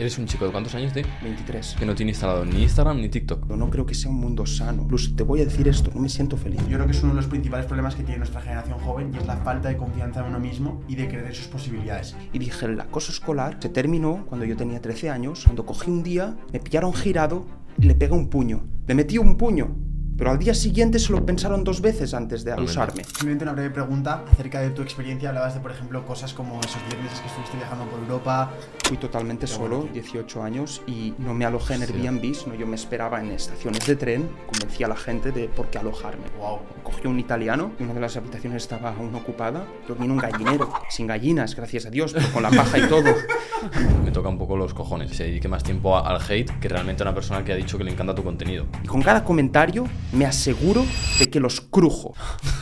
eres un chico de cuántos años de 23. que no tiene instalado ni Instagram ni TikTok. Yo no creo que sea un mundo sano. Plus, te voy a decir esto, no me siento feliz. Yo creo que es uno de los principales problemas que tiene nuestra generación joven y es la falta de confianza en uno mismo y de creer en sus posibilidades. Y dije, el acoso escolar se terminó cuando yo tenía 13 años, cuando cogí un día, me pillaron girado y le pegué un puño. Le metí un puño. Pero al día siguiente se lo pensaron dos veces antes de usarme. Simplemente una breve pregunta acerca de tu experiencia. Hablabas de, por ejemplo, cosas como esos 10 meses que estuviste viajando por Europa. Fui totalmente solo, 18 años, y no me alojé en Sí. Airbnb, sino yo me esperaba en estaciones de tren, convencí a la gente de por qué alojarme. Wow. Cogí un italiano, y una de las habitaciones estaba aún ocupada, dormí en un gallinero, sin gallinas, gracias a Dios, pero con la paja y todo. Me toca un poco los cojones. Se dedique más tiempo al hate que realmente a una persona que ha dicho que le encanta tu contenido. Y con cada comentario me aseguro de que los crujo,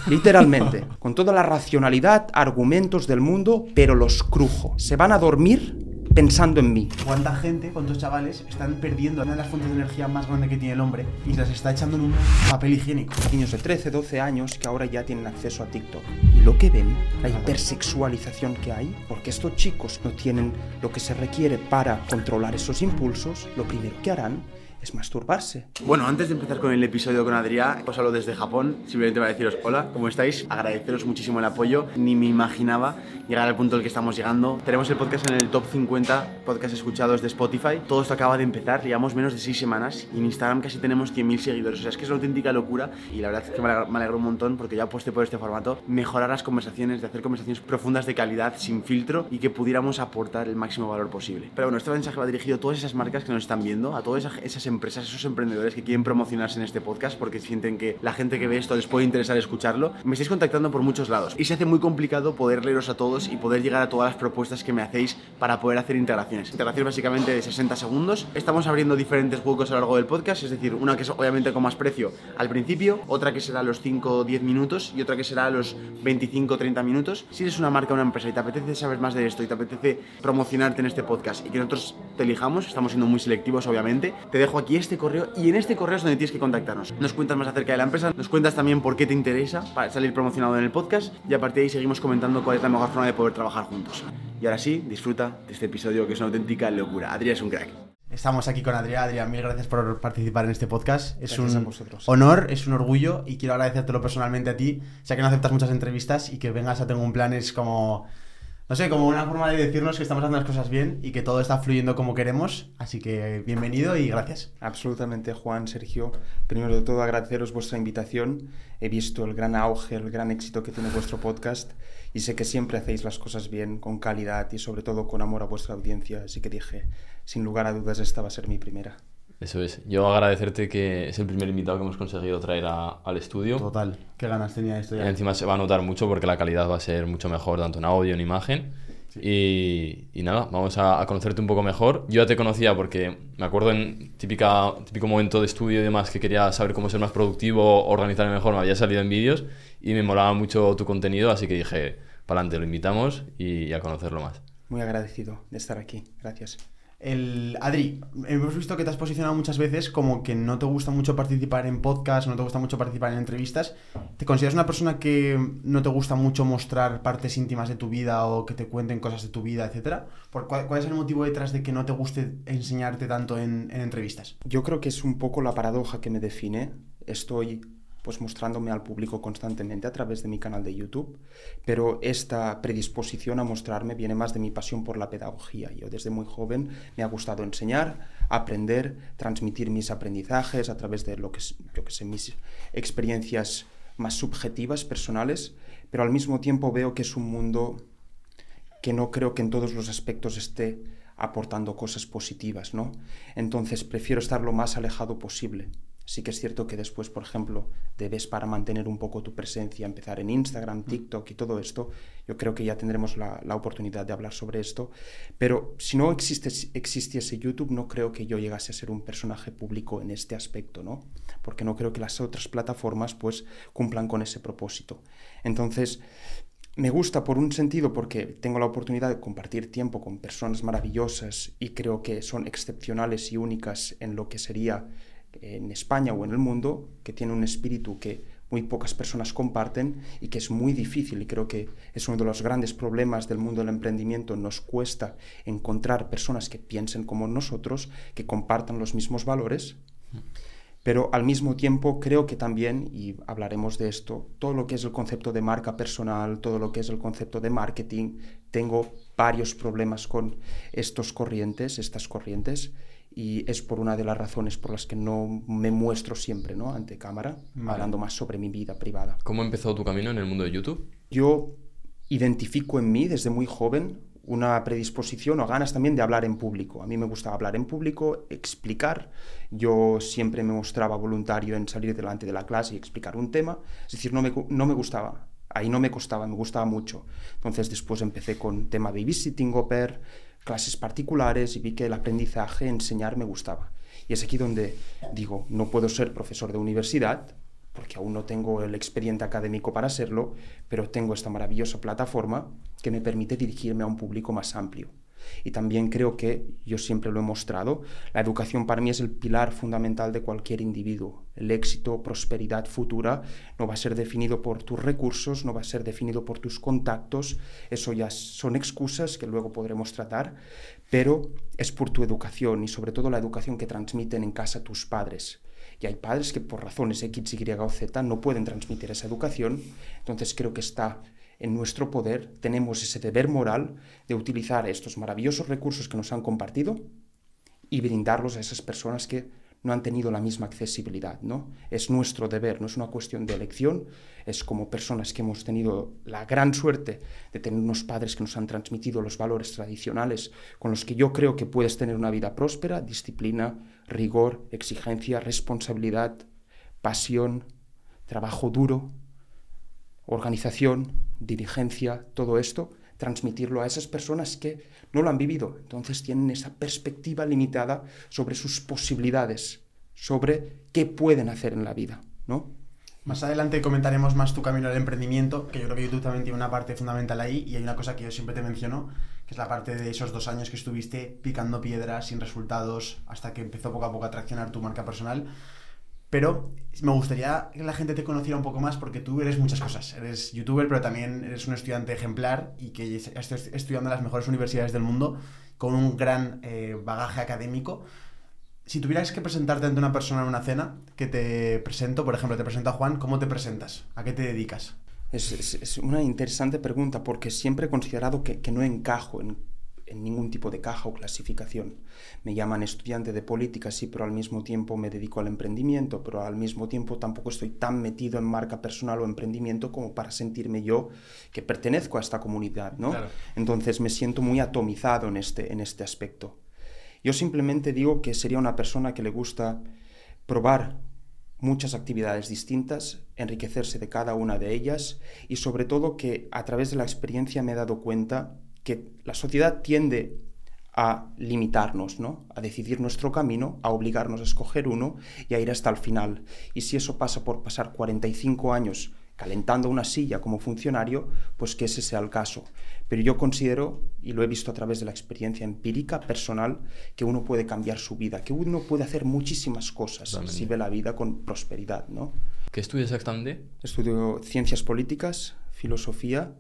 literalmente, con toda la racionalidad, argumentos del mundo, pero los crujo. Se van a dormir pensando en mí. ¿Cuánta gente, cuántos chavales están perdiendo una de las fuentes de energía más grande que tiene el hombre y las está echando en un papel higiénico? Niños de 13, 12 años que ahora ya tienen acceso a TikTok. Y lo que ven, la hipersexualización que hay, porque estos chicos no tienen lo que se requiere para controlar esos impulsos, lo primero que harán es masturbarse. Bueno, antes de empezar con el episodio con Adrián, os hablo desde Japón. Simplemente para deciros hola, ¿cómo estáis? Agradeceros muchísimo el apoyo. Ni me imaginaba llegar al punto al que estamos llegando. Tenemos el podcast en el top 50 podcast escuchados de Spotify. Todo esto acaba de empezar, llevamos menos de 6 semanas y en Instagram casi tenemos 100.000 seguidores. O sea, es que es una auténtica locura y la verdad es que me alegro, un montón porque ya aposté por este formato. Mejorar las conversaciones, de hacer conversaciones profundas de calidad, sin filtro y que pudiéramos aportar el máximo valor posible. Pero bueno, este mensaje va dirigido a todas esas marcas que nos están viendo, a todas esas empresas, esos emprendedores que quieren promocionarse en este podcast porque sienten que la gente que ve esto les puede interesar escucharlo. Me estáis contactando por muchos lados y se hace muy complicado poder leeros a todos y poder llegar a todas las propuestas que me hacéis para poder hacer integraciones. Integraciones básicamente de 60 segundos. Estamos abriendo diferentes huecos a lo largo del podcast, es decir, una que es obviamente con más precio al principio, otra que será a los 5 o 10 minutos y otra que será a los 25 o 30 minutos. Si eres una marca una empresa y te apetece saber más de esto y te apetece promocionarte en este podcast y que nosotros te elijamos, estamos siendo muy selectivos obviamente, te dejo aquí este correo y en este correo es donde tienes que contactarnos. Nos cuentas más acerca de la empresa, nos cuentas también por qué te interesa para salir promocionado en el podcast y a partir de ahí seguimos comentando cuál es la mejor forma de poder trabajar juntos. Y ahora sí, disfruta de este episodio que es una auténtica locura. Adrián es un crack. Estamos aquí con Adrián. Adrián, mil gracias por participar en este podcast. Es Gracias un honor, es un orgullo y quiero agradecértelo personalmente a ti, ya que no aceptas muchas entrevistas y que vengas a Tengo un Plan es como, no sé, como una forma de decirnos que estamos haciendo las cosas bien y que todo está fluyendo como queremos. Así que bienvenido y gracias. Absolutamente, Juan, Sergio. Primero de todo, agradeceros vuestra invitación. He visto el gran auge, el gran éxito que tiene vuestro podcast y sé que siempre hacéis las cosas bien, con calidad y sobre todo con amor a vuestra audiencia. Así que dije, sin lugar a dudas, esta va a ser mi primera. Eso es. Yo agradecerte que es el primer invitado que hemos conseguido traer a- al estudio. Total, qué ganas tenía esto Y ya. encima se va a notar mucho porque la calidad va a ser mucho mejor, tanto en audio, en imagen. Y, y nada, vamos a, a conocerte un poco mejor. Yo ya te conocía porque me acuerdo en típica, típico momento de estudio y demás que quería saber cómo ser más productivo, organizarme mejor, me había salido en vídeos y me molaba mucho tu contenido, así que dije, para adelante, lo invitamos y, y a conocerlo más. Muy agradecido de estar aquí. Gracias. El, Adri, hemos visto que te has posicionado muchas veces como que no te gusta mucho participar en podcasts, no te gusta mucho participar en entrevistas. ¿Te consideras una persona que no te gusta mucho mostrar partes íntimas de tu vida o que te cuenten cosas de tu vida, etcétera? ¿Por cuál, cuál es el motivo detrás de que no te guste enseñarte tanto en, en entrevistas? Yo creo que es un poco la paradoja que me define. Estoy pues mostrándome al público constantemente a través de mi canal de YouTube, pero esta predisposición a mostrarme viene más de mi pasión por la pedagogía. Yo desde muy joven me ha gustado enseñar, aprender, transmitir mis aprendizajes a través de lo que, yo que sé, mis experiencias más subjetivas, personales, pero al mismo tiempo veo que es un mundo que no creo que en todos los aspectos esté aportando cosas positivas, ¿no? Entonces prefiero estar lo más alejado posible. Sí que es cierto que después, por ejemplo, debes para mantener un poco tu presencia, empezar en Instagram, TikTok y todo esto. Yo creo que ya tendremos la, la oportunidad de hablar sobre esto. Pero si no existe, existiese YouTube, no creo que yo llegase a ser un personaje público en este aspecto, ¿no? Porque no creo que las otras plataformas pues cumplan con ese propósito. Entonces, me gusta por un sentido porque tengo la oportunidad de compartir tiempo con personas maravillosas y creo que son excepcionales y únicas en lo que sería en España o en el mundo, que tienen un espíritu que muy pocas personas comparten y que es muy difícil y creo que es uno de los grandes problemas del mundo del emprendimiento. Nos cuesta encontrar personas que piensen como nosotros, que compartan los mismos valores. Pero al mismo tiempo creo que también, y hablaremos de esto, todo lo que es el concepto de marca personal, todo lo que es el concepto de marketing, tengo varios problemas con estos corrientes, estas corrientes, y es por una de las razones por las que no me muestro siempre ¿no? ante cámara, hablando más sobre mi vida privada. ¿Cómo empezó tu camino en el mundo de YouTube? Yo identifico en mí desde muy joven una predisposición o ganas también de hablar en público. A mí me gustaba hablar en público, explicar. Yo siempre me mostraba voluntario en salir delante de la clase y explicar un tema. Es decir, no me, no me gustaba. Ahí no me costaba, me gustaba mucho. Entonces después empecé con tema babysitting au pair, clases particulares y vi que el aprendizaje, enseñar me gustaba. Y es aquí donde digo, no puedo ser profesor de universidad, porque aún no tengo el expediente académico para serlo, pero tengo esta maravillosa plataforma que me permite dirigirme a un público más amplio. Y también creo que, yo siempre lo he mostrado, la educación para mí es el pilar fundamental de cualquier individuo. El éxito, prosperidad futura no va a ser definido por tus recursos, no va a ser definido por tus contactos, eso ya son excusas que luego podremos tratar, pero es por tu educación y sobre todo la educación que transmiten en casa tus padres. Y hay padres que por razones X, Y o Z no pueden transmitir esa educación, entonces creo que está en nuestro poder, tenemos ese deber moral de utilizar estos maravillosos recursos que nos han compartido y brindarlos a esas personas que no han tenido la misma accesibilidad, ¿no? Es nuestro deber, no es una cuestión de elección, es como personas que hemos tenido la gran suerte de tener unos padres que nos han transmitido los valores tradicionales con los que yo creo que puedes tener una vida próspera, disciplina, rigor, exigencia, responsabilidad, pasión, trabajo duro, organización, dirigencia, todo esto, transmitirlo a esas personas que no lo han vivido. Entonces tienen esa perspectiva limitada sobre sus posibilidades, sobre qué pueden hacer en la vida, ¿no? Más adelante comentaremos más tu camino al emprendimiento, que yo creo que YouTube también tiene una parte fundamental ahí y hay una cosa que yo siempre te menciono, que es la parte de esos dos años que estuviste picando piedras sin resultados hasta que empezó poco a poco a traccionar tu marca personal. Pero me gustaría que la gente te conociera un poco más porque tú eres muchas cosas. Eres youtuber, pero también eres un estudiante ejemplar y que estás estudiando en las mejores universidades del mundo con un gran eh, bagaje académico. Si tuvieras que presentarte ante una persona en una cena, que te presento, por ejemplo, te presento a Juan, ¿cómo te presentas? ¿A qué te dedicas? Es, una interesante pregunta porque siempre he considerado que, que no encajo en en ningún tipo de caja o clasificación. Me llaman estudiante de política, sí, pero al mismo tiempo me dedico al emprendimiento, pero al mismo tiempo tampoco estoy tan metido en marca personal o emprendimiento como para sentirme yo que pertenezco a esta comunidad, ¿no? Entonces me siento muy atomizado en este, en este aspecto. Yo simplemente digo que sería una persona que le gusta probar muchas actividades distintas, enriquecerse de cada una de ellas y sobre todo que a través de la experiencia me he dado cuenta que la sociedad tiende a limitarnos, ¿no? a decidir nuestro camino, a obligarnos a escoger uno y a ir hasta el final. Y si eso pasa por pasar 45 años calentando una silla como funcionario, pues que ese sea el caso. Pero yo considero, y lo he visto a través de la experiencia empírica, personal, que uno puede cambiar su vida, que uno puede hacer muchísimas cosas si ve la vida con prosperidad. ¿no? ¿Qué estudias exactamente? Estudio ciencias políticas, filosofía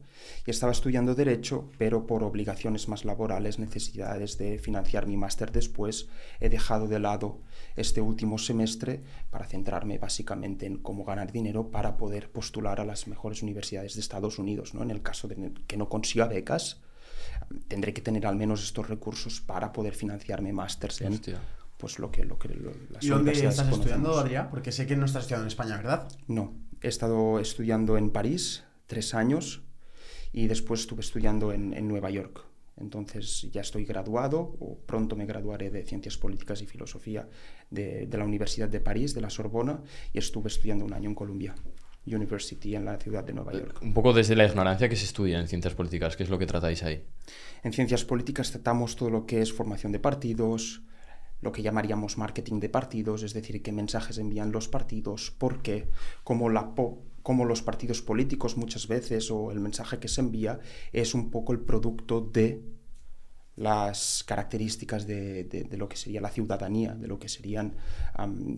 y estaba estudiando Derecho, pero por obligaciones más laborales, necesidades de financiar mi máster después, he dejado de lado este último semestre para centrarme básicamente en cómo ganar dinero para poder postular a las mejores universidades de Estados Unidos. ¿no? En el caso de que no consiga becas, tendré que tener al menos estos recursos para poder financiarme másters en pues lo que, lo que ¿Y dónde estás estudiando, Adrián? Porque sé que no estás estudiando en España, ¿verdad? No, he estado estudiando en París tres años y después estuve estudiando en, en, Nueva York. Entonces ya estoy graduado o pronto me graduaré de Ciencias Políticas y Filosofía de, de la Universidad de París, de la Sorbona, y estuve estudiando un año en Columbia. University en la ciudad de Nueva York. Un poco desde la ignorancia que se estudia en ciencias políticas, ¿qué es lo que tratáis ahí? En ciencias políticas tratamos todo lo que es formación de partidos, lo que llamaríamos marketing de partidos, es decir, qué mensajes envían los partidos, por qué, cómo la, como los partidos políticos muchas veces o el mensaje que se envía es un poco el producto de las características de, de, lo que sería la ciudadanía, de lo que serían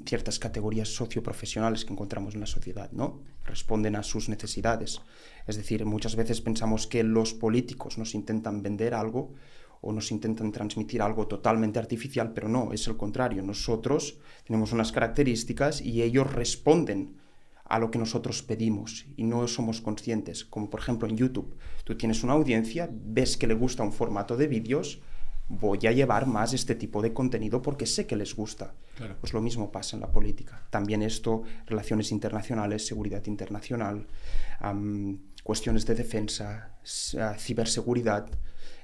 ciertas categorías socioprofesionales que encontramos en la sociedad, ¿no? Responden a sus necesidades. Es decir, muchas veces pensamos que los políticos nos intentan vender algo o nos intentan transmitir algo totalmente artificial, pero no, es el contrario. Nosotros tenemos unas características y ellos responden a lo que nosotros pedimos y no somos conscientes. Como por ejemplo en YouTube, tú tienes una audiencia, ves que le gusta un formato de vídeos, voy a llevar más este tipo de contenido porque sé que les gusta. Pues lo mismo pasa en la política. También esto, relaciones internacionales, seguridad internacional, cuestiones de defensa, ciberseguridad,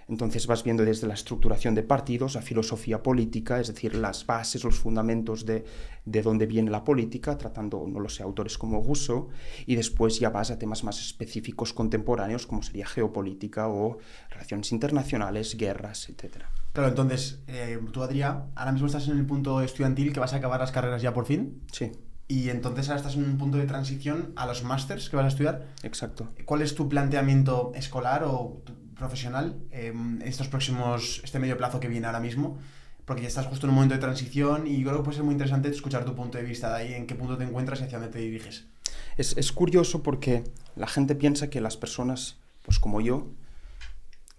entonces vas viendo desde la estructuración de partidos a filosofía política, es decir, las bases, los fundamentos de, de dónde viene la política, tratando, no lo sé, autores como Rousseau, y después ya vas a temas más específicos contemporáneos como sería geopolítica o relaciones internacionales, guerras, etc. Claro, entonces, eh, tú, Adrián, ahora mismo estás en el punto estudiantil que vas a acabar las carreras ya por fin. Sí. Y entonces ahora estás en un punto de transición a los másters que vas a estudiar. Exacto. ¿Cuál es tu planteamiento escolar o profesional em, estos próximos, este medio plazo que viene ahora mismo, porque ya estás justo en un momento de transición y creo que puede ser muy interesante escuchar tu punto de vista de ahí, en qué punto te encuentras y hacia dónde te diriges. Es, es curioso porque la gente piensa que las personas, pues como yo,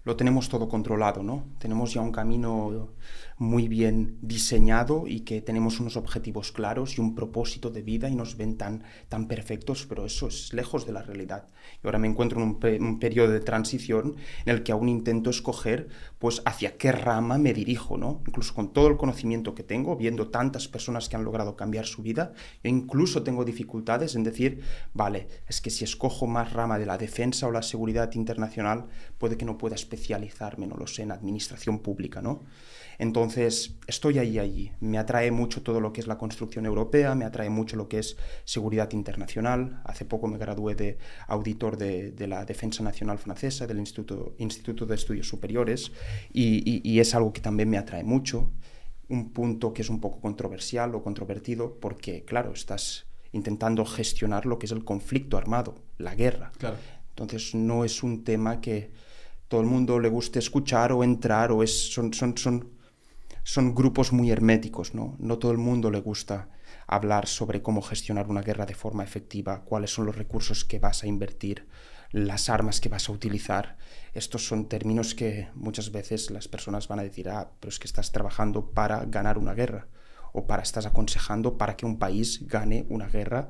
lo tenemos todo controlado, ¿no? Tenemos ya un camino muy bien diseñado y que tenemos unos objetivos claros y un propósito de vida y nos ven tan, tan perfectos, pero eso es lejos de la realidad. Y ahora me encuentro en un, periodo de transición en el que aún intento escoger pues hacia qué rama me dirijo, ¿no? Incluso con todo el conocimiento que tengo, viendo tantas personas que han logrado cambiar su vida, yo incluso tengo dificultades en decir, vale, es que si escojo más rama de la defensa o la seguridad internacional, puede que no pueda especializarme, no lo sé, en administración pública, ¿no? Entonces, estoy ahí, allí. Me atrae mucho todo lo que es la construcción europea, me atrae mucho lo que es seguridad internacional. Hace poco me gradué de auditor de, la Defensa Nacional Francesa, del Instituto, Instituto de Estudios Superiores, y, es algo que también me atrae mucho. Un punto que es un poco controversial o controvertido, porque, claro, estás intentando gestionar lo que es el conflicto armado, la guerra. Entonces, no es un tema que todo el mundo le guste escuchar o entrar, o es, son, son, son son grupos muy herméticos, ¿no? No todo el mundo le gusta hablar sobre cómo gestionar una guerra de forma efectiva, cuáles son los recursos que vas a invertir, las armas que vas a utilizar. Estos son términos que muchas veces las personas van a decir, ah, pero es que estás trabajando para ganar una guerra o para estás aconsejando para que un país gane una guerra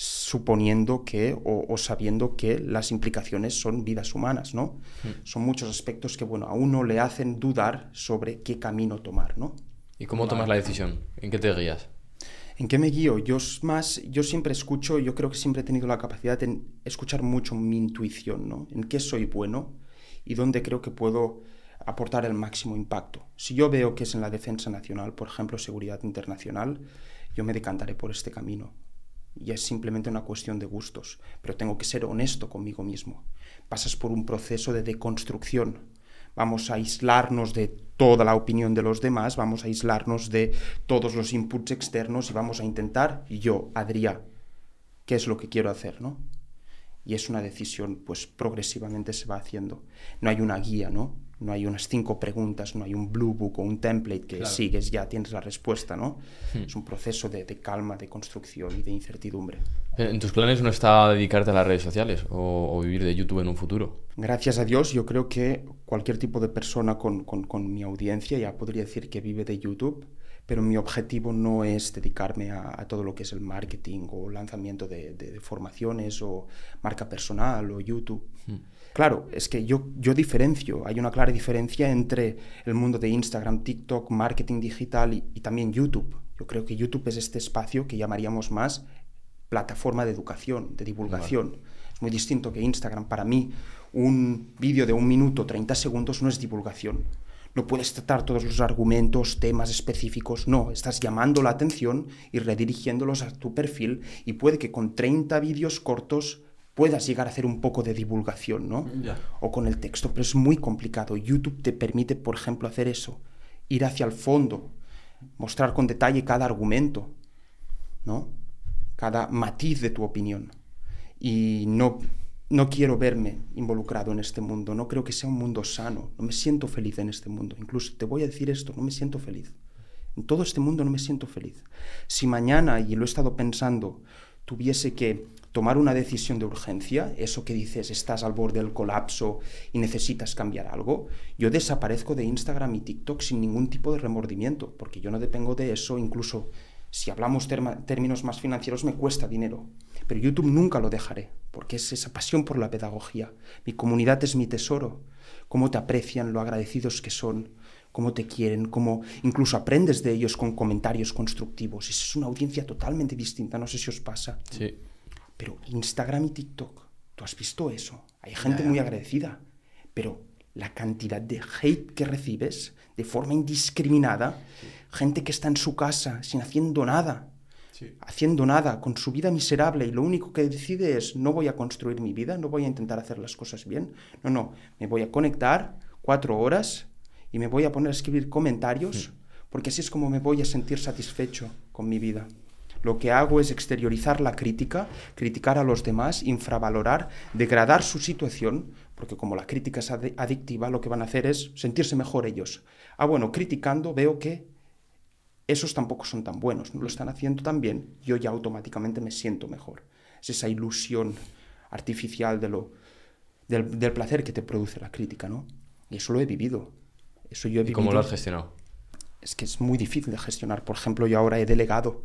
suponiendo que o, sabiendo que las implicaciones son vidas humanas, ¿no? Mm. Son muchos aspectos que, bueno, a uno le hacen dudar sobre qué camino tomar, ¿no? ¿Y cómo tomas la decisión? ¿En qué te guías? ¿En qué me guío? Yo más, yo siempre escucho, yo creo que siempre he tenido la capacidad de escuchar mucho mi intuición, ¿no? En qué soy bueno y dónde creo que puedo aportar el máximo impacto. Si yo veo que es en la defensa nacional, por ejemplo, seguridad internacional, yo me decantaré por este camino y es simplemente una cuestión de gustos, pero tengo que ser honesto conmigo mismo. Pasas por un proceso de deconstrucción. Vamos a aislarnos de toda la opinión de los demás, vamos a aislarnos de todos los inputs externos y vamos a intentar, yo, Adrián, qué es lo que quiero hacer, ¿no? Y es una decisión, pues progresivamente se va haciendo. No hay una guía, ¿no? No hay unas cinco preguntas, no hay un blue book o un template que sigues, ya tienes la respuesta, ¿no? Hmm. Es un proceso de, calma, de construcción y de incertidumbre. Eh, ¿En tus planes no está dedicarte a las redes sociales o, vivir de YouTube en un futuro? Gracias a Dios, yo creo que cualquier tipo de persona con, mi audiencia ya podría decir que vive de YouTube, pero mi objetivo no es dedicarme a, todo lo que es el marketing o lanzamiento de, formaciones o marca personal o YouTube. Hmm. Claro, es que yo, yo diferencio, hay una clara diferencia entre el mundo de Instagram, TikTok, marketing digital y, también YouTube. Yo creo que YouTube es este espacio que llamaríamos más plataforma de educación, de divulgación. Es muy distinto que Instagram. Para mí, un vídeo de un minuto, 30 segundos no es divulgación. No puedes tratar todos los argumentos, temas específicos, no, estás llamando la atención y redirigiéndolos a tu perfil y puede que con 30 vídeos cortos puedas llegar a hacer un poco de divulgación, ¿no? O con el texto, pero es muy complicado. YouTube te permite, por ejemplo, hacer eso, ir hacia el fondo, mostrar con detalle cada argumento, ¿no? Cada matiz de tu opinión. Y no, no quiero verme involucrado en este mundo, no creo que sea un mundo sano, no me siento feliz en este mundo. Incluso te voy a decir esto, no me siento feliz. En todo este mundo no me siento feliz. Si mañana, y lo he estado pensando, tuviese que tomar una decisión de urgencia, eso que dices, estás al borde del colapso y necesitas cambiar algo, yo desaparezco de Instagram y TikTok sin ningún tipo de remordimiento, porque yo no dependo de eso, incluso si hablamos términos más financieros me cuesta dinero. Pero YouTube nunca lo dejaré, porque es esa pasión por la pedagogía. Mi comunidad es mi tesoro. Cómo te aprecian, lo agradecidos que son, cómo te quieren, cómo incluso aprendes de ellos con comentarios constructivos. Es una audiencia totalmente distinta, no sé si os pasa. Sí. Pero Instagram y TikTok, ¿tú has visto eso? Hay gente muy agradecida, pero la cantidad de hate que recibes de forma indiscriminada, gente que está en su casa sin haciendo nada, haciendo nada, con su vida miserable y lo único que decide es no voy a construir mi vida, no voy a intentar hacer las cosas bien, no, no, me voy a conectar cuatro horas y me voy a poner a escribir comentarios porque así es como me voy a sentir satisfecho con mi vida. Lo que hago es exteriorizar la crítica, criticar a los demás, infravalorar, degradar su situación, porque como la crítica es adictiva, lo que van a hacer es sentirse mejor ellos. Ah, bueno, criticando veo que esos tampoco son tan buenos, no lo están haciendo tan bien, yo ya automáticamente me siento mejor. Es esa ilusión artificial de lo, del, del placer que te produce la crítica, ¿no? Y eso lo he vivido. Eso yo he ¿Y cómo lo has gestionado? Es que es muy difícil de gestionar. Por ejemplo, yo ahora he delegado.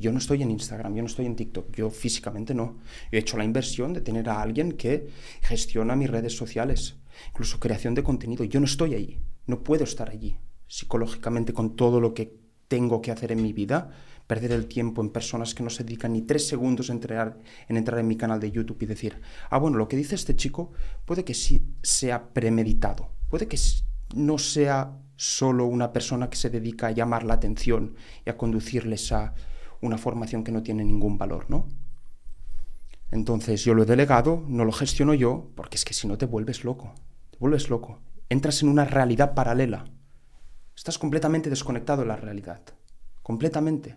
Yo no estoy en Instagram, yo no estoy en TikTok, yo físicamente no. he hecho la inversión de tener a alguien que gestiona mis redes sociales, incluso creación de contenido. Yo no estoy ahí, no puedo estar allí psicológicamente con todo lo que tengo que hacer en mi vida, perder el tiempo en personas que no se dedican ni tres segundos en entrar, en entrar en mi canal de YouTube y decir, ah, bueno, lo que dice este chico puede que sí sea premeditado, puede que no sea solo una persona que se dedica a llamar la atención y a conducirles a una formación que no tiene ningún valor, ¿no? Entonces yo lo he delegado, no lo gestiono yo, porque es que si no te vuelves loco, te vuelves loco, entras en una realidad paralela Estás completamente desconectado de la realidad. Completamente.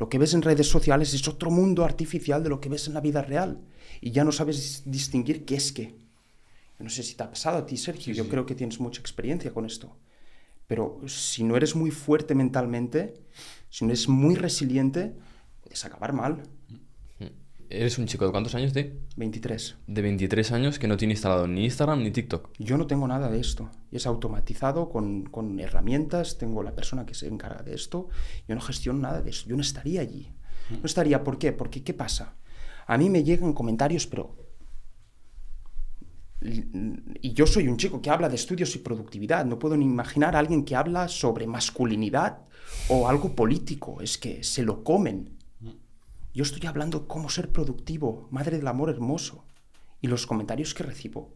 Lo que ves en redes sociales es otro mundo artificial de lo que ves en la vida real. Y ya no sabes distinguir qué es qué. No sé si te ha pasado a ti, Sergio. Yo creo que tienes mucha experiencia con esto. Pero si no eres muy fuerte mentalmente, si no eres muy resiliente, puedes acabar mal. ¿Eres un chico de cuántos años? De 23. De 23 años que no tiene instalado ni Instagram ni TikTok. Yo no tengo nada de esto. Es automatizado con, con herramientas, tengo la persona que se encarga de esto. Yo no gestiono nada de eso. Yo no estaría allí. No estaría, ¿por qué? Porque, ¿qué pasa? A mí me llegan comentarios, pero... Y yo soy un chico que habla de estudios y productividad. No puedo ni imaginar a alguien que habla sobre masculinidad o algo político. Es que se lo comen yo estoy hablando cómo ser productivo, madre del amor hermoso, y los comentarios que recibo.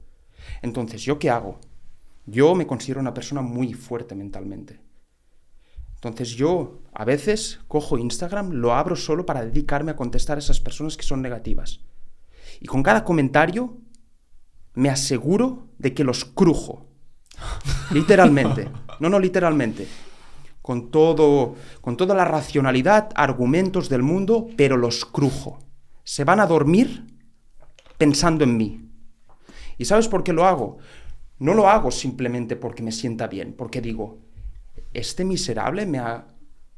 Entonces, ¿yo qué hago? Yo me considero una persona muy fuerte mentalmente. Entonces yo a veces cojo Instagram, lo abro solo para dedicarme a contestar a esas personas que son negativas. Y con cada comentario me aseguro de que los crujo. literalmente. No, no, literalmente con, todo, con toda la racionalidad, argumentos del mundo, pero los crujo. Se van a dormir pensando en mí. ¿Y sabes por qué lo hago? No lo hago simplemente porque me sienta bien, porque digo, este miserable me ha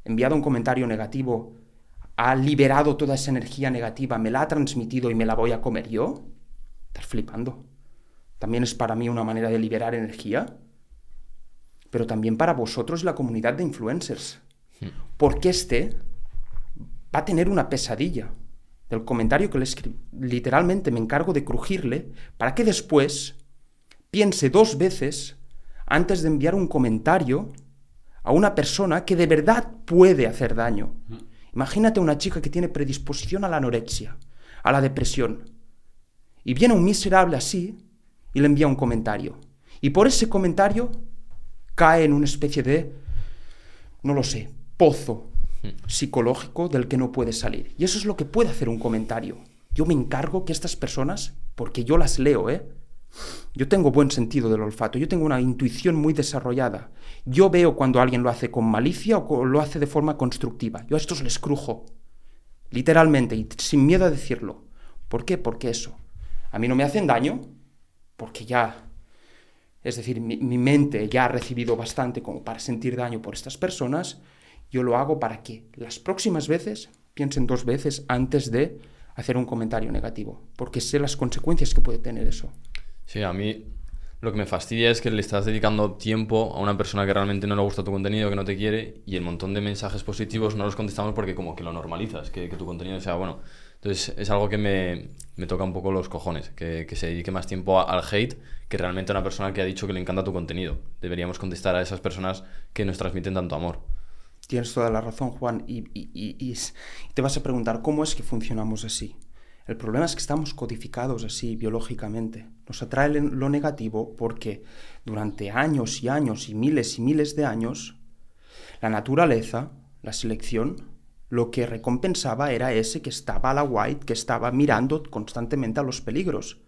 enviado un comentario negativo, ha liberado toda esa energía negativa, me la ha transmitido y me la voy a comer yo. Estás flipando. También es para mí una manera de liberar energía pero también para vosotros la comunidad de influencers. Hmm. Porque este va a tener una pesadilla del comentario que le escribí. Literalmente me encargo de crujirle para que después piense dos veces antes de enviar un comentario a una persona que de verdad puede hacer daño. Hmm. Imagínate una chica que tiene predisposición a la anorexia, a la depresión, y viene un miserable así y le envía un comentario. Y por ese comentario cae en una especie de, no lo sé, pozo psicológico del que no puede salir. Y eso es lo que puede hacer un comentario. Yo me encargo que estas personas, porque yo las leo, ¿eh? Yo tengo buen sentido del olfato, yo tengo una intuición muy desarrollada. Yo veo cuando alguien lo hace con malicia o lo hace de forma constructiva. Yo a estos les crujo, literalmente, y sin miedo a decirlo. ¿Por qué? Porque eso. a mí no me hacen daño, porque ya, es decir, mi, mente ya ha recibido bastante como para sentir daño por estas personas, yo lo hago para que las próximas veces piensen dos veces antes de hacer un comentario negativo, porque sé las consecuencias que puede tener eso. Sí, a mí lo que me fastidia es que le estás dedicando tiempo a una persona que realmente no le gusta tu contenido, que no te quiere, y el montón de mensajes positivos no los contestamos porque como que lo normalizas, que tu contenido sea bueno. Entonces es algo que me, me toca un poco los cojones, que, que se dedique más tiempo al hate que realmente a una persona que ha dicho que le encanta tu contenido. Deberíamos contestar a esas personas que nos transmiten tanto amor. Tienes toda la razón, Juan, y, y- y- te vas a preguntar cómo es que funcionamos así. El problema es que estamos codificados así biológicamente. Nos atrae lo negativo porque durante años y años y miles y miles de años, la naturaleza, la selección, lo que recompensaba era ese que estaba a la white, que estaba mirando constantemente a los peligros.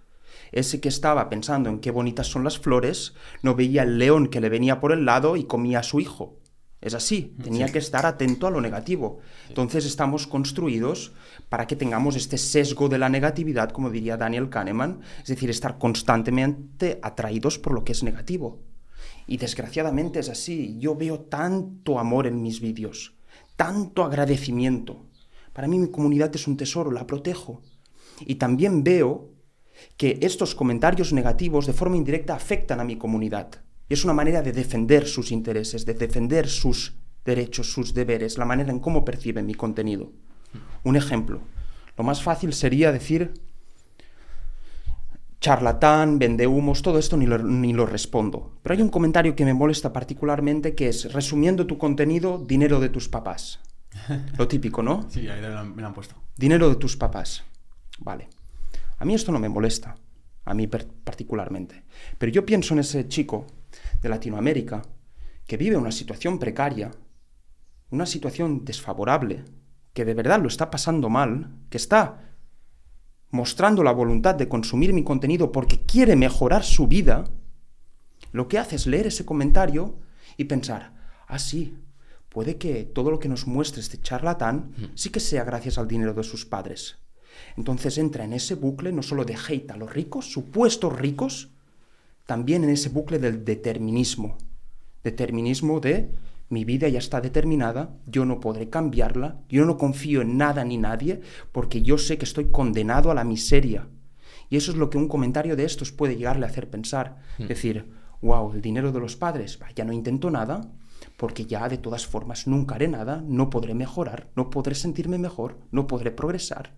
Ese que estaba pensando en qué bonitas son las flores, no veía el león que le venía por el lado y comía a su hijo. Es así, tenía que estar atento a lo negativo. Entonces estamos construidos para que tengamos este sesgo de la negatividad, como diría Daniel Kahneman, es decir, estar constantemente atraídos por lo que es negativo. Y desgraciadamente es así. Yo veo tanto amor en mis vídeos, tanto agradecimiento. Para mí mi comunidad es un tesoro, la protejo. Y también veo que estos comentarios negativos de forma indirecta afectan a mi comunidad. Y es una manera de defender sus intereses, de defender sus derechos, sus deberes, la manera en cómo perciben mi contenido. Un ejemplo. Lo más fácil sería decir charlatán, vendehumos, todo esto ni lo, ni lo respondo. Pero hay un comentario que me molesta particularmente que es, resumiendo tu contenido, dinero de tus papás. Lo típico, ¿no? Sí, ahí me lo han, me lo han puesto. Dinero de tus papás. Vale. A mí esto no me molesta, a mí particularmente. Pero yo pienso en ese chico de Latinoamérica que vive una situación precaria, una situación desfavorable, que de verdad lo está pasando mal, que está mostrando la voluntad de consumir mi contenido porque quiere mejorar su vida, lo que hace es leer ese comentario y pensar, ah, sí, puede que todo lo que nos muestre este charlatán sí que sea gracias al dinero de sus padres. Entonces entra en ese bucle no solo de hate a los ricos, supuestos ricos, también en ese bucle del determinismo. Determinismo de mi vida ya está determinada, yo no podré cambiarla, yo no confío en nada ni nadie, porque yo sé que estoy condenado a la miseria. Y eso es lo que un comentario de estos puede llegarle a hacer pensar. Decir, wow, el dinero de los padres, ya no intento nada, porque ya de todas formas nunca haré nada, no podré mejorar, no podré sentirme mejor, no podré progresar,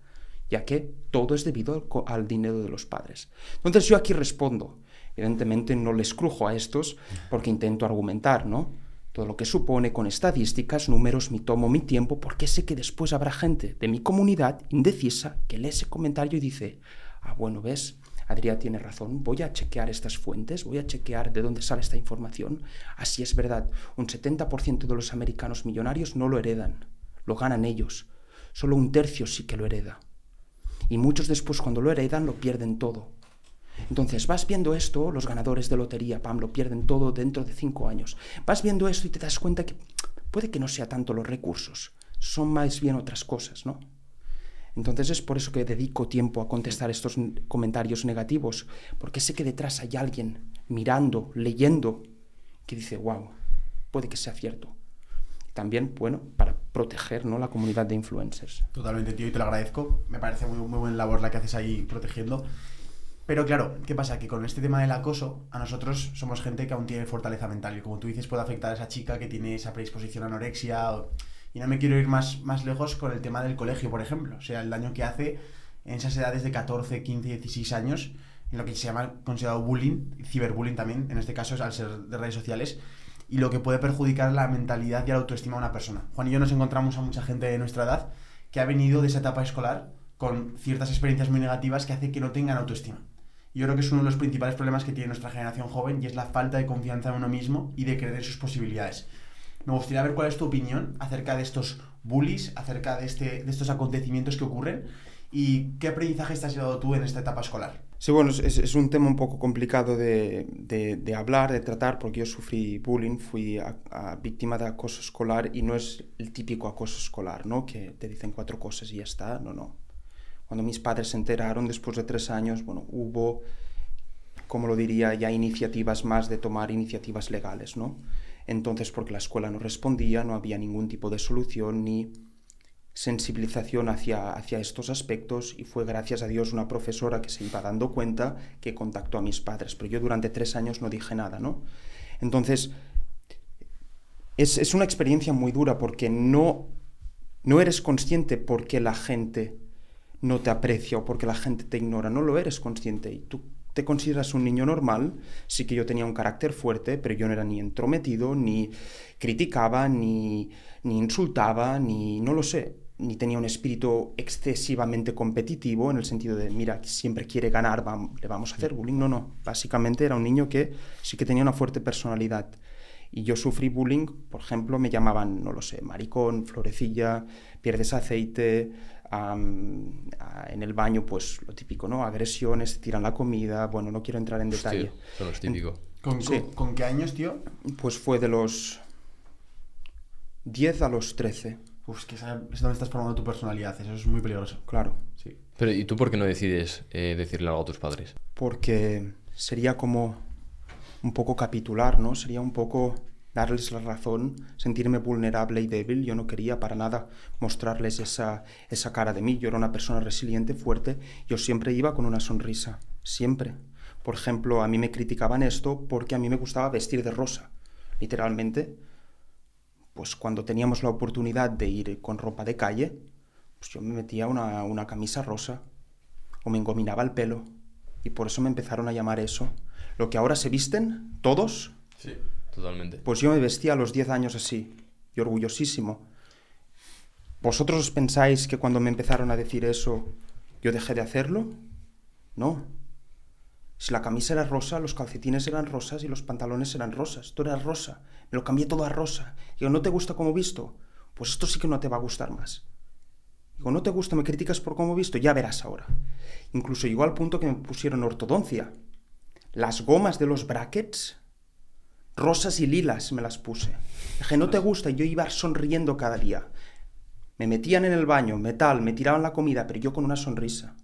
ya que todo es debido al dinero de los padres. Entonces yo aquí respondo, evidentemente no les crujo a estos porque intento argumentar, ¿no? Todo lo que supone con estadísticas, números, me tomo mi tiempo porque sé que después habrá gente de mi comunidad indecisa que lee ese comentario y dice, ah, bueno, ves, Adrián tiene razón, voy a chequear estas fuentes, voy a chequear de dónde sale esta información. Así es verdad, un 70% de los americanos millonarios no lo heredan, lo ganan ellos. Solo un tercio sí que lo hereda. Y muchos después cuando lo heredan lo pierden todo. Entonces vas viendo esto, los ganadores de lotería, Pam, lo pierden todo dentro de cinco años. Vas viendo esto y te das cuenta que puede que no sea tanto los recursos, son más bien otras cosas, ¿no? Entonces es por eso que dedico tiempo a contestar estos comentarios negativos, porque sé que detrás hay alguien mirando, leyendo, que dice, wow, puede que sea cierto. También, bueno, para proteger ¿no? la comunidad de influencers. Totalmente, tío, y te lo agradezco. Me parece muy, muy buena labor la que haces ahí protegiendo. Pero claro, ¿qué pasa? Que con este tema del acoso, a nosotros somos gente que aún tiene fortaleza mental. Y como tú dices, puede afectar a esa chica que tiene esa predisposición a anorexia. Y no me quiero ir más, más lejos con el tema del colegio, por ejemplo. O sea, el daño que hace en esas edades de 14, 15, 16 años, en lo que se llama considerado bullying, ciberbullying también, en este caso, al ser de redes sociales, y lo que puede perjudicar la mentalidad y la autoestima de una persona. Juan y yo nos encontramos a mucha gente de nuestra edad que ha venido de esa etapa escolar con ciertas experiencias muy negativas que hace que no tengan autoestima. Yo creo que es uno de los principales problemas que tiene nuestra generación joven y es la falta de confianza en uno mismo y de creer en sus posibilidades. Me gustaría ver cuál es tu opinión acerca de estos bullies, acerca de, este, de estos acontecimientos que ocurren y qué aprendizaje te has llevado tú en esta etapa escolar. Sí, bueno, es, es un tema un poco complicado de, de- de hablar, de tratar, porque yo sufrí bullying, fui a- a víctima de acoso escolar y no es el típico acoso escolar, ¿no? Que te dicen cuatro cosas y ya está, no, no. Cuando mis padres se enteraron después de tres años, bueno, hubo, como lo diría, ya iniciativas más de tomar iniciativas legales, ¿no? Entonces, porque la escuela no respondía, no había ningún tipo de solución ni sensibilización hacia, hacia estos aspectos y fue gracias a Dios una profesora que se iba dando cuenta que contactó a mis padres, pero yo durante tres años no dije nada, ¿no? Entonces, es, es una experiencia muy dura porque no, no eres consciente porque la gente no te aprecia o porque la gente te ignora, no lo eres consciente y tú te consideras un niño normal, sí que yo tenía un carácter fuerte, pero yo no era ni entrometido, ni criticaba, ni, ni insultaba, ni no lo sé, ni tenía un espíritu excesivamente competitivo en el sentido de, mira, siempre quiere ganar, le vamos a hacer bullying. No, no, básicamente era un niño que sí que tenía una fuerte personalidad. Y yo sufrí bullying, por ejemplo, me llamaban, no lo sé, maricón, florecilla, pierdes aceite, en el baño, pues lo típico, ¿no? Agresiones, tiran la comida, bueno, no quiero entrar en detalle. eso es típico. ¿Con, con, qué años, tío? Pues fue de los 10 a los 13. Uf, es que es donde estás formando tu personalidad, eso es muy peligroso. Claro. Sí. Pero ¿y tú por qué no decides eh, decirle algo a tus padres? Porque sería como un poco capitular, ¿no? Sería un poco darles la razón, sentirme vulnerable y débil. Yo no quería para nada mostrarles esa, esa cara de mí. Yo era una persona resiliente, fuerte. Yo siempre iba con una sonrisa, siempre. Por ejemplo, a mí me criticaban esto porque a mí me gustaba vestir de rosa, literalmente. Pues cuando teníamos la oportunidad de ir con ropa de calle, pues yo me metía una, una camisa rosa o me engominaba el pelo. Y por eso me empezaron a llamar eso. Lo que ahora se visten, todos, sí Pues yo me vestía a los 10 años así, y orgullosísimo. ¿Vosotros pensáis que cuando me empezaron a decir eso, yo dejé de hacerlo? No. Si la camisa era rosa, los calcetines eran rosas y los pantalones eran rosas. Todo era rosa. Me lo cambié todo a rosa. Digo, ¿no te gusta como visto? Pues esto sí que no te va a gustar más. Digo, ¿no te gusta? ¿Me criticas por cómo visto? Ya verás ahora. Incluso llegó al punto que me pusieron ortodoncia. Las gomas de los brackets Rosas y lilas me las puse. Dije, no te gusta, y yo iba sonriendo cada día. Me metían en el baño, metal, me tiraban la comida, pero yo con una sonrisa.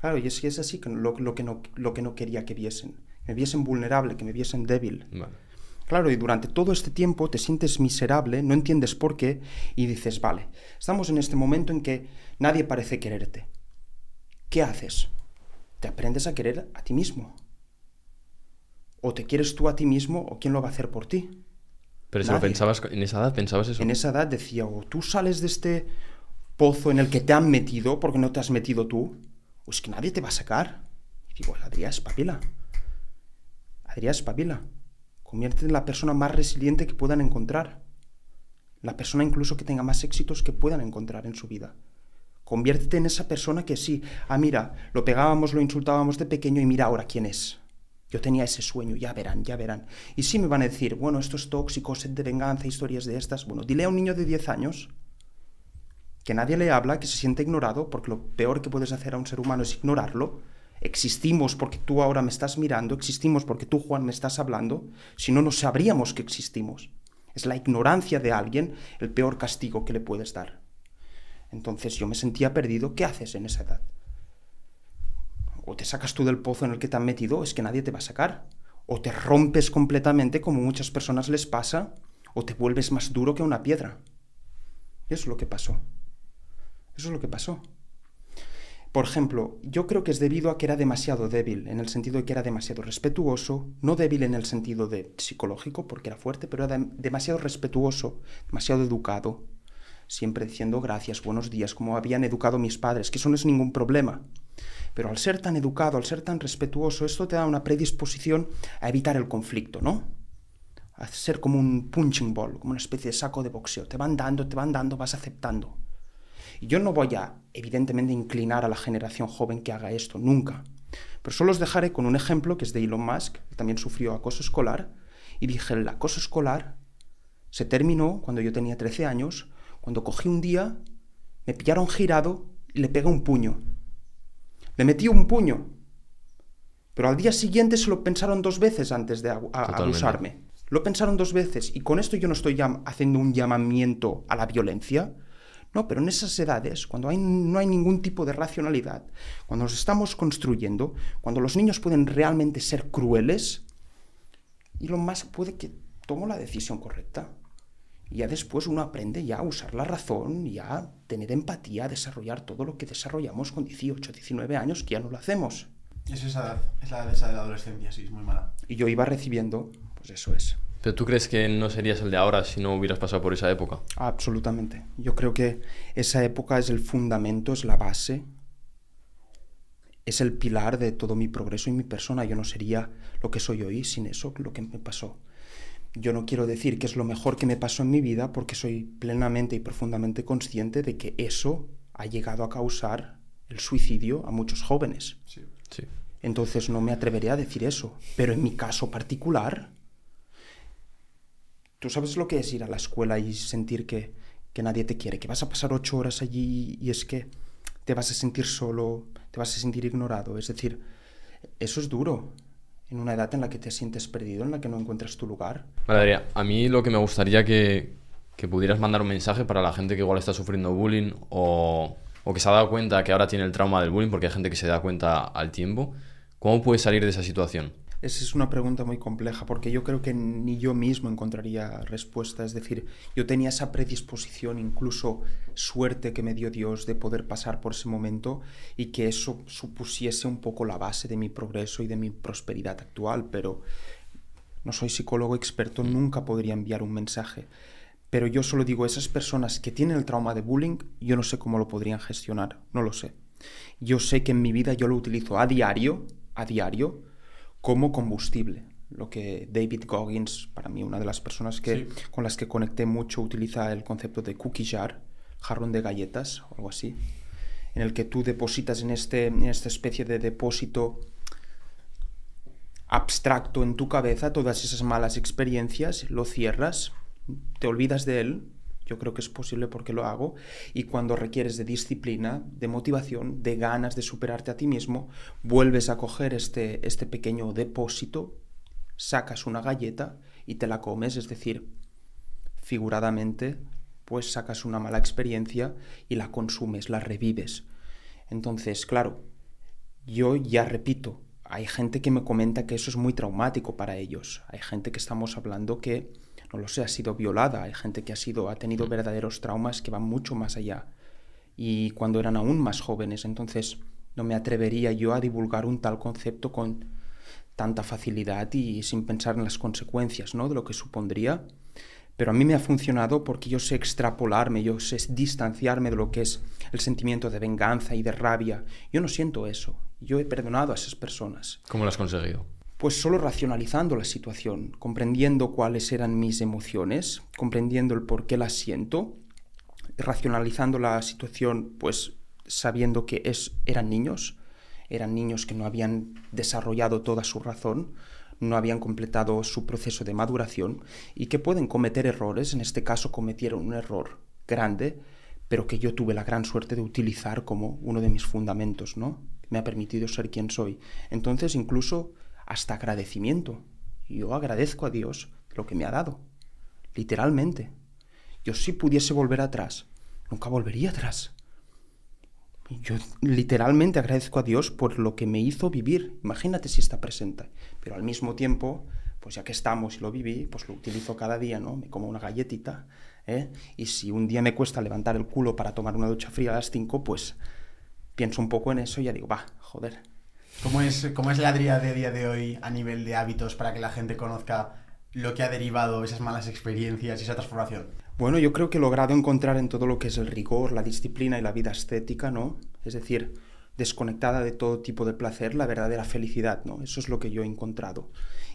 Claro, y es que es así lo, que, no, lo que no quería que viesen. Que me viesen vulnerable, que me viesen débil. Claro, y durante todo este tiempo te sientes miserable, no entiendes por qué, y dices, vale, estamos en este momento en que nadie parece quererte. ¿Qué haces? Te aprendes a querer a ti mismo. O te quieres tú a ti mismo o quién lo va a hacer por ti. Pero si lo pensabas, en esa edad pensabas eso. En esa edad decía, o tú sales de este pozo en el que te han metido porque no te has metido tú, o es que nadie te va a sacar. Y digo, Adrián, espabila. Adrián, espabila. Conviértete en la persona más resiliente que puedan encontrar. La persona incluso que tenga más éxitos que puedan encontrar en su vida. Conviértete en esa persona que sí, ah, mira, lo pegábamos, lo insultábamos de pequeño y mira ahora quién es. Yo tenía ese sueño, ya verán, ya verán. Y sí me van a decir, bueno, esto es tóxico, sed de venganza, historias de estas. Bueno, dile a un niño de 10 años que nadie le habla, que se siente ignorado, porque lo peor que puedes hacer a un ser humano es ignorarlo. Existimos porque tú ahora me estás mirando, existimos porque tú, Juan, me estás hablando. Si no, no sabríamos que existimos. Es la ignorancia de alguien el peor castigo que le puedes dar. Entonces yo me sentía perdido. ¿Qué haces en esa edad? O te sacas tú del pozo en el que te han metido, es que nadie te va a sacar. O te rompes completamente, como muchas personas les pasa, o te vuelves más duro que una piedra. Eso es lo que pasó. Eso es lo que pasó. Por ejemplo, yo creo que es debido a que era demasiado débil, en el sentido de que era demasiado respetuoso, no débil en el sentido de psicológico, porque era fuerte, pero era demasiado respetuoso, demasiado educado, siempre diciendo gracias, buenos días, como habían educado mis padres, que eso no es ningún problema. Pero al ser tan educado, al ser tan respetuoso, esto te da una predisposición a evitar el conflicto, ¿no? A ser como un punching ball, como una especie de saco de boxeo. Te van dando, te van dando, vas aceptando. Y yo no voy a, evidentemente, inclinar a la generación joven que haga esto, nunca. Pero solo os dejaré con un ejemplo que es de Elon Musk, que también sufrió acoso escolar. Y dije, el acoso escolar se terminó cuando yo tenía 13 años, cuando cogí un día, me pillaron girado y le pegué un puño. Le metí un puño. Pero al día siguiente se lo pensaron dos veces antes de abusarme. Lo pensaron dos veces. Y con esto yo no estoy haciendo un llamamiento a la violencia. No, pero en esas edades, cuando hay, no hay ningún tipo de racionalidad, cuando nos estamos construyendo, cuando los niños pueden realmente ser crueles, y lo más puede que tomo la decisión correcta. Y ya después uno aprende ya a usar la razón y a tener empatía, a desarrollar todo lo que desarrollamos con 18, 19 años, que ya no lo hacemos. Es esa edad, es la edad esa de la adolescencia, sí, es muy mala. Y yo iba recibiendo, pues eso es. ¿Pero tú crees que no serías el de ahora si no hubieras pasado por esa época? Absolutamente. Yo creo que esa época es el fundamento, es la base, es el pilar de todo mi progreso y mi persona. Yo no sería lo que soy hoy sin eso, lo que me pasó. Yo no quiero decir que es lo mejor que me pasó en mi vida porque soy plenamente y profundamente consciente de que eso ha llegado a causar el suicidio a muchos jóvenes. Sí. Sí. Entonces no me atrevería a decir eso. Pero en mi caso particular, tú sabes lo que es ir a la escuela y sentir que, que nadie te quiere, que vas a pasar ocho horas allí y es que te vas a sentir solo, te vas a sentir ignorado. Es decir, eso es duro en una edad en la que te sientes perdido, en la que no encuentras tu lugar. Vale, a mí lo que me gustaría que, pudieras mandar un mensaje para la gente que igual está sufriendo bullying o que se ha dado cuenta que ahora tiene el trauma del bullying, porque hay gente que se da cuenta al tiempo. ¿Cómo puedes salir de esa situación? Esa es una pregunta muy compleja porque yo creo que ni yo mismo encontraría respuesta. Es decir, yo tenía esa predisposición, incluso suerte que me dio Dios de poder pasar por ese momento y que eso supusiese un poco la base de mi progreso y de mi prosperidad actual, pero no soy psicólogo experto, nunca podría enviar un mensaje. Pero yo solo digo, esas personas que tienen el trauma de bullying, yo no sé cómo lo podrían gestionar, no lo sé. Yo sé que en mi vida yo lo utilizo a diario, a diario, como combustible. Lo que David Goggins, para mí una de las personas que, Sí. con las que conecté mucho, utiliza el concepto de cookie jar, jarrón de galletas o algo así, en el que tú depositas en, este, en esta especie de depósito abstracto en tu cabeza todas esas malas experiencias, lo cierras, te olvidas de él, yo creo que es posible porque lo hago, y cuando requieres de disciplina, de motivación, de ganas de superarte a ti mismo, vuelves a coger este, este pequeño depósito, sacas una galleta y te la comes, es decir, figuradamente, pues sacas una mala experiencia y la consumes, la revives. Entonces, claro, yo ya repito, hay gente que me comenta que eso es muy traumático para ellos. Hay gente que estamos hablando que, no lo sé, ha sido violada. Hay gente que ha, sido, ha tenido verdaderos traumas que van mucho más allá. Y cuando eran aún más jóvenes. Entonces, no me atrevería yo a divulgar un tal concepto con tanta facilidad y sin pensar en las consecuencias ¿no? de lo que supondría. Pero a mí me ha funcionado porque yo sé extrapolarme, yo sé distanciarme de lo que es el sentimiento de venganza y de rabia. Yo no siento eso. Yo he perdonado a esas personas. ¿Cómo lo has conseguido? Pues solo racionalizando la situación, comprendiendo cuáles eran mis emociones, comprendiendo el por qué las siento, racionalizando la situación, pues sabiendo que es, eran niños, eran niños que no habían desarrollado toda su razón, no habían completado su proceso de maduración y que pueden cometer errores, en este caso cometieron un error grande, pero que yo tuve la gran suerte de utilizar como uno de mis fundamentos, ¿no? Me ha permitido ser quien soy. Entonces, incluso hasta agradecimiento. Yo agradezco a Dios lo que me ha dado. Literalmente. Yo si pudiese volver atrás, nunca volvería atrás. Yo literalmente agradezco a Dios por lo que me hizo vivir. Imagínate si está presente. Pero al mismo tiempo, pues ya que estamos y lo viví, pues lo utilizo cada día, ¿no? Me como una galletita, ¿eh? Y si un día me cuesta levantar el culo para tomar una ducha fría a las 5, pues pienso un poco en eso y ya digo, va, joder. ¿Cómo es, ¿Cómo es la Adrià de día de hoy a nivel de hábitos para que la gente conozca lo que ha derivado esas malas experiencias y esa transformación? Bueno, yo creo que he logrado encontrar en todo lo que es el rigor, la disciplina y la vida estética, ¿no? Es decir, desconectada de todo tipo de placer, la verdadera felicidad, ¿no? Eso es lo que yo he encontrado.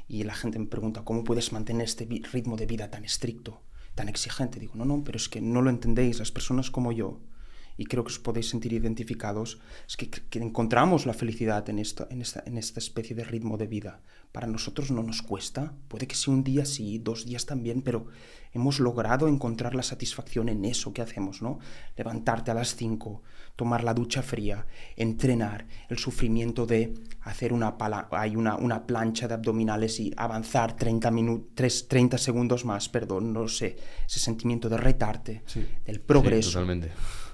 Y la gente me pregunta, ¿cómo puedes mantener este ritmo de vida tan estricto, tan exigente? Digo, no, no, pero es que no lo entendéis, las personas como yo, y creo que os podéis sentir identificados, es que, que encontramos la felicidad en, esto, en, esta, en esta especie de ritmo de vida. Para nosotros no nos cuesta, puede que sea un día sí, dos días también, pero hemos logrado encontrar la satisfacción en eso que hacemos, ¿no? Levantarte a las 5, tomar la ducha fría, entrenar, el sufrimiento de hacer una, hay una, una plancha de abdominales y avanzar 30, 30 segundos más, perdón, no sé, ese sentimiento de retarte, del progreso. Sí, totalmente.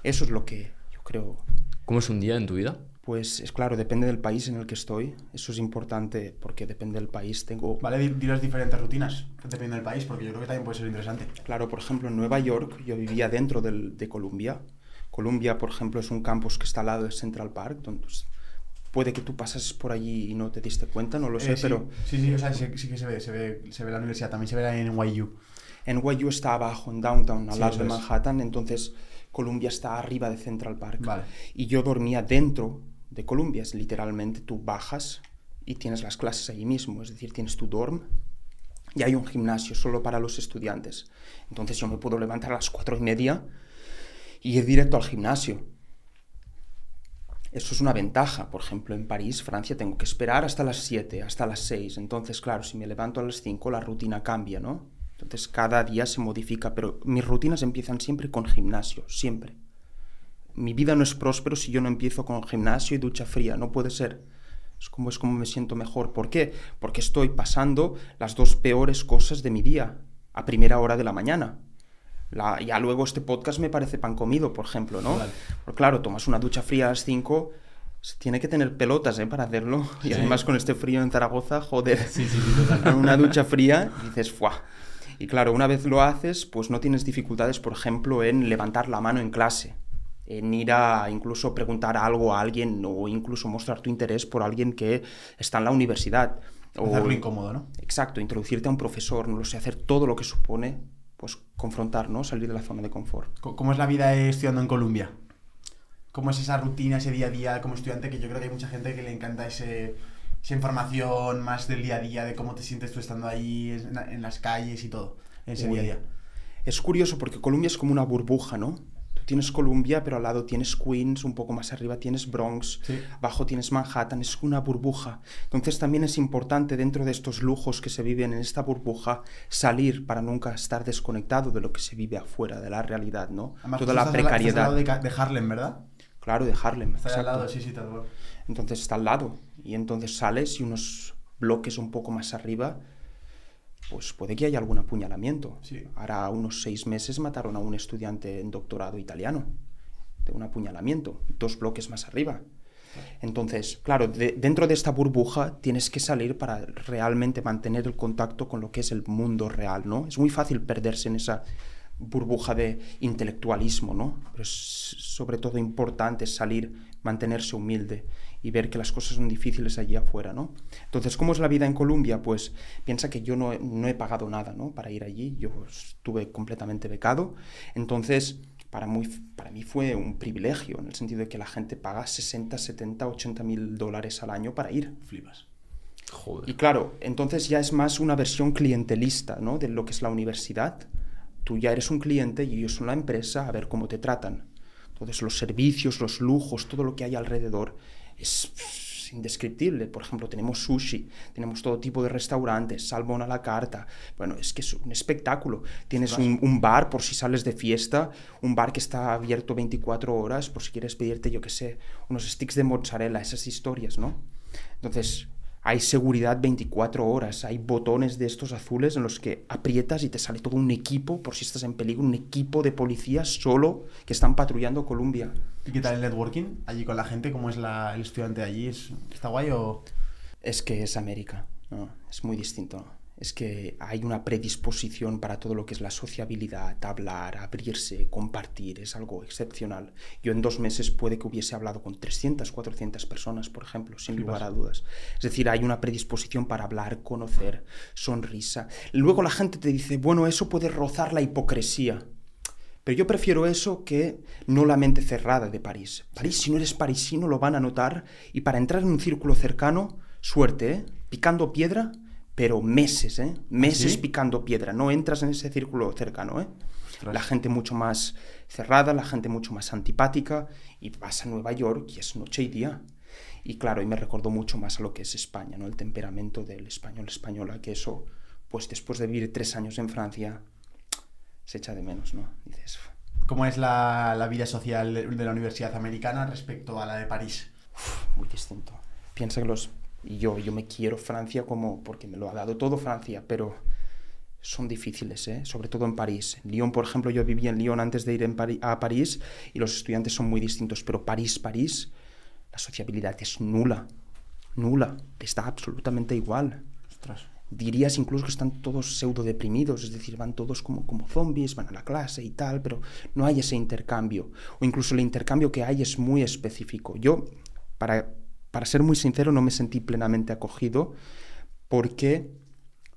Eso es lo que yo creo. ¿Cómo es un día en tu vida? Pues es claro, depende del país en el que estoy. Eso es importante porque depende del país. Tengo... Vale, di, las diferentes rutinas, depende del país, porque yo creo que también puede ser interesante. Claro, por ejemplo, en Nueva York yo vivía dentro del, de Columbia. Columbia, por ejemplo, es un campus que está al lado de Central Park, donde puede que tú pases por allí y no te diste cuenta, no lo sé, eh, pero... Sí, sí, o sea, sí, sí, que se ve, se ve, se ve la universidad, también se ve en NYU. NYU está abajo, en Downtown, al lado de Manhattan, entonces Columbia está arriba de Central Park. Vale. Y yo dormía dentro de Columbia. Es literalmente tú bajas y tienes las clases allí mismo, es decir, tienes tu dorm y hay un gimnasio solo para los estudiantes. Entonces yo me puedo levantar a las cuatro y media y ir directo al gimnasio. Eso es una ventaja. Por ejemplo, en París, Francia, tengo que esperar hasta las 7, hasta las 6. Entonces, claro, si me levanto a las 5, la rutina cambia, ¿no? Entonces, cada día se modifica, pero mis rutinas empiezan siempre con gimnasio, siempre mi vida no es próspero si yo no empiezo con gimnasio y ducha fría, no puede ser. Es como, es como me siento mejor. ¿Por qué? Porque estoy pasando las dos peores cosas de mi día a primera hora de la mañana. La, ya luego este podcast me parece pan comido, por ejemplo, ¿no? Porque claro, tomas una ducha fría a las 5, tiene que tener pelotas ¿eh? para hacerlo. Y además con este frío en Zaragoza, joder, sí, sí, sí, una ducha fría dices, ¡fuah! Y claro, una vez lo haces, pues no tienes dificultades, por ejemplo, en levantar la mano en clase en ir a incluso preguntar algo a alguien o incluso mostrar tu interés por alguien que está en la universidad. O, Hacerlo incómodo, ¿no? Exacto, introducirte a un profesor, no lo sé, hacer todo lo que supone pues confrontar, ¿no? Salir de la zona de confort. ¿Cómo es la vida estudiando en Colombia? ¿Cómo es esa rutina, ese día a día como estudiante? Que yo creo que hay mucha gente que le encanta ese, esa información más del día a día, de cómo te sientes tú estando ahí en, las calles y todo, ese día a día. Es curioso porque Colombia es como una burbuja, ¿no? tienes Columbia, pero al lado tienes Queens, un poco más arriba tienes Bronx, abajo tienes Manhattan, es una burbuja. Entonces también es importante dentro de estos lujos que se viven en esta burbuja salir para nunca estar desconectado de lo que se vive afuera, de la realidad, ¿no? Toda la precariedad. Al lado de, Harlem, ¿verdad? Claro, de Harlem. Está al lado, sí, sí, Entonces está al lado y entonces sales y unos bloques un poco más arriba pues puede que haya algún apuñalamiento. Ahora unos seis meses mataron a un estudiante en doctorado italiano de un apuñalamiento, dos bloques más arriba. Entonces, claro, dentro de esta burbuja tienes que salir para realmente mantener el contacto con lo que es el mundo real, ¿no? Es muy fácil perderse en esa burbuja de intelectualismo, ¿no? Pero es sobre todo importante salir, mantenerse humilde y ver que las cosas son difíciles allí afuera, ¿no? Entonces, ¿cómo es la vida en Colombia? Pues piensa que yo no, he pagado nada, ¿no? Para ir allí, yo estuve completamente becado, entonces para, muy, para mí fue un privilegio, en el sentido de que la gente paga 60, 70, 80 mil dólares al año para ir. Flipas. Joder. Y claro, entonces ya es más una versión clientelista, ¿no? De lo que es la universidad. Tú ya eres un cliente y ellos son la empresa a ver cómo te tratan. Entonces los servicios, los lujos, todo lo que hay alrededor es indescriptible. Por ejemplo, tenemos sushi, tenemos todo tipo de restaurantes, salmón a la carta. Bueno, es que es un espectáculo. Tienes un, bar por si sales de fiesta, un bar que está abierto 24 horas por si quieres pedirte, yo qué sé, unos sticks de mozzarella, esas historias, ¿no? Entonces, hay seguridad 24 horas, hay botones de estos azules en los que aprietas y te sale todo un equipo, por si estás en peligro, un equipo de policías solo que están patrullando Colombia. ¿Y qué tal el networking allí con la gente? ¿Cómo es el estudiante allí? ¿Está guay o...? Es que es América, es muy distinto es que hay una predisposición para todo lo que es la sociabilidad, hablar, abrirse, compartir, es algo excepcional. Yo en dos meses puede que hubiese hablado con 300, 400 personas, por ejemplo, sin lugar a dudas. Es decir, hay una predisposición para hablar, conocer, sonrisa. Luego la gente te dice, bueno, eso puede rozar la hipocresía. Pero yo prefiero eso que no la mente cerrada de París. París, si no eres parisino, lo van a notar. Y para entrar en un círculo cercano, suerte, ¿eh? Picando piedra, pero meses, ¿eh? Meses picando piedra. No entras en ese círculo cercano, ¿eh? La gente mucho más cerrada, la gente mucho más antipática, y vas a Nueva York y es noche y día. Y claro, y me recordó mucho más a lo que es España, ¿no? El temperamento del español española, que eso, pues después de vivir tres años en Francia, se echa de menos, ¿no? Dices, ¿Cómo es la, la vida social de, de la universidad americana respecto a la de París? "Uf, muy distinto. Piensa que los... y Yo, yo me quiero Francia como... porque me lo ha dado todo Francia, pero son difíciles, ¿eh? sobre todo en París. En Lyon, por ejemplo, yo vivía en Lyon antes de ir en Pari- a París y los estudiantes son muy distintos, pero París, París, la sociabilidad es nula, nula, está absolutamente igual. Ostras. Dirías incluso que están todos pseudo deprimidos, es decir, van todos como, como zombies, van a la clase y tal, pero no hay ese intercambio. O incluso el intercambio que hay es muy específico. Yo, para, para ser muy sincero, no me sentí plenamente acogido porque,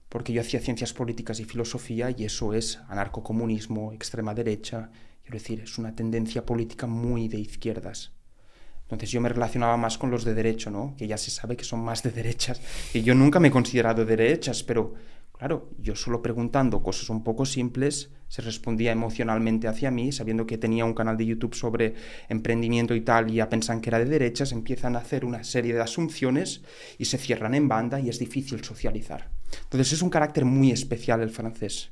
porque yo hacía ciencias políticas y filosofía y eso es anarcocomunismo, extrema derecha, quiero decir, es una tendencia política muy de izquierdas. Entonces yo me relacionaba más con los de derecho, ¿no? Que ya se sabe que son más de derechas. Y yo nunca me he considerado de derechas, pero claro, yo solo preguntando cosas un poco simples, se respondía emocionalmente hacia mí, sabiendo que tenía un canal de YouTube sobre emprendimiento y tal, y ya pensan que era de derechas, empiezan a hacer una serie de asunciones y se cierran en banda y es difícil socializar. Entonces es un carácter muy especial el francés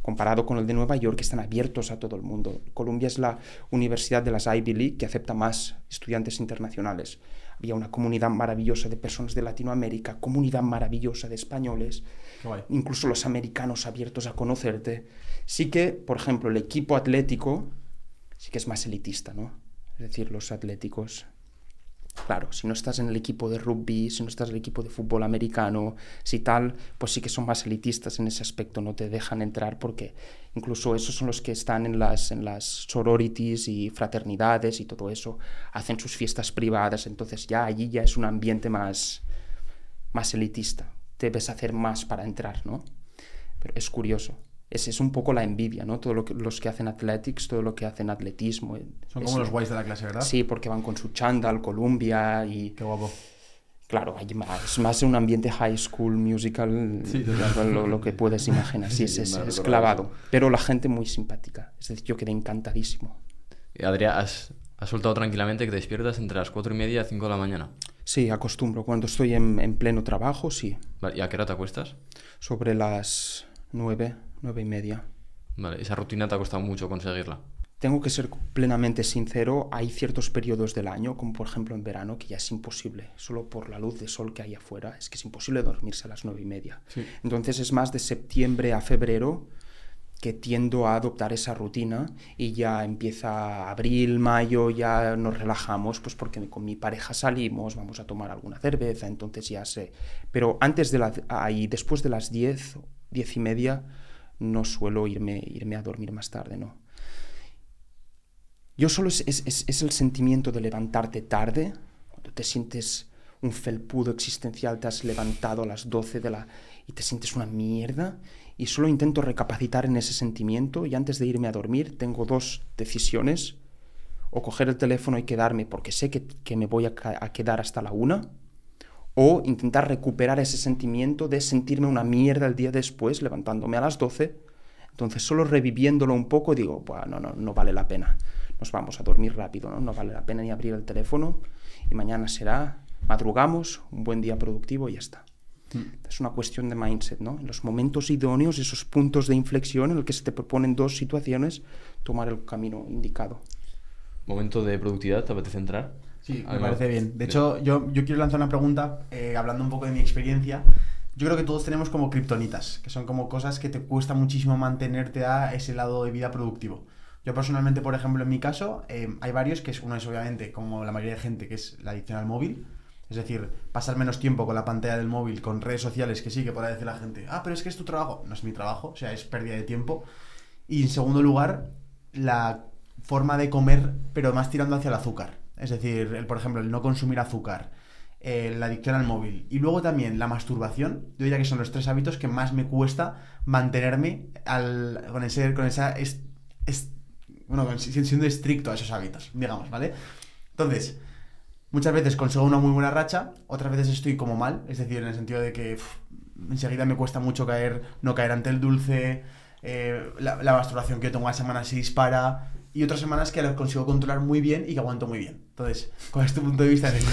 comparado con el de Nueva York, que están abiertos a todo el mundo. Columbia es la universidad de las Ivy League que acepta más estudiantes internacionales. Había una comunidad maravillosa de personas de Latinoamérica, comunidad maravillosa de españoles, guay. incluso los americanos abiertos a conocerte. Sí que, por ejemplo, el equipo atlético sí que es más elitista, ¿no? Es decir, los atléticos Claro, si no estás en el equipo de rugby, si no estás en el equipo de fútbol americano, si tal, pues sí que son más elitistas en ese aspecto, no te dejan entrar porque incluso esos son los que están en las, en las sororities y fraternidades y todo eso, hacen sus fiestas privadas, entonces ya allí ya es un ambiente más, más elitista, debes hacer más para entrar, ¿no? Pero es curioso. Es, es un poco la envidia, ¿no? Todo lo que, los que hacen athletics, todo lo que hacen atletismo. Son es- como los guays de la clase, ¿verdad? Sí, porque van con su chándal, Columbia y... Qué guapo. Claro, hay más, es más un ambiente high school musical, Sí, lo, lo que puedes imaginar. Sí, es, Sí, es, clavado. Pero la gente muy simpática. Es decir, yo quedé encantadísimo. Y Adrián, ¿has, has soltado tranquilamente que te despiertas entre las 4 y media y 5 de la mañana? Sí, acostumbro. Cuando estoy en, en pleno trabajo, sí. Vale, ¿Y a qué hora te acuestas? Sobre las nueve, nueve y media. Vale, esa rutina te ha costado mucho conseguirla. Tengo que ser plenamente sincero, hay ciertos periodos del año, como por ejemplo en verano, que ya es imposible, solo por la luz de sol que hay afuera, es que es imposible dormirse a las nueve y media. Sí. Entonces es más de septiembre a febrero que tiendo a adoptar esa rutina y ya empieza abril, mayo, ya nos relajamos, pues porque con mi pareja salimos, vamos a tomar alguna cerveza, entonces ya sé. Pero antes de las, ahí, después de las diez, diez y media, no suelo irme, irme a dormir más tarde, ¿no? Yo solo es, es- es- el sentimiento de levantarte tarde, cuando te sientes un felpudo existencial, te has levantado a las 12 de la... y te sientes una mierda, y solo intento recapacitar en ese sentimiento y antes de irme a dormir tengo dos decisiones, o coger el teléfono y quedarme porque sé que, que me voy a, a quedar hasta la una, o intentar recuperar ese sentimiento de sentirme una mierda el día después, levantándome a las 12. Entonces, solo reviviéndolo un poco, digo, "Buah, no, no, no vale la pena. Nos vamos a dormir rápido, ¿no? No vale la pena ni abrir el teléfono. Y mañana será, madrugamos, un buen día productivo y ya está. Es una cuestión de mindset, ¿no? En los momentos idóneos, esos puntos de inflexión en el que se te proponen dos situaciones, tomar el camino indicado. Momento de productividad, ¿te apetece entrar? Sí, me parece bien. De hecho, yo, yo quiero lanzar una pregunta eh, hablando un poco de mi experiencia. Yo creo que todos tenemos como kriptonitas, que son como cosas que te cuesta muchísimo mantenerte a ese lado de vida productivo. Yo personalmente, por ejemplo, en mi caso, eh, hay varios, que es uno es obviamente, como la mayoría de gente, que es la adicción al móvil. Es decir, pasar menos tiempo con la pantalla del móvil, con redes sociales, que sí, que podrá decir la gente, ah, pero es que es tu trabajo. No es mi trabajo, o sea, es pérdida de tiempo. Y en segundo lugar, la forma de comer, pero más tirando hacia el azúcar. Es decir, el, por ejemplo, el no consumir azúcar, la adicción al móvil y luego también la masturbación. Yo diría que son los tres hábitos que más me cuesta mantenerme al, con, ese, con esa. es- es- bueno, siendo estricto a esos hábitos, digamos, ¿vale? Entonces, muchas veces consigo una muy buena racha, otras veces estoy como mal, es decir, en el sentido de que enseguida me cuesta mucho caer, no caer ante el dulce, eh, la, masturbación que yo tengo una semana se dispara, y otras semanas que lo consigo controlar muy bien y que aguanto muy bien. Entonces, ¿cuál es tu punto de vista en esto?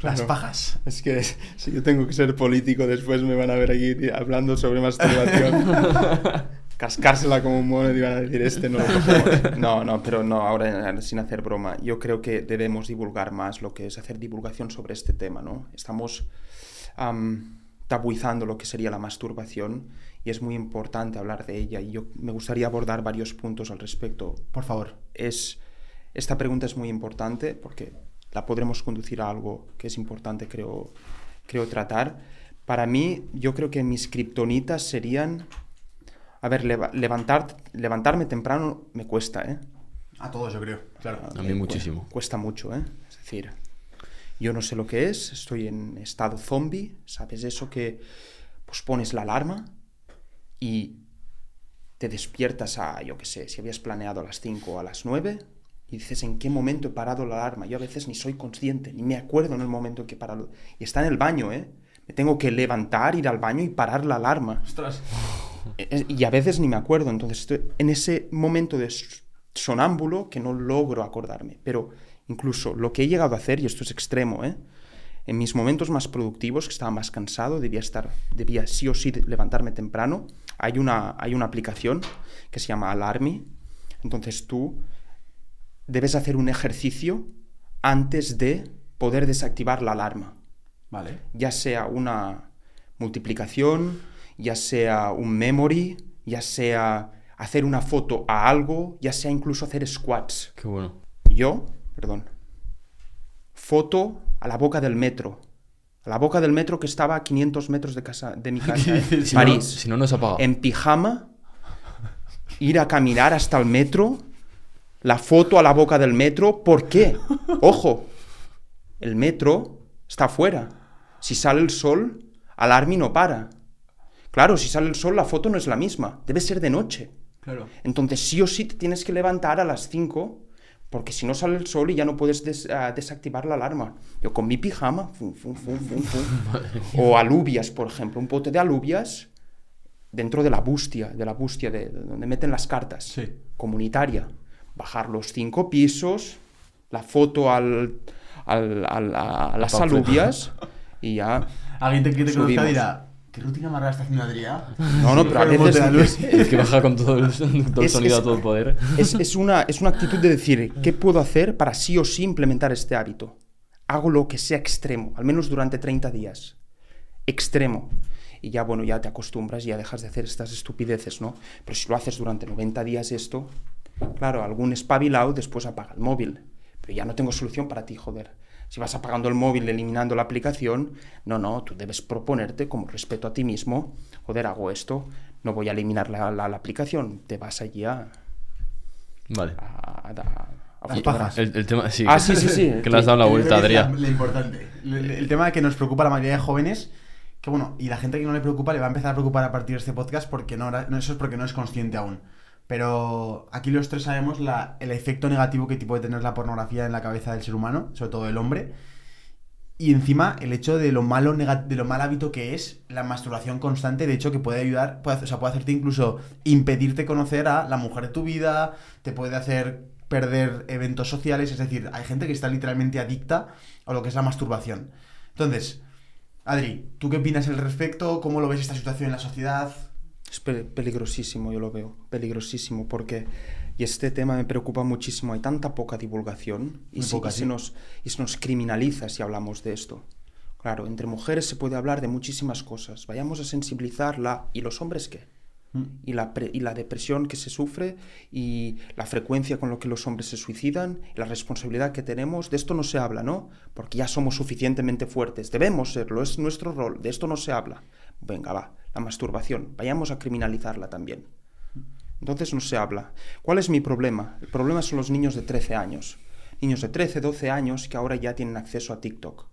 Las pajas. Es que si yo tengo que ser político, después me van a ver aquí hablando sobre masturbación. Cascársela como un mono y van a decir, este no lo cogemos". No, no, pero no, ahora sin hacer broma. Yo creo que debemos divulgar más lo que es hacer divulgación sobre este tema, ¿no? Estamos am, tabuizando lo que sería la masturbación y es muy importante hablar de ella y yo me gustaría abordar varios puntos al respecto Por favor. es esta pregunta es muy importante porque la podremos conducir a algo que es importante creo creo tratar para mí yo creo que mis kriptonitas serían a ver leva- levantar levantarme temprano me cuesta eh A todos, yo creo. Claro. A mí muchísimo. cu- Cuesta mucho, ¿eh? Es decir, yo no sé lo que es, estoy en estado zombie, ¿sabes? Eso que pues pones la alarma y te despiertas a, yo qué sé, si habías planeado a las 5 o a las 9 y dices, ¿en qué momento he parado la alarma? Yo a veces ni soy consciente, ni me acuerdo en el momento en que he parado. Y está en el baño, ¿eh? Me tengo que levantar, ir al baño y parar la alarma. Ostras. Eh, Y a veces ni me acuerdo, entonces estoy en ese momento de sonámbulo que no logro acordarme. Pero incluso lo que he llegado a hacer, y esto es extremo, ¿eh? en mis momentos más productivos, que estaba más cansado, debía estar, debía sí o sí levantarme temprano, hay una, hay una aplicación que se llama Alarmy. Entonces tú debes hacer un ejercicio antes de poder desactivar la alarma Vale. ya sea una multiplicación, ya sea un memory, ya sea hacer una foto a algo, ya sea incluso hacer squats. Qué bueno. Yo, perdón, foto a la boca del metro. La boca del metro que estaba a 500 metros de, casa, de mi casa, ¿eh? Si no, si no, no se apaga. En pijama, ir a caminar hasta el metro, la foto a la boca del metro. ¿Por qué? Ojo, el metro está afuera. Si sale el sol, Alarmi no para. Claro, si sale el sol, la foto no es la misma. Debe ser de noche. Claro. Entonces, sí o sí te tienes que levantar a las 5, porque si no sale el sol y ya no puedes des- ah, desactivar la alarma. Yo con mi pijama, fum, fum, fum, fum, fum. o alubias, por ejemplo, un pote de alubias dentro de la bustia, de la bustia de, de donde meten las cartas, Sí. comunitaria. Bajar los cinco pisos, la foto al, al- al- a, a las alubias y ya. Alguien te, que te conozca dirá, ¿qué rutina más rara está haciendo Adrián? No, no, pero a veces Es que baja con todo el, todo el Es- sonido es- a todo el poder. Es, es una, es una actitud de decir, ¿qué puedo hacer para sí o sí implementar este hábito? Hago lo que sea extremo, al menos durante 30 días. Extremo. Y ya, bueno, ya te acostumbras, ya dejas de hacer estas estupideces, ¿no? Pero si lo haces durante 90 días esto, claro, algún espabilado después apaga el móvil. Pero ya no tengo solución para ti, joder. Si vas apagando el móvil, eliminando la aplicación, no, no, tú debes proponerte como respeto a ti mismo, joder, hago esto, no voy a eliminar la, la- la aplicación, te vas allí a, Vale. a, a- a Las fotogra- pajas. El, el tema, sí. Ah, sí, sí, sí. Que le has dado la vuelta, Adrián. Lo importante. El, el tema que nos preocupa a la mayoría de jóvenes, que bueno, y la gente que no le preocupa le va a empezar a preocupar a partir de este podcast porque no, no eso es porque no es consciente aún. Pero aquí los tres sabemos la- el efecto negativo que puede tener la pornografía en la cabeza del ser humano, sobre todo del hombre. Y encima el hecho de lo malo de lo mal hábito que es la masturbación constante, de hecho que puede ayudar, puede, o sea, puede hacerte incluso impedirte conocer a la mujer de tu vida, te puede hacer perder eventos sociales, es decir, hay gente que está literalmente adicta a lo que es la masturbación. Entonces, Adri, ¿tú qué opinas al respecto? ¿Cómo lo ves esta situación en la sociedad? Es pe- peligrosísimo, yo lo veo. Peligrosísimo porque... Y este tema me preocupa muchísimo. Hay tanta poca divulgación y, si- poca, y se sí. nos, y se nos criminaliza si hablamos de esto. Claro, entre mujeres se puede hablar de muchísimas cosas. Vayamos a sensibilizarla. ¿Y los hombres qué? Mm. y la, pre- y la depresión que se sufre y la frecuencia con lo que los hombres se suicidan, y la responsabilidad que tenemos, de esto no se habla, ¿no? Porque ya somos suficientemente fuertes, debemos serlo, es nuestro rol, de esto no se habla. Venga, va, la masturbación, vayamos a criminalizarla también. Entonces no se habla. ¿Cuál es mi problema? El problema son los niños de 13 años. Niños de 13, 12 años que ahora ya tienen acceso a TikTok.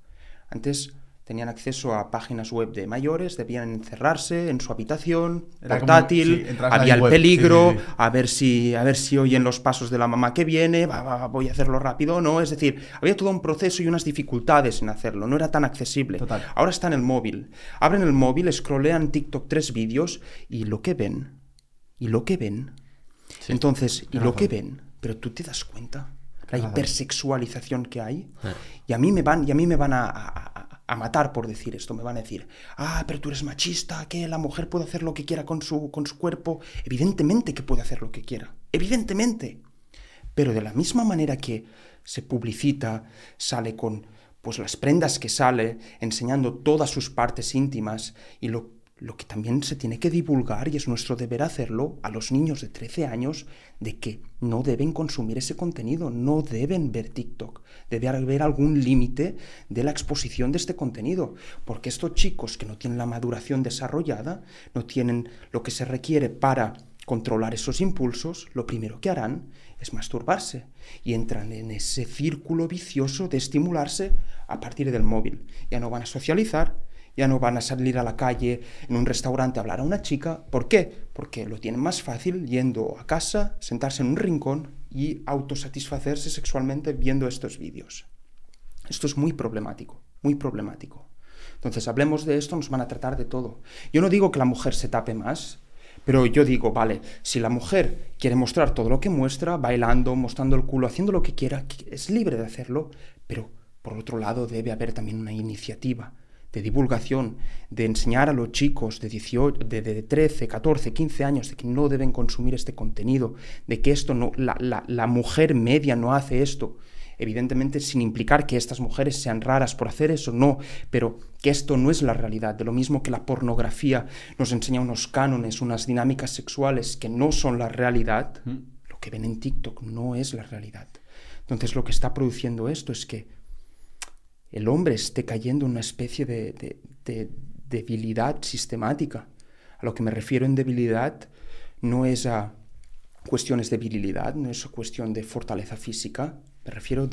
Antes tenían acceso a páginas web de mayores, debían encerrarse en su habitación, Era como- portátil, sí, había el web, peligro, sí, sí, sí. a ver si a ver si oyen los pasos de la mamá que viene, va, va, voy a hacerlo rápido, no, es decir, había todo un proceso y unas dificultades en hacerlo, no era tan accesible. Total. Ahora está en el móvil. Abren el móvil, scrollean TikTok tres vídeos y lo que ven, y lo que ven. Entonces, y lo que ven, pero tú te das cuenta. la hipersexualización que hay. Y a mí me van, y a mí me van a, a, a, matar por decir esto. Me van a decir, ah, pero tú eres machista, que la mujer puede hacer lo que quiera con su, con su cuerpo. Evidentemente que puede hacer lo que quiera. Evidentemente. Pero de la misma manera que se publicita, sale con pues las prendas que sale, enseñando todas sus partes íntimas y lo lo que también se tiene que divulgar, y es nuestro deber hacerlo, a los niños de 13 años, de que no deben consumir ese contenido, no deben ver TikTok, debe haber algún límite de la exposición de este contenido, porque estos chicos que no tienen la maduración desarrollada, no tienen lo que se requiere para controlar esos impulsos, lo primero que harán es masturbarse y entran en ese círculo vicioso de estimularse a partir del móvil. Ya no van a socializar, ya no van a salir a la calle en un restaurante a hablar a una chica. ¿Por qué? Porque lo tienen más fácil yendo a casa, sentarse en un rincón y autosatisfacerse sexualmente viendo estos vídeos. Esto es muy problemático, muy problemático. Entonces, hablemos de esto, nos van a tratar de todo. Yo no digo que la mujer se tape más, pero yo digo, vale, si la mujer quiere mostrar todo lo que muestra, bailando, mostrando el culo, haciendo lo que quiera, es libre de hacerlo, pero por otro lado debe haber también una iniciativa de divulgación, de enseñar a los chicos de, 18, de, de 13, 14, 15 años de que no deben consumir este contenido, de que esto no, la, la, la mujer media no hace esto, evidentemente sin implicar que estas mujeres sean raras por hacer eso, no, pero que esto no es la realidad, de lo mismo que la pornografía nos enseña unos cánones, unas dinámicas sexuales que no son la realidad, mm. lo que ven en TikTok no es la realidad. Entonces lo que está produciendo esto es que el hombre esté cayendo en una especie de, de, de, debilidad sistemática. A lo que me refiero en debilidad no es a cuestiones de virilidad, no es cuestión de fortaleza física, me refiero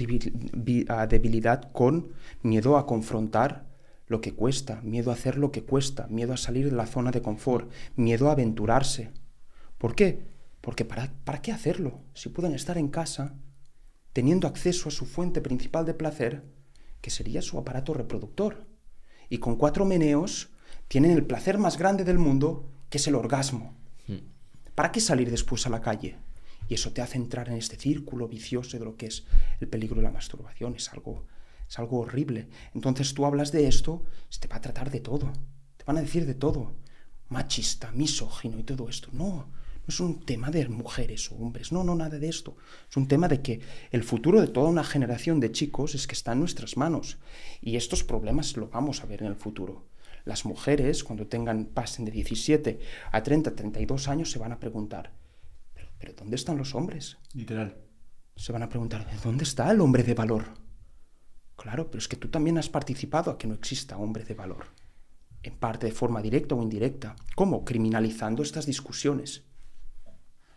a debilidad con miedo a confrontar lo que cuesta, miedo a hacer lo que cuesta, miedo a salir de la zona de confort, miedo a aventurarse. ¿Por qué? Porque ¿para, ¿para qué hacerlo? Si pueden estar en casa, teniendo acceso a su fuente principal de placer, que sería su aparato reproductor. Y con cuatro meneos tienen el placer más grande del mundo, que es el orgasmo. Hmm. ¿Para qué salir después a la calle? Y eso te hace entrar en este círculo vicioso de lo que es el peligro de la masturbación. Es algo, es algo horrible. Entonces tú hablas de esto, se te va a tratar de todo. Te van a decir de todo. Machista, misógino y todo esto. No, no es un tema de mujeres o hombres, no, no, nada de esto. Es un tema de que el futuro de toda una generación de chicos es que está en nuestras manos. Y estos problemas lo vamos a ver en el futuro. Las mujeres, cuando tengan, pasen de 17 a 30, 32 años, se van a preguntar, ¿pero, pero dónde están los hombres? Literal. Se van a preguntar, ¿dónde está el hombre de valor? Claro, pero es que tú también has participado a que no exista hombre de valor. En parte de forma directa o indirecta. ¿Cómo? Criminalizando estas discusiones.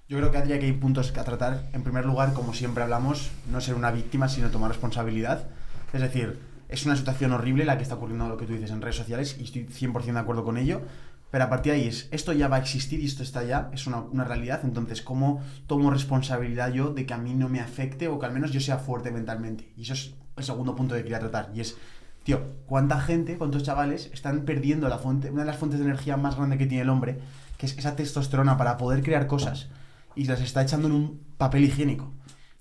Yo creo que que hay puntos que tratar. En primer lugar, como siempre hablamos, no ser una víctima, sino tomar responsabilidad. Es decir, es una situación horrible la que está ocurriendo lo que tú dices en redes sociales y estoy 100% de acuerdo con ello. Pero a partir de ahí es, esto ya va a existir y esto está ya, es una, una, realidad. Entonces, ¿cómo tomo responsabilidad yo de que a mí no me afecte o que al menos yo sea fuerte mentalmente? Y eso es el segundo punto que quería tratar. Y es, tío, ¿cuánta gente, cuántos chavales están perdiendo la fuente, una de las fuentes de energía más grande que tiene el hombre, que es esa testosterona para poder crear cosas? Y las está echando en un papel higiénico.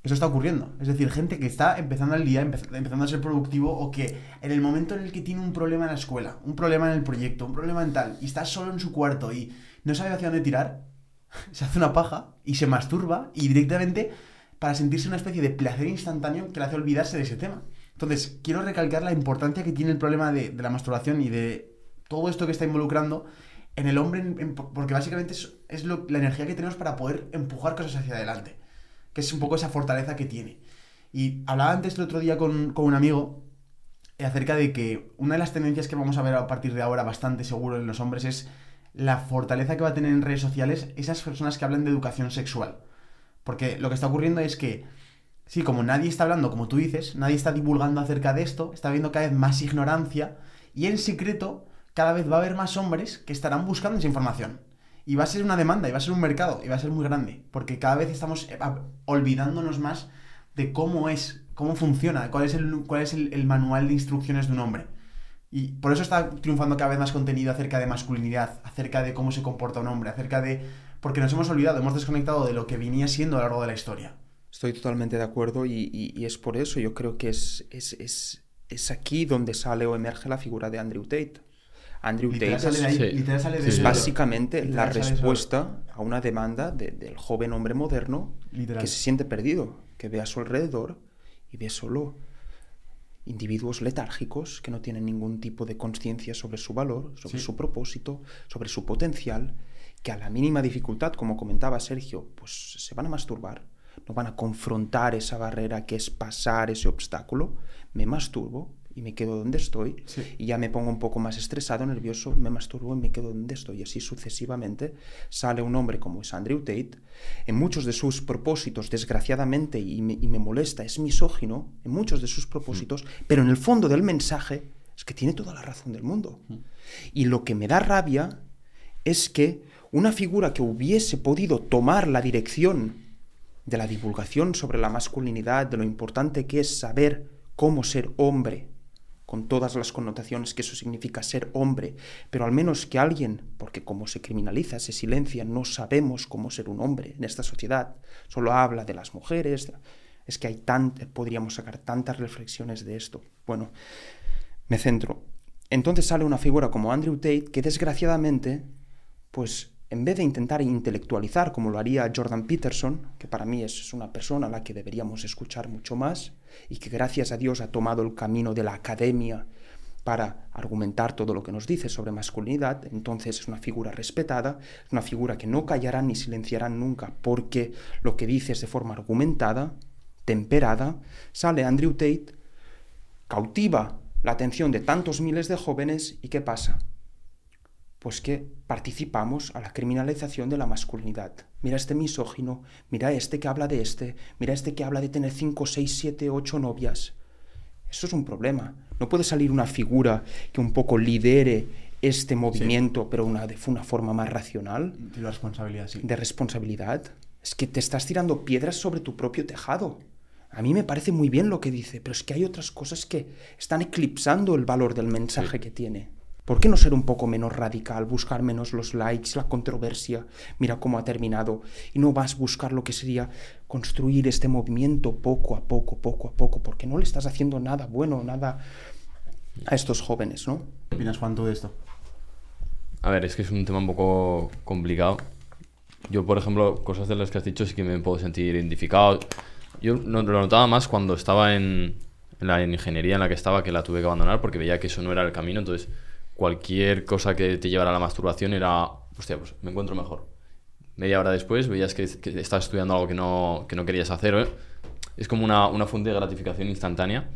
Eso está ocurriendo. Es decir, gente que está empezando el día, empezando a ser productivo o que en el momento en el que tiene un problema en la escuela, un problema en el proyecto, un problema en tal, y está solo en su cuarto y no sabe hacia dónde tirar, se hace una paja y se masturba y directamente para sentirse una especie de placer instantáneo que le hace olvidarse de ese tema. Entonces, quiero recalcar la importancia que tiene el problema de, de la masturbación y de todo esto que está involucrando en el hombre, porque básicamente es, la energía que tenemos para poder empujar cosas hacia adelante, que es un poco esa fortaleza que tiene. Y hablaba antes el otro día con, un amigo acerca de que una de las tendencias que vamos a ver a partir de ahora bastante seguro en los hombres es la fortaleza que va a tener en redes sociales esas personas que hablan de educación sexual. Porque lo que está ocurriendo es que, sí, como nadie está hablando, como tú dices, nadie está divulgando acerca de esto, está habiendo cada vez más ignorancia y en secreto cada vez va a haber más hombres que estarán buscando esa información. Y va a ser una demanda, y va a ser un mercado, y va a ser muy grande. Porque cada vez estamos eh, olvidándonos más de cómo es, cómo funciona, cuál es, el, cuál es el, manual de instrucciones de un hombre. Y por eso está triunfando cada vez más contenido acerca de masculinidad, acerca de cómo se comporta un hombre, acerca de... Porque nos hemos olvidado, hemos desconectado de lo que venía siendo a lo largo de la historia. Estoy totalmente de acuerdo y, y- es por eso, yo creo que es, es, es, es aquí donde sale o emerge la figura de Andrew Tate. Andrew Tate es, Sí. básicamente la respuesta a una demanda de- del joven hombre moderno Literal. que se siente perdido, que ve a su alrededor y ve solo individuos letárgicos que no tienen ningún tipo de conciencia sobre su valor, sobre Sí. su propósito, sobre su potencial, que a la mínima dificultad, como comentaba Sergio, pues se van a masturbar, no van a confrontar esa barrera que es pasar ese obstáculo, me masturbo y me quedo donde estoy Sí. y ya me pongo un poco más estresado, nervioso, me masturbo y me quedo donde estoy. Y así sucesivamente sale un hombre como es Andrew Tate. En muchos de sus propósitos, desgraciadamente, y me, y me molesta, es misógino, en muchos de sus propósitos, pero en el fondo del mensaje es que tiene toda la razón del mundo. Y lo que me da rabia es que una figura que hubiese podido tomar la dirección de la divulgación sobre la masculinidad, de lo importante que es saber cómo ser hombre, con todas las connotaciones que eso significa ser hombre, pero al menos que alguien, porque como se criminaliza, se silencia, no sabemos cómo ser un hombre en esta sociedad, solo habla de las mujeres, es que hay tant, podríamos sacar tantas reflexiones de esto. Bueno, me centro. Entonces sale una figura como Andrew Tate que desgraciadamente, pues en vez de intentar intelectualizar como lo haría Jordan Peterson, que para mí es una persona a la que deberíamos escuchar mucho más y que gracias a Dios ha tomado el camino de la academia para argumentar todo lo que nos dice sobre masculinidad, entonces es una figura respetada, es una figura que no callarán ni silenciarán nunca porque lo que dice es de forma argumentada, temperada, sale Andrew Tate, cautiva la atención de tantos miles de jóvenes y ¿qué pasa? Pues que participamos a la criminalización de la masculinidad. Mira este misógino, mira este que habla de este, mira este que habla de tener 5, 6, 7, 8 novias. Eso es un problema. No puede salir una figura que un poco lidere este movimiento, pero una, de una forma más racional, la responsabilidad, sí. de responsabilidad. Es que te estás tirando piedras sobre tu propio tejado. A mí me parece muy bien lo que dice, pero es que hay otras cosas que están eclipsando el valor del mensaje Sí. que tiene. ¿Por qué no ser un poco menos radical, buscar menos los likes, la controversia? Mira cómo ha terminado. Y no vas a buscar lo que sería construir este movimiento poco a poco, poco a poco, porque no le estás haciendo nada bueno, nada a estos jóvenes, ¿no? ¿Qué opinas, Juan, tú de esto? A ver, es que es un tema un poco complicado. Yo, por ejemplo, cosas de las que has dicho sí que me puedo sentir identificado. Yo no- lo notaba más cuando estaba en, en la ingeniería en la que estaba, que la tuve que abandonar porque veía que eso no era el camino. Entonces, cualquier cosa que te llevara a la masturbación era, hostia, pues me encuentro mejor. Media hora después veías que, que estabas estudiando algo que no, que no querías hacer. ¿eh? Es como una, una fuente de gratificación instantánea.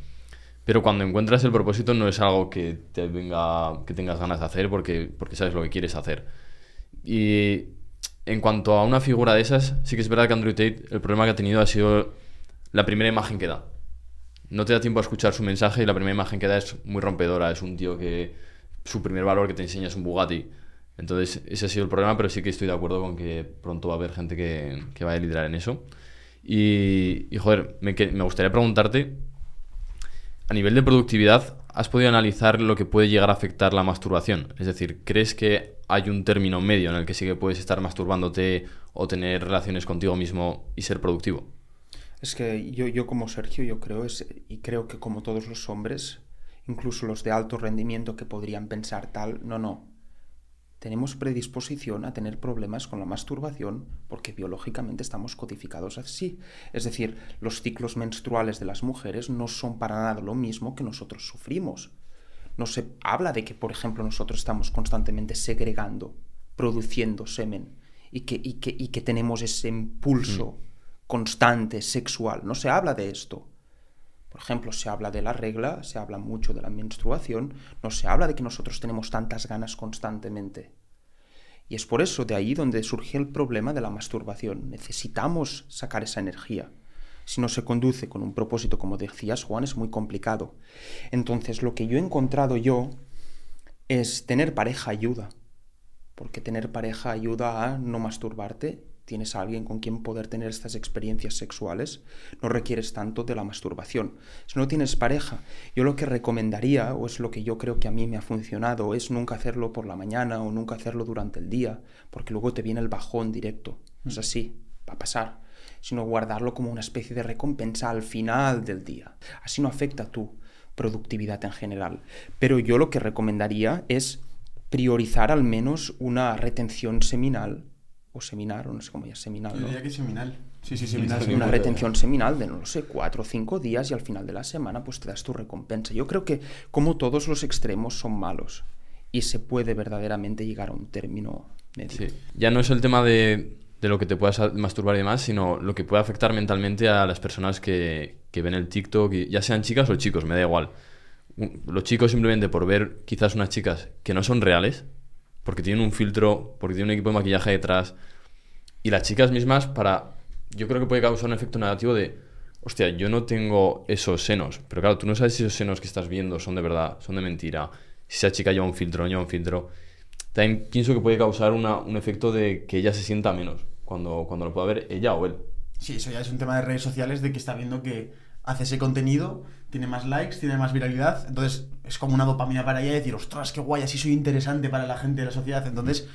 Pero cuando encuentras el propósito no es algo que te venga, que tengas ganas de hacer porque, porque sabes lo que quieres hacer. Y en cuanto a una figura de esas, sí que es verdad que Andrew Tate, el problema que ha tenido ha sido la primera imagen que da. No te da tiempo a escuchar su mensaje y la primera imagen que da es muy rompedora. Es un tío que su primer valor que te enseña es un Bugatti. Entonces, ese ha sido el problema, pero sí que estoy de acuerdo con que pronto va a haber gente que, que vaya a liderar en eso. Y, y, joder, me, me gustaría preguntarte, a nivel de productividad, ¿has podido analizar lo que puede llegar a afectar la masturbación? Es decir, ¿crees que hay un término medio en el que sí que puedes estar masturbándote o tener relaciones contigo mismo y ser productivo? Es que yo, yo como Sergio, yo creo, es, y creo que como todos los hombres, incluso los de alto rendimiento que podrían pensar tal, no, no. Tenemos predisposición a tener problemas con la masturbación porque biológicamente estamos codificados así. Es decir, los ciclos menstruales de las mujeres no son para nada lo mismo que nosotros sufrimos. No se habla de que, por ejemplo, nosotros estamos constantemente segregando, produciendo semen y que, y que, y que tenemos ese impulso constante sexual. No se habla de esto. Por ejemplo, se habla de la regla, se habla mucho de la menstruación, no se habla de que nosotros tenemos tantas ganas constantemente. Y es por eso de ahí donde surge el problema de la masturbación. Necesitamos sacar esa energía. Si no se conduce con un propósito, como decías, Juan, es muy complicado. Entonces, lo que yo he encontrado yo es tener pareja ayuda. Porque tener pareja ayuda a no masturbarte. Tienes a alguien con quien poder tener estas experiencias sexuales. No requieres tanto de la masturbación. Si no tienes pareja, yo lo que recomendaría, o es lo que yo creo que a mí me ha funcionado, es nunca hacerlo por la mañana o nunca hacerlo durante el día, porque luego te viene el bajón directo. Es así, va a pasar. sino guardarlo como una especie de recompensa al final del día. Así no afecta a tu productividad en general. Pero yo lo que recomendaría es priorizar al menos una retención seminal o seminar, o no sé cómo ya, seminal, Yo ¿no? diría que seminal. Sí, sí, seminal. sí, una retención seminal de, no lo sé, cuatro o cinco días y al final de la semana pues te das tu recompensa. Yo creo que como todos los extremos son malos y se puede verdaderamente llegar a un término medio. Sí. Ya no es el tema de, de lo que te puedas masturbar y demás, sino lo que puede afectar mentalmente a las personas que, que ven el TikTok, y- ya sean chicas o chicos, me da igual. Los chicos simplemente por ver quizás unas chicas que no son reales, porque tienen un filtro, porque tienen un equipo de maquillaje detrás, y las chicas mismas para... Yo creo que puede causar un efecto negativo de, hostia, yo no tengo esos senos, pero claro, tú no sabes si esos senos que estás viendo son de verdad, son de mentira, si esa chica lleva un filtro no lleva un filtro. También pienso que puede causar una- un efecto de que ella se sienta menos cuando, cuando lo pueda ver ella o él. Sí, eso ya es un tema de redes sociales de que está viendo que hace ese contenido, tiene más likes, tiene más viralidad, entonces es como una dopamina para ella y decir, ostras, qué guay, así soy interesante para la gente de la sociedad. Entonces,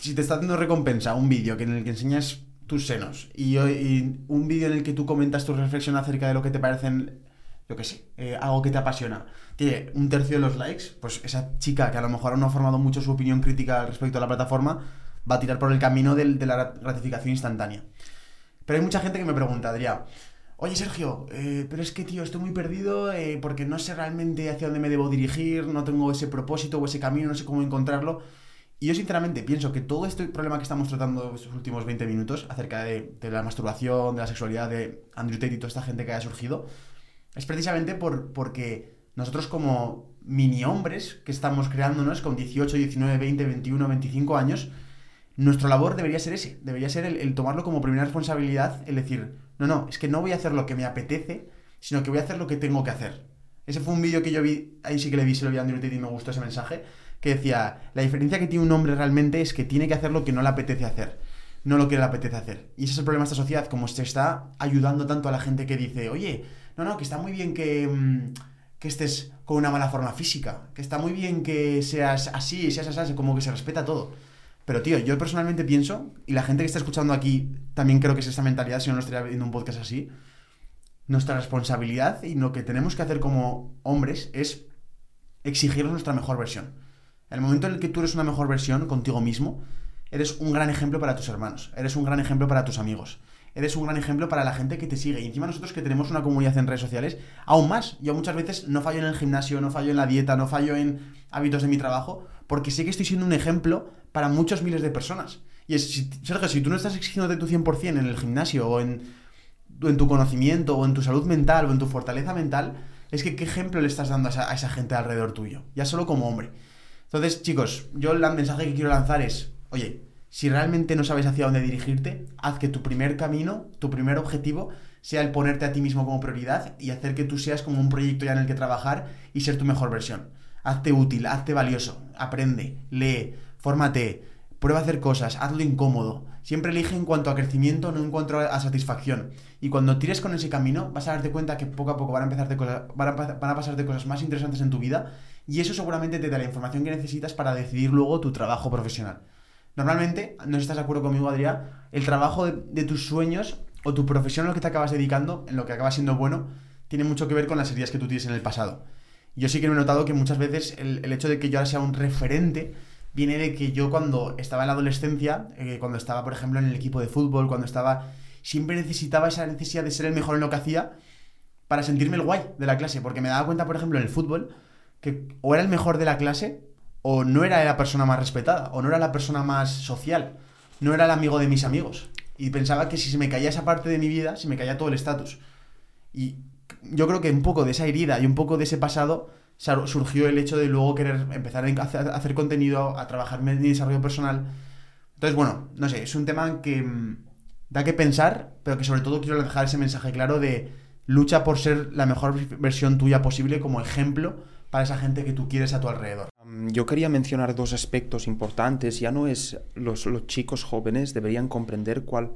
si te está haciendo recompensa un vídeo en el que enseñas tus senos y, un vídeo en el que tú comentas tu reflexión acerca de lo que te parecen, yo qué sé, eh, algo que te apasiona, tiene un tercio de los likes, pues esa chica que a lo mejor aún no ha formado mucho su opinión crítica respecto a la plataforma, va a tirar por el camino de la gratificación instantánea. Pero hay mucha gente que me pregunta, Adrián, oye Sergio, eh, pero es que tío, estoy muy perdido eh, porque no sé realmente hacia dónde me debo dirigir, no tengo ese propósito o ese camino, no sé cómo encontrarlo. Y yo sinceramente pienso que todo este problema que estamos tratando estos últimos 20 minutos acerca de, la masturbación, de la sexualidad, de Andrew Tate y toda esta gente que haya surgido, es precisamente por, porque nosotros como mini hombres que estamos creándonos con 18, 19, 20, 21, 25 años, nuestra labor debería ser ese, debería ser el tomarlo como primera responsabilidad, el decir, no, no, es que no voy a hacer lo que me apetece, sino que voy a hacer lo que tengo que hacer. Ese fue un vídeo que yo vi, ahí sí que le vi, se lo vi a Andrew Tate y me gustó ese mensaje, que decía, la diferencia que tiene un hombre realmente es que tiene que hacer lo que no le apetece hacer, no lo que le apetece hacer. Y ese es el problema de esta sociedad, como se está ayudando tanto a la gente que dice, oye, no, no, que está muy bien que, mm, que estés con una mala forma física, que está muy bien que seas así, seas así, como que se respeta todo. Pero tío, yo personalmente pienso, y la gente que está escuchando aquí también creo que es esa mentalidad, si no, no estaría viendo un podcast así, nuestra responsabilidad y lo que tenemos que hacer como hombres es exigirnos nuestra mejor versión. En el momento en el que tú eres una mejor versión contigo mismo, eres un gran ejemplo para tus hermanos, eres un gran ejemplo para tus amigos, eres un gran ejemplo para la gente que te sigue. Y encima nosotros que tenemos una comunidad en redes sociales, aún más. Yo muchas veces no fallo en el gimnasio, no fallo en la dieta, no fallo en hábitos de mi trabajo, porque sé que estoy siendo un ejemplo para muchos miles de personas. Y es, si, Sergio, si tú no estás exigiéndote tu 100% en el gimnasio o en, tu conocimiento o en tu salud mental o en tu fortaleza mental, es que qué ejemplo le estás dando a esa, a esa gente alrededor tuyo, ya solo como hombre. Entonces, chicos, yo el mensaje que quiero lanzar es, oye, si realmente no sabes hacia dónde dirigirte, haz que tu primer camino, tu primer objetivo, sea el ponerte a ti mismo como prioridad y hacer que tú seas como un proyecto ya en el que trabajar y ser tu mejor versión. Hazte útil, hazte valioso, aprende, lee, fórmate, prueba a hacer cosas, hazlo incómodo. Siempre elige en cuanto a crecimiento, no en cuanto a, satisfacción. Y cuando tires con ese camino, vas a darte cuenta que poco a poco van a, empezarte cosas, van, a, pasarte cosas más interesantes en tu vida y eso seguramente te da la información que necesitas para decidir luego tu trabajo profesional. Normalmente, no estás de acuerdo conmigo, Adrián, el trabajo de, de, tus sueños o tu profesión, en lo que te acabas dedicando, en lo que acabas siendo bueno, tiene mucho que ver con las heridas que tú tienes en el pasado. Yo sí que me he notado que muchas veces el, el hecho de que yo ahora sea un referente viene de que yo cuando estaba en la adolescencia, eh, cuando estaba, por ejemplo, en el equipo de fútbol, cuando estaba, siempre necesitaba esa necesidad de ser el mejor en lo que hacía para sentirme el guay de la clase, porque me daba cuenta, por ejemplo, en el fútbol, que o era el mejor de la clase o no era la persona más respetada, o no era la persona más social, no era el amigo de mis amigos. Y pensaba que si se me caía esa parte de mi vida, se me caía todo el estatus. Y yo creo que un poco de esa herida y un poco de ese pasado surgió el hecho de luego querer empezar a hacer contenido, a trabajar en mi desarrollo personal. Entonces, bueno, no sé, es un tema que mm, da que pensar, pero que sobre todo quiero dejar ese mensaje claro de lucha por ser la mejor versión tuya posible como ejemplo para esa gente que tú quieres a tu alrededor. Yo quería mencionar dos aspectos importantes. Ya no es los, los chicos jóvenes deberían comprender cuál,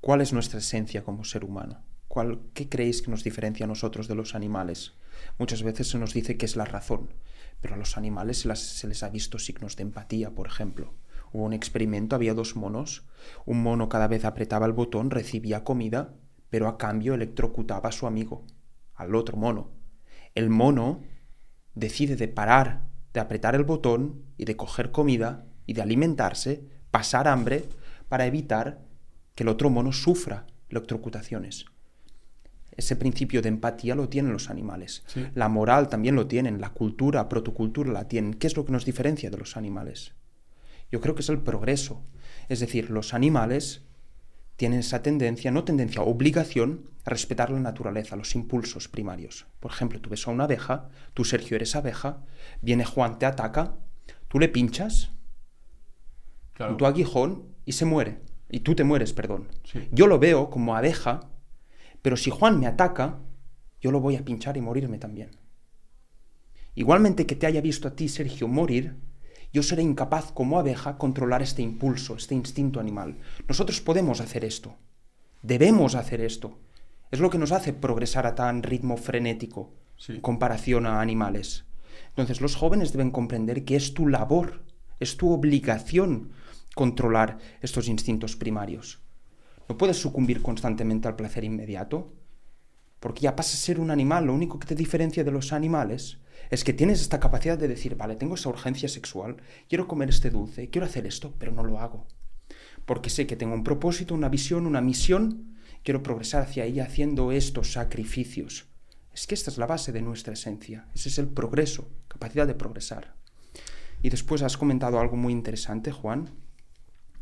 cuál es nuestra esencia como ser humano. ¿Cuál, ¿Qué creéis que nos diferencia a nosotros de los animales? Muchas veces se nos dice que es la razón, pero a los animales se, se les ha visto signos de empatía, por ejemplo, Hubo un experimento, había dos monos. Un mono cada vez apretaba el botón, recibía comida, pero a cambio electrocutaba a su amigo, al otro mono. El mono decide de parar de apretar el botón y de coger comida y de alimentarse, pasar hambre, para evitar que el otro mono sufra electrocutaciones. Ese principio de empatía lo tienen los animales. La moral también lo tienen, la cultura, protocultura la tienen. ¿Qué es lo que nos diferencia de los animales? Yo creo que es el progreso. Es decir, los animales tienen esa tendencia, no tendencia, obligación a respetar la naturaleza, los impulsos primarios. Por ejemplo, tú ves a una abeja, tú Sergio eres abeja, viene Juan, te ataca, tú le pinchas, con tu aguijón, y se muere. Y tú te mueres, perdón. Yo lo veo como abeja, pero si Juan me ataca, yo lo voy a pinchar y morirme también. Igualmente que te haya visto a ti, Sergio, morir, yo seré incapaz como abeja controlar este impulso, este instinto animal. Nosotros podemos hacer esto. Debemos hacer esto. Es lo que nos hace progresar a tan ritmo frenético en comparación a animales. Entonces los jóvenes deben comprender que es tu labor, es tu obligación controlar estos instintos primarios. No puedes sucumbir constantemente al placer inmediato, porque ya pasas a ser un animal. Lo único que te diferencia de los animales es que tienes esta capacidad de decir, vale, tengo esa urgencia sexual, quiero comer este dulce, quiero hacer esto, pero no lo hago. Porque sé que tengo un propósito, una visión, una misión, quiero progresar hacia ella haciendo estos sacrificios. Es que esta es la base de nuestra esencia, ese es el progreso, capacidad de progresar. Y después has comentado algo muy interesante, Juan,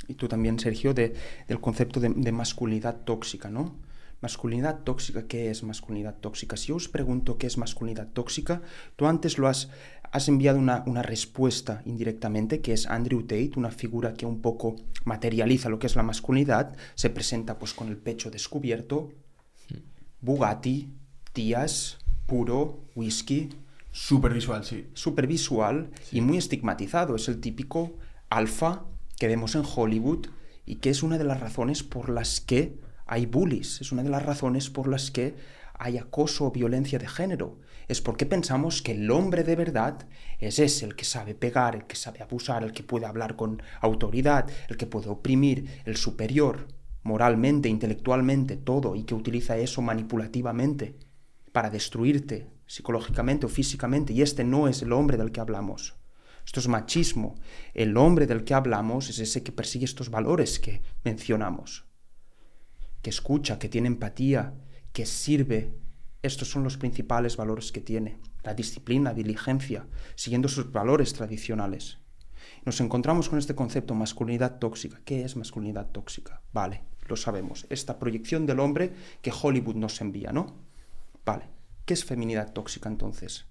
y tú también, Sergio, de, del concepto de, de masculinidad tóxica, ¿no? Masculinidad tóxica, ¿qué es masculinidad tóxica? Si yo os pregunto qué es masculinidad tóxica, tú antes lo has, has enviado una, una, respuesta indirectamente, que es Andrew Tate, una figura que un poco materializa lo que es la masculinidad, se presenta pues con el pecho descubierto, Bugatti, tías, puro, whisky. Súper visual, sí. Súper visual sí. y muy estigmatizado. Es el típico alfa que vemos en Hollywood y que es una de las razones por las que hay bullies, es una de las razones por las que hay acoso o violencia de género. Es porque pensamos que el hombre de verdad es ese, el que sabe pegar, el que sabe abusar, el que puede hablar con autoridad, el que puede oprimir, el superior, moralmente, intelectualmente, todo, y que utiliza eso manipulativamente para destruirte psicológicamente o físicamente. Y este no es el hombre del que hablamos. Esto es machismo. El hombre del que hablamos es ese que persigue estos valores que mencionamos que escucha, que tiene empatía, que sirve. Estos son los principales valores que tiene. La disciplina, diligencia, siguiendo sus valores tradicionales. Nos encontramos con este concepto masculinidad tóxica. ¿Qué es masculinidad tóxica? Vale, lo sabemos. Esta proyección del hombre que Hollywood nos envía, ¿no? Vale. ¿Qué es feminidad tóxica entonces?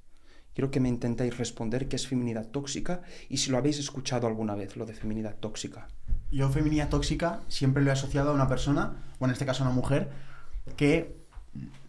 Quiero que me intentéis responder qué es feminidad tóxica y si lo habéis escuchado alguna vez, lo de feminidad tóxica. Yo feminidad tóxica siempre lo he asociado a una persona, o en este caso a una mujer, que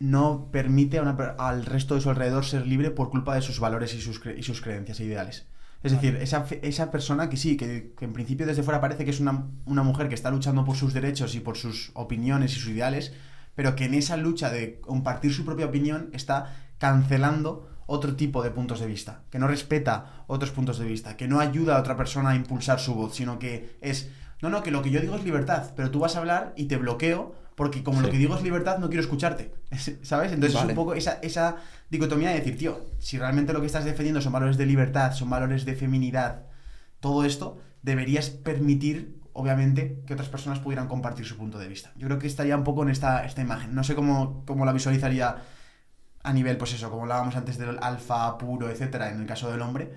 no permite a una, al resto de su alrededor ser libre por culpa de sus valores y sus, cre y sus creencias e ideales. Es decir, esa, esa persona que sí, que, que, en principio desde fuera parece que es una, una mujer que está luchando por sus derechos y por sus opiniones y sus ideales, pero que en esa lucha de compartir su propia opinión está cancelando otro tipo de puntos de vista, que no respeta otros puntos de vista, que no ayuda a otra persona a impulsar su voz, sino que es, no, no, que lo que yo digo es libertad, pero tú vas a hablar y te bloqueo porque como sí. lo que digo es libertad, no quiero escucharte, ¿sabes? Entonces vale. es un poco esa, esa dicotomía de decir, tío, si realmente lo que estás defendiendo son valores de libertad, son valores de feminidad, todo esto, deberías permitir obviamente, que otras personas pudieran compartir su punto de vista. Yo creo que estaría un poco en esta, esta imagen. No sé cómo, cómo la visualizaría a nivel, pues eso, como hablábamos antes del alfa puro, etcétera, en el caso del hombre.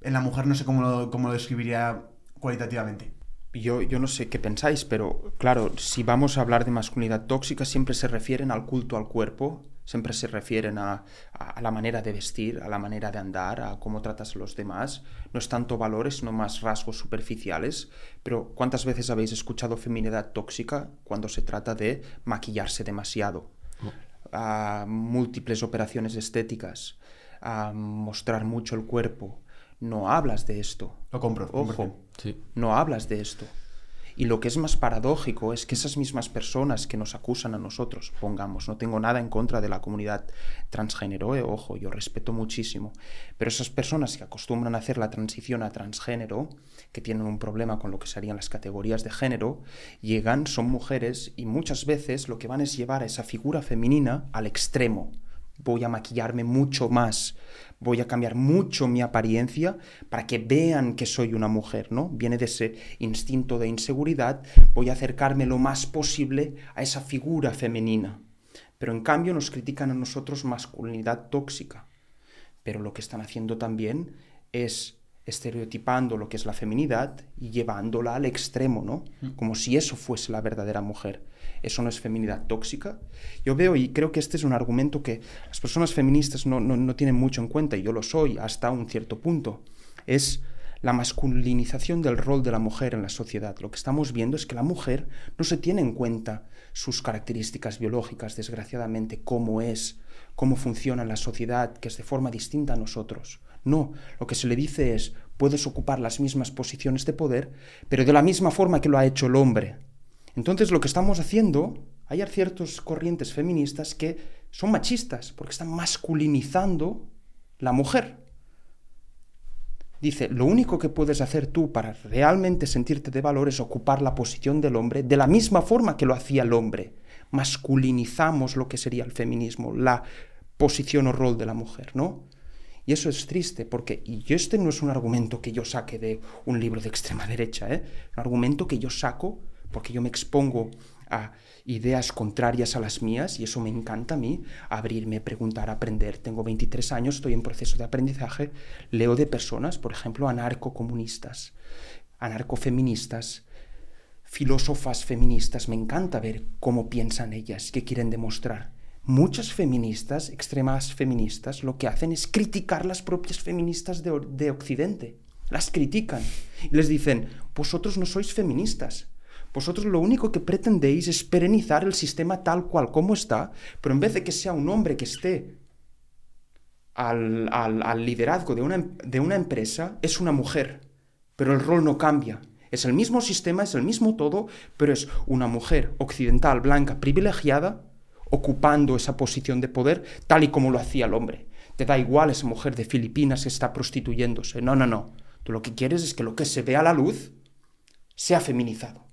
En la mujer no sé cómo lo, cómo lo describiría cualitativamente. Yo, yo no sé qué pensáis, pero claro, si vamos a hablar de masculinidad tóxica, siempre se refieren al culto al cuerpo, siempre se refieren a, a, la manera de vestir, a la manera de andar, a cómo tratas a los demás. No es tanto valores, no más rasgos superficiales. Pero ¿cuántas veces habéis escuchado feminidad tóxica cuando se trata de maquillarse demasiado? A múltiples operaciones estéticas, a mostrar mucho el cuerpo. No hablas de esto. Lo compro. Ojo, sí. no hablas de esto. Y lo que es más paradójico es que esas mismas personas que nos acusan a nosotros, pongamos, no tengo nada en contra de la comunidad transgénero, eh, ojo, yo respeto muchísimo, pero esas personas que acostumbran a hacer la transición a transgénero, que tienen un problema con lo que serían las categorías de género, llegan, son mujeres y muchas veces lo que van es llevar a esa figura femenina al extremo. Voy a maquillarme mucho más, voy a cambiar mucho mi apariencia para que vean que soy una mujer, ¿no? Viene de ese instinto de inseguridad, voy a acercarme lo más posible a esa figura femenina. Pero en cambio nos critican a nosotros masculinidad tóxica. Pero lo que están haciendo también es estereotipando lo que es la feminidad y llevándola al extremo, ¿no? Mm. Como si eso fuese la verdadera mujer. Eso no es feminidad tóxica. Yo veo y creo que este es un argumento que las personas feministas no, no tienen mucho en cuenta, y yo lo soy hasta un cierto punto. Es la masculinización del rol de la mujer en la sociedad. Lo que estamos viendo es que la mujer no se tiene en cuenta sus características biológicas, desgraciadamente, cómo es, cómo funciona la sociedad, que es de forma distinta a nosotros. No, lo que se le dice es, puedes ocupar las mismas posiciones de poder, pero de la misma forma que lo ha hecho el hombre. Entonces lo que estamos haciendo, hay ciertas corrientes feministas que son machistas, porque están masculinizando la mujer. Dice, lo único que puedes hacer tú para realmente sentirte de valor es ocupar la posición del hombre de la misma forma que lo hacía el hombre. Masculinizamos lo que sería el feminismo, la posición o rol de la mujer, ¿no? Y eso es triste, porque y este no es un argumento que yo saque de un libro de extrema derecha, ¿eh? un argumento que yo saco porque yo me expongo a ideas contrarias a las mías y eso me encanta a mí, abrirme, preguntar, aprender. Tengo 23 años, estoy en proceso de aprendizaje, leo de personas, por ejemplo, anarcocomunistas, anarcofeministas, filósofas feministas, me encanta ver cómo piensan ellas, qué quieren demostrar muchas feministas, extremas feministas, lo que hacen es criticar las propias feministas de, Occidente. Las critican y les dicen, vosotros no sois feministas. Vosotros lo único que pretendéis es perenizar el sistema tal cual como está, pero en vez de que sea un hombre que esté al, al liderazgo de una, de una empresa, es una mujer. Pero el rol no cambia. Es el mismo sistema, es el mismo todo, pero es una mujer occidental, blanca, privilegiada, ocupando esa posición de poder tal y como lo hacía el hombre. Te da igual esa mujer de Filipinas que está prostituyéndose. No, no, no. Tú lo que quieres es que lo que se ve a la luz sea feminizado.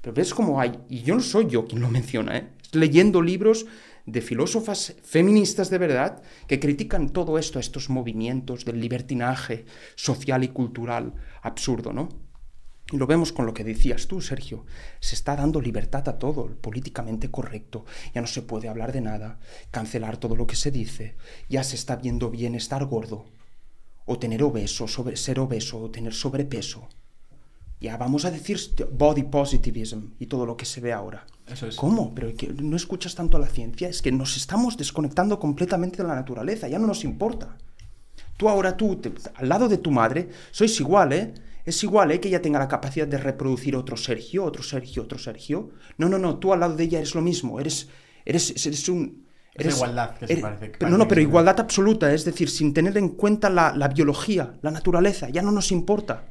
Pero ves cómo hay, y yo no soy yo quien lo menciona, ¿eh? leyendo libros de filósofas feministas de verdad que critican todo esto, estos movimientos del libertinaje social y cultural absurdo, ¿no? Y lo vemos con lo que decías tú, Sergio. Se está dando libertad a todo, políticamente correcto. Ya no se puede hablar de nada, cancelar todo lo que se dice. Ya se está viendo bien estar gordo, o tener obeso, sobre, ser obeso, o tener sobrepeso. Ya vamos a decir body positivism y todo lo que se ve ahora. Eso es. ¿Cómo? Pero que no escuchas tanto a la ciencia. Es que nos estamos desconectando completamente de la naturaleza. Ya no nos importa. Tú ahora, tú, al lado de tu madre, sois igual, ¿eh? Es igual, ¿eh? Que ella tenga la capacidad de reproducir otro Sergio, otro Sergio, otro Sergio. No, no, no, tú al lado de ella eres lo mismo, eres, eres, eres un... Eres, igualdad, que se parece. no, no, pero igualdad absoluta, es decir, sin tener en cuenta la, la biología, la naturaleza, ya no nos importa.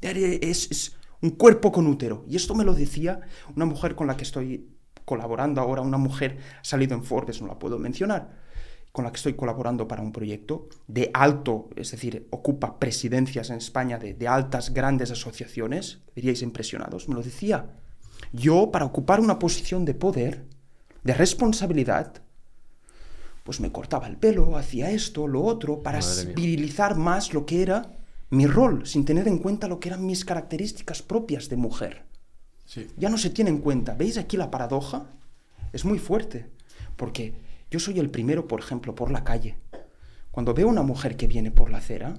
Es, es un cuerpo con útero. Y esto me lo decía una mujer con la que estoy colaborando ahora, una mujer ha salido en Forbes, no la puedo mencionar con la que estoy colaborando para un proyecto de alto, es decir, ocupa presidencias en España de, altas, grandes asociaciones, diríais impresionados, me lo decía. Yo, para ocupar una posición de poder, de responsabilidad, pues me cortaba el pelo, hacía esto, lo otro, para virilizar más lo que era mi rol, sin tener en cuenta lo que eran mis características propias de mujer. Ya no se tiene en cuenta. ¿Veis aquí la paradoja? Es muy fuerte, porque yo soy el primero, por ejemplo, por la calle. Cuando veo una mujer que viene por la acera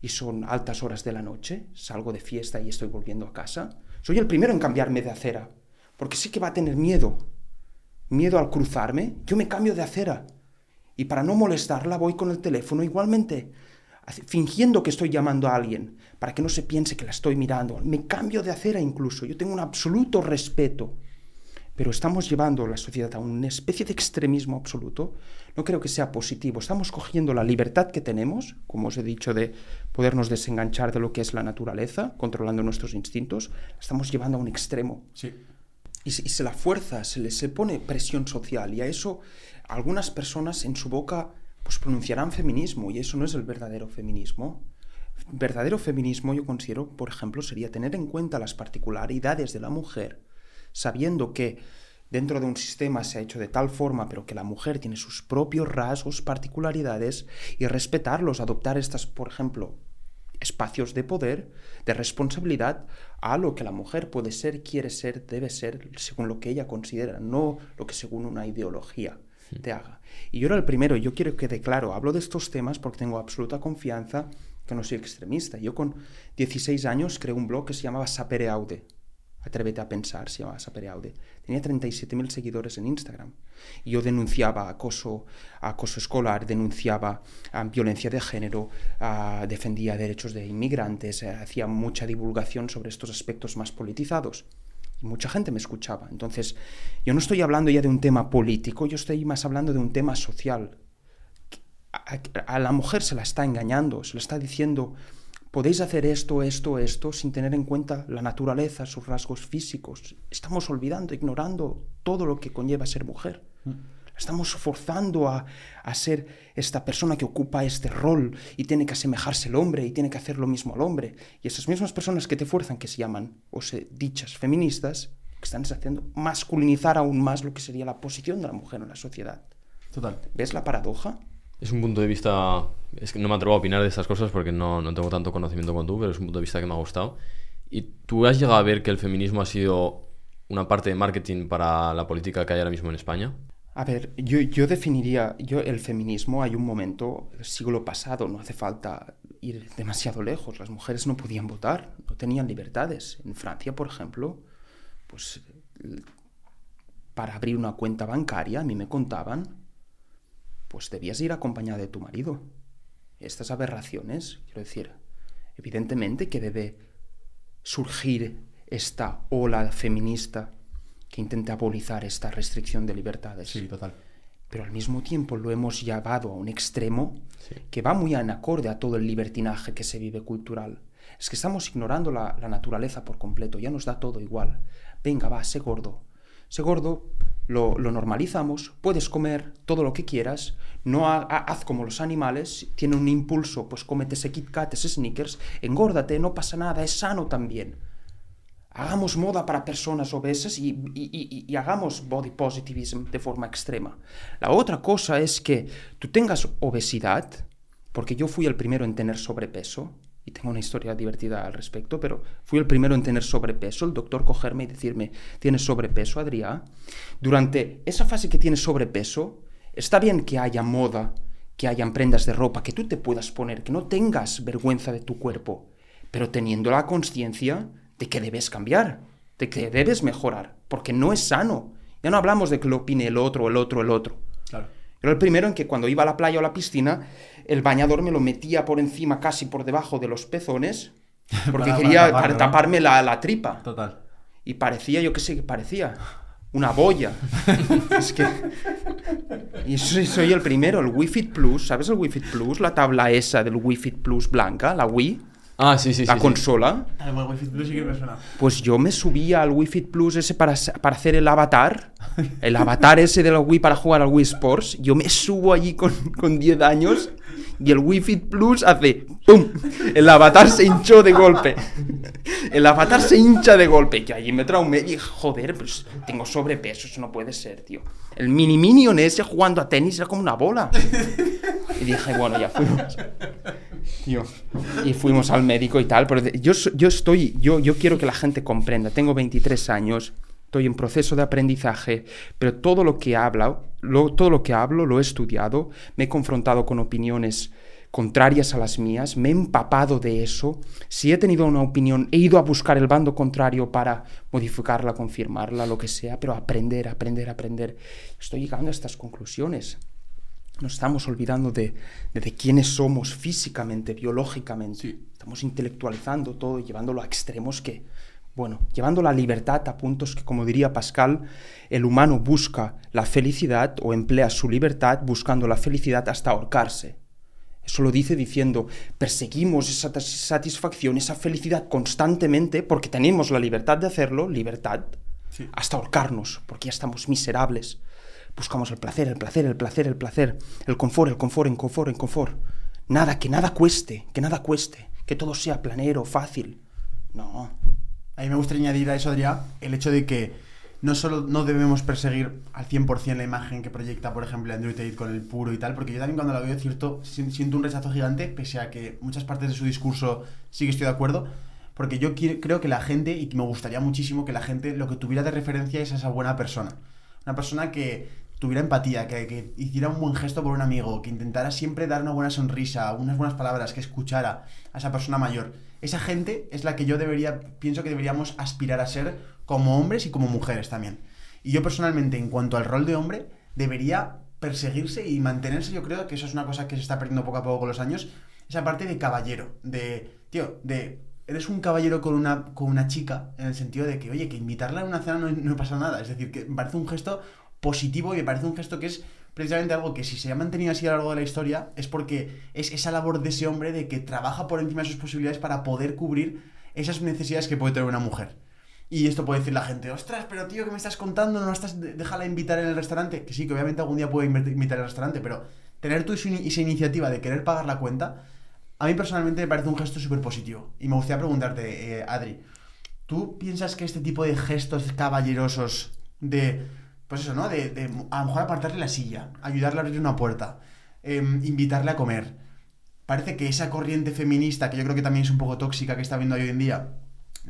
y son altas horas de la noche, salgo de fiesta y estoy volviendo a casa, soy el primero en cambiarme de acera, porque sé que va a tener miedo. Miedo al cruzarme, yo me cambio de acera. Y para no molestarla voy con el teléfono igualmente, fingiendo que estoy llamando a alguien, para que no se piense que la estoy mirando. Me cambio de acera incluso, yo tengo un absoluto respeto pero estamos llevando la sociedad a una especie de extremismo absoluto, no creo que sea positivo. Estamos cogiendo la libertad que tenemos, como os he dicho, de podernos desenganchar de lo que es la naturaleza, controlando nuestros instintos, la estamos llevando a un extremo. Sí. Y, se- y se la fuerza, se le se pone presión social, y a eso algunas personas en su boca pues pronunciarán feminismo, y eso no es el verdadero feminismo. Verdadero feminismo yo considero, por ejemplo, sería tener en cuenta las particularidades de la mujer, sabiendo que dentro de un sistema se ha hecho de tal forma, pero que la mujer tiene sus propios rasgos, particularidades, y respetarlos, adoptar estas, por ejemplo, espacios de poder, de responsabilidad, a lo que la mujer puede ser, quiere ser, debe ser, según lo que ella considera, no lo que según una ideología haga. Y yo era el primero, yo quiero que quede claro, hablo de estos temas porque tengo absoluta confianza que no soy extremista. Yo con 16 años creé un blog que se llamaba Sapere Aude. Atrévete a pensar, se llamaba Sapere Aude. Tenía 37.000 seguidores en Instagram. Y yo denunciaba acoso, acoso escolar, denunciaba ah, violencia de género, ah, defendía derechos de inmigrantes, eh, hacía mucha divulgación sobre estos aspectos más politizados. Y mucha gente me escuchaba. Entonces, yo no estoy hablando ya de un tema político, yo estoy más hablando de un tema social. A, la mujer se la está engañando, se le está diciendo, podéis hacer esto, esto, esto, sin tener en cuenta la naturaleza, sus rasgos físicos. Estamos olvidando, ignorando todo lo que conlleva ser mujer. La Estamos forzando a, a ser esta persona que ocupa este rol y tiene que asemejarse al hombre y tiene que hacer lo mismo al hombre. Y esas mismas personas que te fuerzan, que se llaman, o se dichas feministas, que están es haciendo masculinizar aún más lo que sería la posición de la mujer en la sociedad. Total. ¿Ves la paradoja? Es un punto de vista. Es que no me atrevo a opinar de estas cosas porque no, no tengo tanto conocimiento como tú, pero es un punto de vista que me ha gustado. ¿Y tú has llegado a ver que el feminismo ha sido una parte de marketing para la política que hay ahora mismo en España? A ver, yo, yo definiría, yo el feminismo, hay un momento, el siglo pasado, no hace falta ir demasiado lejos, las mujeres no podían votar, no tenían libertades. En Francia, por ejemplo, pues para abrir una cuenta bancaria, a mí me contaban, pues debías ir acompañada de tu marido. Estas aberraciones, quiero decir, evidentemente que debe surgir esta ola feminista que intente abolizar esta restricción de libertades. Sí, total. Pero al mismo tiempo lo hemos llevado a un extremo que va muy en acorde a todo el libertinaje que se vive cultural. Es que estamos ignorando la, la naturaleza por completo, ya nos da todo igual. Venga, va, sé gordo. Sé gordo, lo, lo normalizamos, puedes comer todo lo que quieras, no ha- ha- haz como los animales, tiene un impulso, pues cómete ese Kit Kat, ese Snickers, engórdate, no pasa nada, es sano también. Hagamos moda para personas obesas y, hagamos body positivism de forma extrema. La otra cosa es que tú tengas obesidad, porque yo fui el primero en tener sobrepeso, y tengo una historia divertida al respecto, pero fui el primero en tener sobrepeso, el doctor cogerme y decirme, tienes sobrepeso, Adrián. Durante esa fase que tienes sobrepeso, está bien que haya moda, que hayan prendas de ropa que tú te puedas poner, que no tengas vergüenza de tu cuerpo, pero teniendo la conciencia de que debes cambiar, de que debes mejorar, porque no es sano. Ya no hablamos de que lo opine el otro, el otro, el otro. Claro. Yo era el primero en que cuando iba a la playa o a la piscina, el bañador me lo metía por encima, casi por debajo de los pezones, porque Para- quería para para taparme la, la tripa. Total. Y parecía, yo qué sé qué parecía, una boya. es que... Y soy, soy el primero, el Wii Fit Plus, ¿sabes el Wii Fit Plus? La tabla esa del Wii Fit Plus blanca, la Wii, Ah, sí, sí, la sí. sí. consola. El Wi Fi Plus sí que me suena. Pues yo me subía al Wii Fit Plus ese para, para hacer el avatar. El avatar ese de la Wii para jugar al Wii Sports. Yo me subo allí con, con 10 años y el Wii Fit Plus hace ¡pum! El avatar se hinchó de golpe. El avatar se hincha de golpe. Que allí me traumé y joder, pues tengo sobrepeso, eso no puede ser, tío. El mini minion ese jugando a tenis era como una bola. Y dije, bueno, ya fuimos. Tío. Y fuimos al médico y tal, pero yo, yo estoy, yo, yo quiero que la gente comprenda, tengo 23 años, estoy en proceso de aprendizaje, pero todo lo que hablo, lo, todo lo que hablo lo he estudiado, me he confrontado con opiniones contrarias a las mías, me he empapado de eso, si he tenido una opinión, he ido a buscar el bando contrario para modificarla, confirmarla, lo que sea, pero aprender, aprender, aprender. Estoy llegando a estas conclusiones. Nos estamos olvidando de, de, de quiénes somos físicamente, biológicamente. Sí. Estamos intelectualizando todo y llevándolo a extremos que, Bueno, llevando la libertad a puntos que, como diría Pascal, el humano busca la felicidad o emplea su libertad buscando la felicidad hasta ahorcarse. Eso lo dice diciendo, perseguimos esa satisfacción, esa felicidad constantemente porque tenemos la libertad de hacerlo, libertad, hasta ahorcarnos, porque ya estamos miserables. Buscamos el placer, el placer, el placer, el placer, el confort, el confort, el confort, el confort. Nada, que nada cueste, que nada cueste, que todo sea planero, fácil. No. A mí me gustaría añadir a eso, Adrián, el hecho de que no solo no debemos perseguir al 100% la imagen que proyecta, por ejemplo, Andrew Tate con el puro y tal, porque yo también cuando la veo cierto siento un rechazo gigante, pese a que muchas partes de su discurso sí que estoy de acuerdo, porque yo creo que la gente, y me gustaría muchísimo que la gente lo que tuviera de referencia es a esa buena persona. Una persona que tuviera empatía, que, que, hiciera un buen gesto por un amigo, que intentara siempre dar una buena sonrisa, unas buenas palabras, que escuchara a esa persona mayor. Esa gente es la que yo debería, pienso que deberíamos aspirar a ser como hombres y como mujeres también. Y yo personalmente, en cuanto al rol de hombre, debería perseguirse y mantenerse, yo creo que eso es una cosa que se está perdiendo poco a poco con los años, esa parte de caballero, de, tío, de eres un caballero con una, con una chica, en el sentido de que, oye, que invitarla a una cena no, no pasa nada. Es decir, que me parece un gesto positivo y me parece un gesto que es precisamente algo que si se ha mantenido así a lo largo de la historia es porque es esa labor de ese hombre de que trabaja por encima de sus posibilidades para poder cubrir esas necesidades que puede tener una mujer. Y esto puede decir la gente, ostras, pero tío, ¿qué me estás contando? ¿No estás, déjala invitar en el restaurante? Que sí, que obviamente algún día puede invitar el restaurante, pero tener tú esa iniciativa de querer pagar la cuenta, a mí personalmente me parece un gesto súper positivo. Y me gustaría preguntarte, eh, Adri, ¿tú piensas que este tipo de gestos caballerosos de, pues eso, ¿no? De, a lo mejor apartarle la silla, ayudarle a abrir una puerta, em, invitarle a comer, parece que esa corriente feminista, que yo creo que también es un poco tóxica que está viendo hoy en día,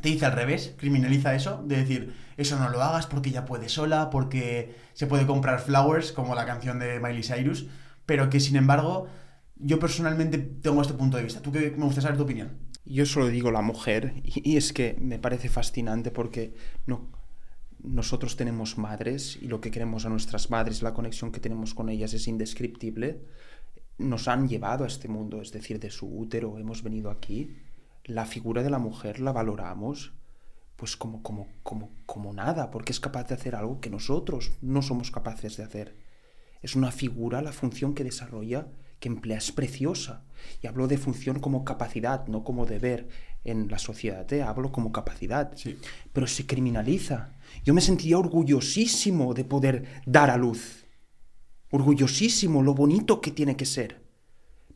te dice al revés, criminaliza eso, de decir, eso no lo hagas porque ya puede sola, porque se puede comprar flowers, como la canción de Miley Cyrus, pero que sin embargo yo personalmente tengo este punto de vista. ¿Tú qué me gustaría saber tu opinión? Yo solo digo la mujer, y, es que me parece fascinante porque no, nosotros tenemos madres y lo que queremos a nuestras madres, la conexión que tenemos con ellas es indescriptible. Nos han llevado a este mundo, es decir, de su útero, hemos venido aquí. La figura de la mujer la valoramos pues como, como, como, como nada, porque es capaz de hacer algo que nosotros no somos capaces de hacer. Es una figura, la función que desarrolla que emplea es preciosa. Y hablo de función como capacidad, no como deber en la sociedad, ¿eh? hablo como capacidad. Sí. Pero se criminaliza. Yo me sentiría orgullosísimo de poder dar a luz. Orgullosísimo, lo bonito que tiene que ser.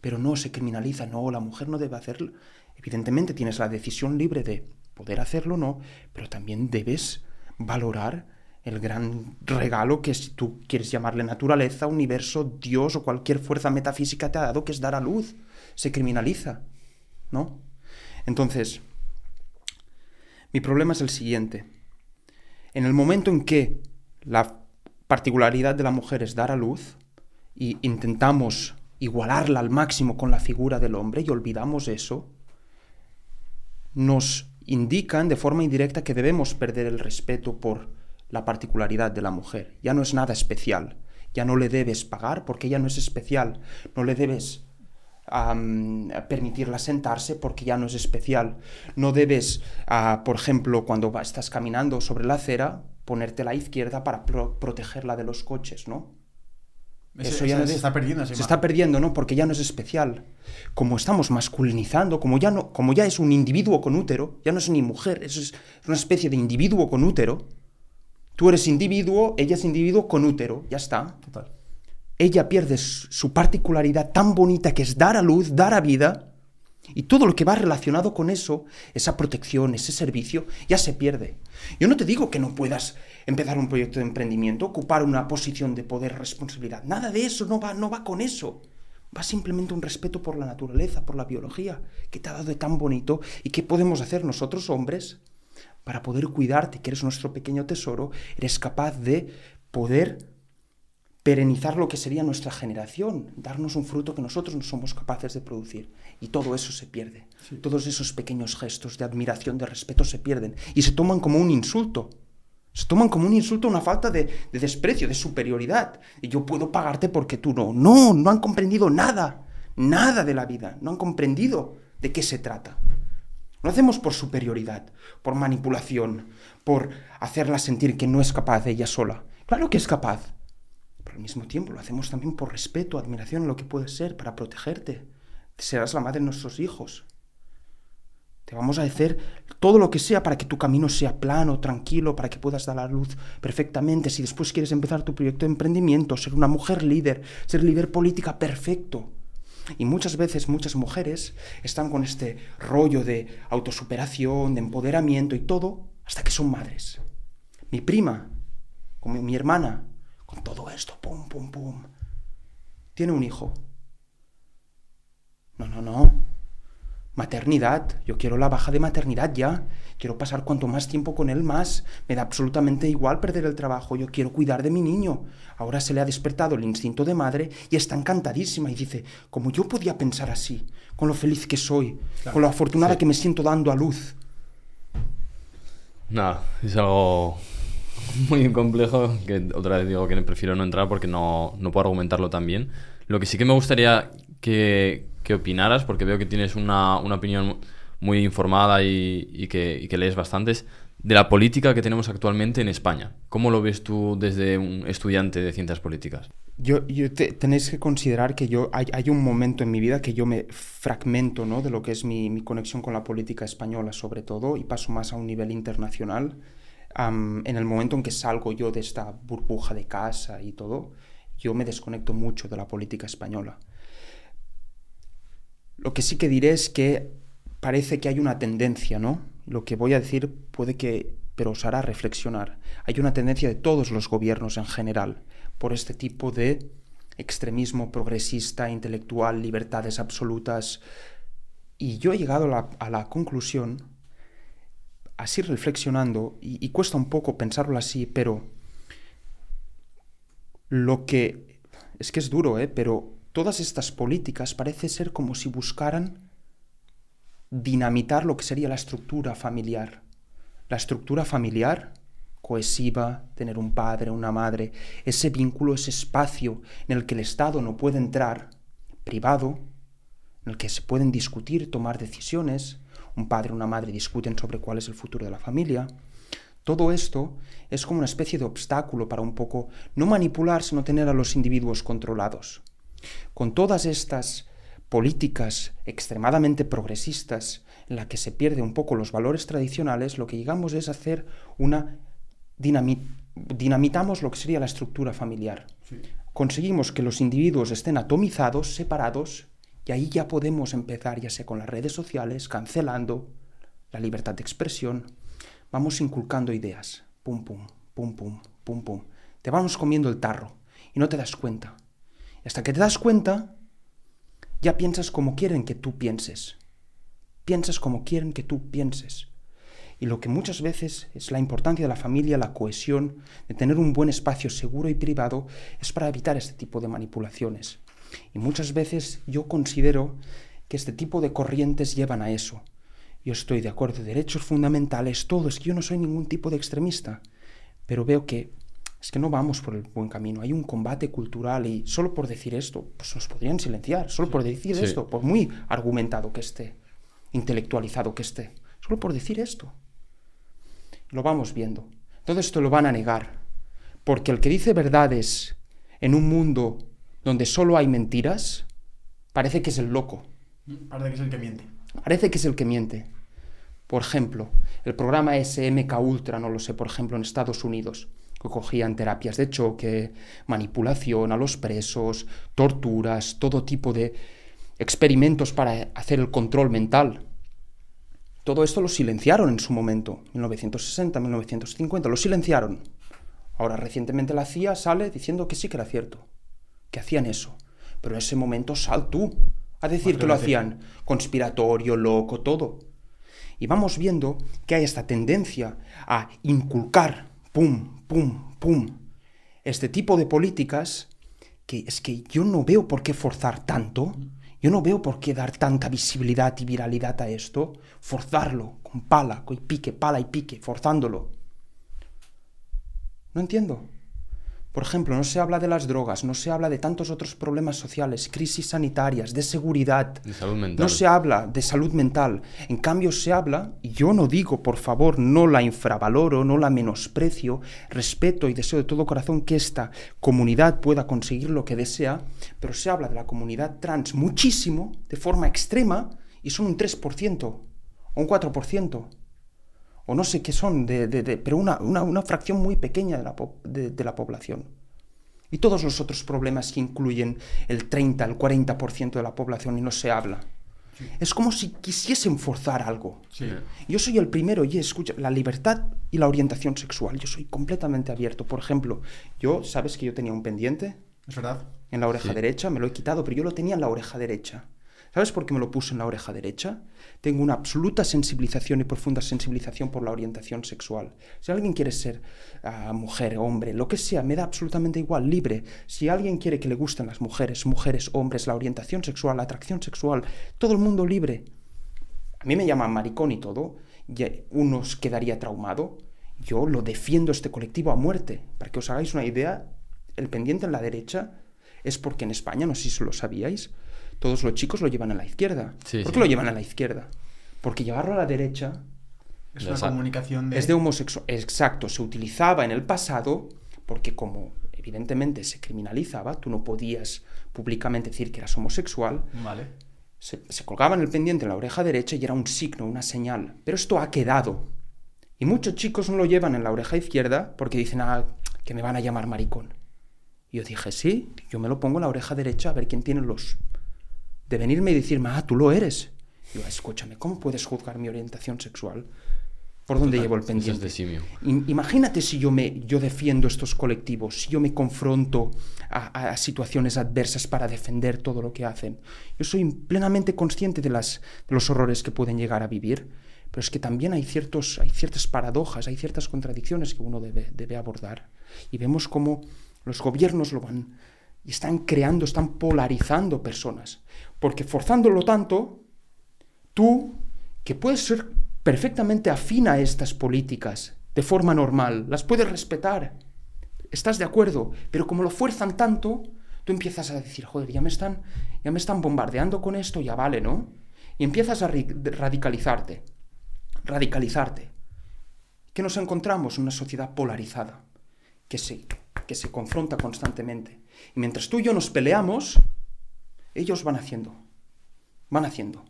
Pero no se criminaliza, no, la mujer no debe hacerlo. Evidentemente tienes la decisión libre de poder hacerlo o no, pero también debes valorar el gran regalo que si tú quieres llamarle naturaleza, universo, Dios o cualquier fuerza metafísica te ha dado, que es dar a luz. Se criminaliza, ¿no? Entonces, mi problema es el siguiente. En el momento en que la particularidad de la mujer es dar a luz y intentamos igualarla al máximo con la figura del hombre y olvidamos eso, nos indican de forma indirecta que debemos perder el respeto por la particularidad de la mujer. Ya no es nada especial. Ya no le debes pagar porque ya no es especial. No le debes permitirla sentarse porque ya no es especial. No debes, ah, por ejemplo, cuando estás caminando sobre la acera, ponerte la izquierda para protegerla de los coches, ¿no? Eso ya se está perdiendo. Se está perdiendo, ¿no? Porque ya no es especial. Como estamos masculinizando, como ya, no, como ya es un individuo con útero, ya no es ni mujer, eso es una especie de individuo con útero, Tú eres individuo, ella es individuo con útero, ya está. Total. Ella pierde su particularidad tan bonita que es dar a luz, dar a vida, y todo lo que va relacionado con eso, esa protección, ese servicio, ya se pierde. Yo no te digo que no puedas empezar un proyecto de emprendimiento, ocupar una posición de poder, responsabilidad. Nada de eso, no va, no va con eso. Va simplemente un respeto por la naturaleza, por la biología, que te ha dado de tan bonito y que podemos hacer nosotros hombres para poder cuidarte, que eres nuestro pequeño tesoro, eres capaz de poder perenizar lo que sería nuestra generación, darnos un fruto que nosotros no somos capaces de producir. Y todo eso se pierde. Todos esos pequeños gestos de admiración, de respeto se pierden y se toman como un insulto. Se toman como un insulto, una falta de, de desprecio, de superioridad. Y yo puedo pagarte porque tú no. No, no han comprendido nada, nada de la vida. No han comprendido de qué se trata. Lo hacemos por superioridad, por manipulación, por hacerla sentir que no es capaz de ella sola. Claro que es capaz. Al mismo tiempo lo hacemos también por respeto, admiración lo que puedes ser, para protegerte. Serás la madre de nuestros hijos. Te vamos a hacer todo lo que sea para que tu camino sea plano, tranquilo, para que puedas dar la luz perfectamente. Si después quieres empezar tu proyecto de emprendimiento, ser una mujer líder, ser líder política, perfecto. Y muchas veces muchas mujeres están con este rollo de autosuperación, de empoderamiento y todo, hasta que son madres. Mi prima, como mi hermana, con todo esto, pum, pum, pum, tiene un hijo. No, no, no. Maternidad, yo quiero la baja de maternidad ya. Quiero pasar cuanto más tiempo con él más. Me da absolutamente igual perder el trabajo. Yo quiero cuidar de mi niño. Ahora se le ha despertado el instinto de madre y está encantadísima y dice, como yo podía pensar así, con lo feliz que soy, con lo afortunada que me siento dando a luz. Nada, es algo muy complejo que otra vez digo que prefiero no entrar porque no, no puedo argumentarlo tan bien. Lo que sí que me gustaría que, que opinaras, porque veo que tienes una, una opinión muy informada y, y, que, y, que, lees bastantes, de la política que tenemos actualmente en España. ¿Cómo lo ves tú desde un estudiante de ciencias políticas? Yo, yo te, tenéis que considerar que yo hay, hay, un momento en mi vida que yo me fragmento ¿no? de lo que es mi, mi, conexión con la política española sobre todo y paso más a un nivel internacional. En el momento en que salgo yo de esta burbuja de casa y todo, yo me desconecto mucho de la política española. Lo que sí que diré es que parece que hay una tendencia, ¿no? Lo que voy a decir puede que, pero os hará reflexionar. Hay una tendencia de todos los gobiernos en general por este tipo de extremismo progresista, intelectual, libertades absolutas. Y yo he llegado a la conclusión, así reflexionando, y, cuesta un poco pensarlo así, pero lo que... Es que es duro, ¿eh? Pero todas estas políticas parece ser como si buscaran dinamitar lo que sería la estructura familiar. La estructura familiar cohesiva, tener un padre, una madre, ese vínculo, ese espacio en el que el Estado no puede entrar, privado, en el que se pueden discutir, tomar decisiones, un padre, una madre discuten sobre cuál es el futuro de la familia. Todo esto es como una especie de obstáculo para un poco no manipular, sino tener a los individuos controlados. Con todas estas políticas extremadamente progresistas en la que se pierde un poco los valores tradicionales, lo que llegamos es a hacer una dinamit dinamitamos lo que sería la estructura familiar. Sí. Conseguimos que los individuos estén atomizados, separados, y ahí ya podemos empezar, ya sea con las redes sociales, cancelando la libertad de expresión, vamos inculcando ideas, pum, pum, pum, pum, pum, pum. Te vamos comiendo el tarro y no te das cuenta. Hasta que te das cuenta, ya piensas como quieren que tú pienses. Piensas como quieren que tú pienses. Y lo que muchas veces es la importancia de la familia, la cohesión, de tener un buen espacio seguro y privado, es para evitar este tipo de manipulaciones. Y muchas veces yo considero que este tipo de corrientes llevan a eso. Yo estoy de acuerdo, derechos fundamentales, todo, es que yo no soy ningún tipo de extremista, pero veo que es que no vamos por el buen camino. Hay un combate cultural y solo por decir esto, pues nos podrían silenciar, solo por decir sí. esto, por muy argumentado que esté, intelectualizado que esté, solo por decir esto. Lo vamos viendo. Todo esto lo van a negar, porque el que dice verdades en un mundo donde solo hay mentiras, parece que es el loco. Parece que es el que miente. Parece que es el que miente. Por ejemplo, el programa SMK Ultra, no lo sé, por ejemplo, en Estados Unidos que cogían terapias de choque, manipulación a los presos, torturas, todo tipo de experimentos para hacer el control mental. Todo esto lo silenciaron en su momento, 1960, 1950, lo silenciaron. Ahora recientemente la CIA sale diciendo que sí que era cierto, que hacían eso. Pero en ese momento sal tú a decir que lo hacían conspiratorio, loco, todo. Y vamos viendo que hay esta tendencia a inculcar pum, pum, pum. Este tipo de políticas que es que yo no veo por qué forzar tanto, yo no veo por qué dar tanta visibilidad y viralidad a esto, forzarlo con pala, con pique, pala y pique, forzándolo. No entiendo. Por ejemplo, no se habla de las drogas, no se habla de tantos otros problemas sociales, crisis sanitarias, de seguridad. De salud mental. No se habla de salud mental. En cambio, se habla, y yo no digo, por favor, no la infravaloro, no la menosprecio, respeto y deseo de todo corazón que esta comunidad pueda conseguir lo que desea, pero se habla de la comunidad trans muchísimo, de forma extrema, y son un 3% o un 4% o no sé qué son, de, de, de, pero una, una, una, fracción muy pequeña de la, de, la, población. Y todos los otros problemas que incluyen el 30, el 40% de la población y no se habla. Sí. Es como si quisiesen forzar algo. Sí. Yo soy el primero, y escucha, la libertad y la orientación sexual, yo soy completamente abierto. Por ejemplo, yo, ¿sabes que yo tenía un pendiente? Es verdad. En la oreja Sí. derecha, me lo he quitado, pero yo lo tenía en la oreja derecha. ¿Sabes por qué me lo puse en la oreja derecha? Tengo una absoluta sensibilización y profunda sensibilización por la orientación sexual. Si alguien quiere ser uh, mujer, hombre, lo que sea, me da absolutamente igual, libre. Si alguien quiere que le gusten las mujeres, mujeres, hombres, la orientación sexual, la atracción sexual, todo el mundo libre. A mí me llaman maricón y todo, y uno quedaría traumado. Yo lo defiendo este colectivo a muerte. Para que os hagáis una idea, el pendiente en la derecha es porque en España, no sé si lo sabíais, todos los chicos lo llevan a la izquierda. Sí, ¿Por sí. qué lo llevan a la izquierda? Porque llevarlo a la derecha Es una comunicación de... es de homosexual. Exacto, se utilizaba en el pasado porque como evidentemente se criminalizaba, tú no podías públicamente decir que eras homosexual, Vale. se, se colgaba en el pendiente en la oreja derecha y era un signo, una señal. Pero esto ha quedado. Y muchos chicos no lo llevan en la oreja izquierda porque dicen, ah, que me van a llamar maricón. Y yo dije, sí, yo me lo pongo en la oreja derecha a ver quién tiene los... De venirme y decirme, ah, tú lo eres. Y yo, escúchame, ¿cómo puedes juzgar mi orientación sexual? ¿Por dónde llevo el pendiente? de simio. I- Imagínate si yo, me, yo defiendo estos colectivos, si yo me confronto a, a situaciones adversas para defender todo lo que hacen. Yo soy plenamente consciente de, las, de los horrores que pueden llegar a vivir, pero es que también hay, ciertos, hay ciertas paradojas, hay ciertas contradicciones que uno debe, debe abordar. Y vemos cómo los gobiernos lo van y están creando, están polarizando personas. Porque forzándolo tanto, tú, que puedes ser perfectamente afín a estas políticas de forma normal, las puedes respetar, estás de acuerdo, pero como lo fuerzan tanto, tú empiezas a decir, joder, ya me están, ya me están bombardeando con esto, ya vale, ¿no? Y empiezas a radicalizarte, radicalizarte. ¿Qué nos encontramos? Una sociedad polarizada, que se, que se confronta constantemente. Y mientras tú y yo nos peleamos, ellos van haciendo, van haciendo.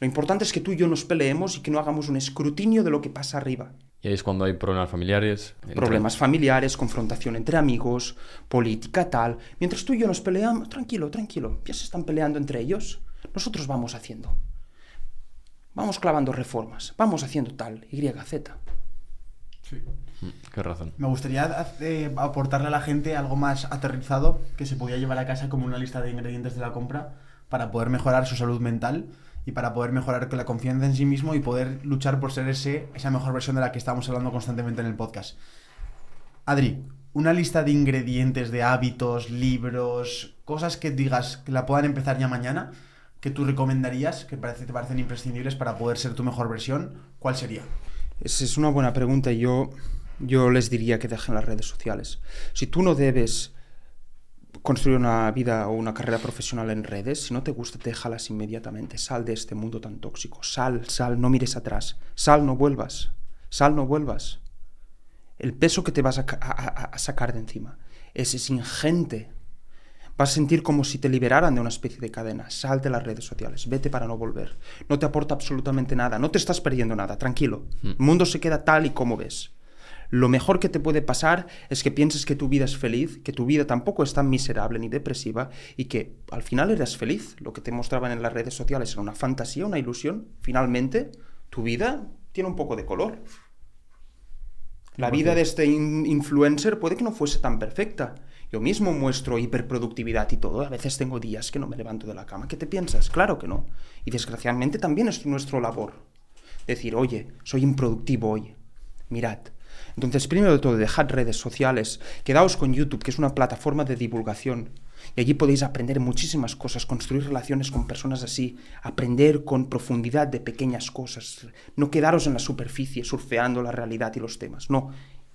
Lo importante es que tú y yo nos peleemos y que no hagamos un escrutinio de lo que pasa arriba. Y ahí es cuando hay problemas familiares. entre- Problemas familiares, confrontación entre amigos, política, tal. Mientras tú y yo nos peleamos, tranquilo, tranquilo, ya se están peleando entre ellos. Nosotros vamos haciendo. Vamos clavando reformas, vamos haciendo tal, Y, Z. Sí. Mm, Qué razón. Me gustaría eh, aportarle a la gente algo más aterrizado que se podía llevar a casa como una lista de ingredientes de la compra para poder mejorar su salud mental y para poder mejorar la confianza en sí mismo y poder luchar por ser ese, esa mejor versión de la que estamos hablando constantemente en el podcast. Adri, una lista de ingredientes, de hábitos, libros, cosas que digas que la puedan empezar ya mañana, que tú recomendarías, que parece, te parecen imprescindibles para poder ser tu mejor versión, ¿cuál sería? Esa es una buena pregunta y yo, yo les diría que dejen las redes sociales. Si tú no debes construir una vida o una carrera profesional en redes, si no te gusta, déjalas inmediatamente. Sal de este mundo tan tóxico. Sal, sal, no mires atrás. Sal, no vuelvas. Sal, no vuelvas. El peso que te vas a, ca- a- a- a sacar de encima es, es ingente. Vas a sentir como si te liberaran de una especie de cadena. Sal de las redes sociales, vete para no volver. No te aporta absolutamente nada, no te estás perdiendo nada, tranquilo. El mundo se queda tal y como ves. Lo mejor que te puede pasar es que pienses que tu vida es feliz, que tu vida tampoco es tan miserable ni depresiva y que al final eres feliz. Lo que te mostraban en las redes sociales era una fantasía, una ilusión. Finalmente, tu vida tiene un poco de color. La vida de este in- influencer puede que no fuese tan perfecta. Yo mismo muestro hiperproductividad y todo. A veces tengo días que no me levanto de la cama. ¿Qué te piensas? Claro que no. Y desgraciadamente también es nuestro labor. Decir, oye, soy improductivo hoy. Mirad. Entonces, primero de todo, dejad redes sociales. Quedaos con YouTube, que es una plataforma de divulgación. Y allí podéis aprender muchísimas cosas, construir relaciones con personas así, aprender con profundidad de pequeñas cosas. No quedaros en la superficie, surfeando la realidad y los temas. No,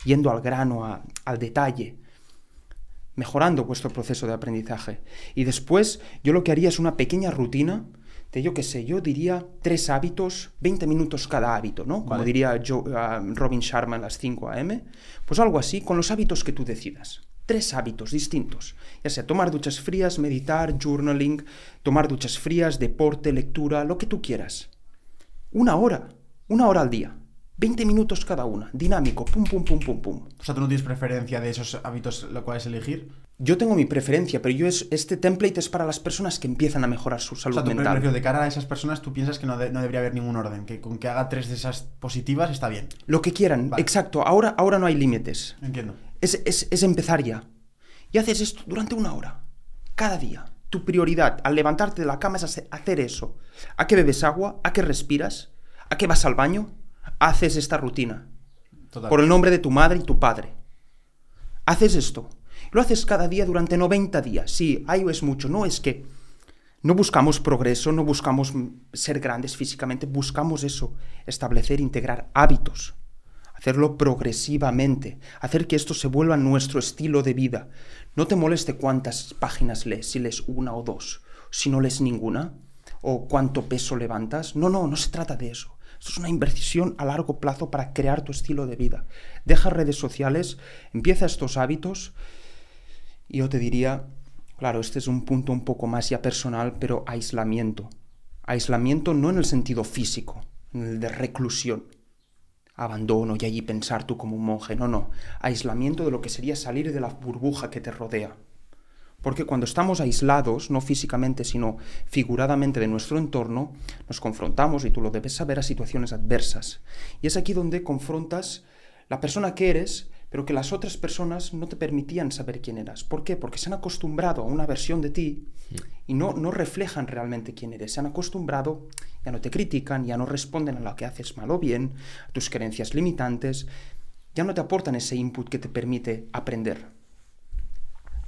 yendo al grano, a- al detalle. mejorando vuestro proceso de aprendizaje. Y después yo lo que haría es una pequeña rutina de, yo qué sé, yo diría tres hábitos, 20 minutos cada hábito, ¿no? Como Vale. diría Joe- ah, Robin Sharma en las 5 AM. Pues algo así, con los hábitos que tú decidas. Tres hábitos distintos. Ya sea tomar duchas frías, meditar, journaling, tomar duchas frías, deporte, lectura, lo que tú quieras. Una hora, una hora al día. 20 minutos cada una, dinámico, pum, pum, pum, pum, pum. O sea, tú no tienes preferencia de esos hábitos lo cuales elegir. Yo tengo mi preferencia, pero yo es, este template es para las personas que empiezan a mejorar su O salud sea, tú mental. prefiero de cara a esas personas, tú piensas que no, de- no debería haber ningún orden, que con que haga tres de esas positivas está bien. Lo que quieran, Vale. exacto. Ahora, ahora no hay límites. Entiendo. Es, es- es empezar ya. Y haces esto durante una hora, cada día. Tu prioridad al levantarte de la cama es hace- hacer eso. ¿A qué bebes agua? ¿A qué respiras? ¿A qué vas al baño? Haces esta rutina. Por el nombre de tu madre y tu padre. Haces esto. Lo haces cada día durante 90 días. Sí, ahí es mucho. No es que no buscamos progreso, no buscamos ser grandes físicamente, buscamos eso, establecer, integrar hábitos, hacerlo progresivamente, hacer que esto se vuelva nuestro estilo de vida. No te moleste cuántas páginas lees, si lees una o dos, si no lees ninguna, o cuánto peso levantas. No, no, no se trata de eso. Esto es una inversión a largo plazo para crear tu estilo de vida. Deja redes sociales, empieza estos hábitos yo te diría, claro, este es un punto un poco más ya personal, pero aislamiento. Aislamiento no en el sentido físico, en el de reclusión. Abandono y allí pensar tú como un monje. No, no. Aislamiento de lo que sería salir de la burbuja que te rodea. Porque cuando estamos aislados, no físicamente, sino figuradamente de nuestro entorno, nos confrontamos, y tú lo debes saber, a situaciones adversas. Y es aquí donde confrontas la persona que eres, pero que las otras personas no te permitían saber quién eras. ¿Por qué? Porque se han acostumbrado a una versión de ti y no, no reflejan realmente quién eres. Se han acostumbrado, ya no te critican, ya no responden a lo que haces mal o bien, a tus creencias limitantes, ya no te aportan ese input que te permite aprender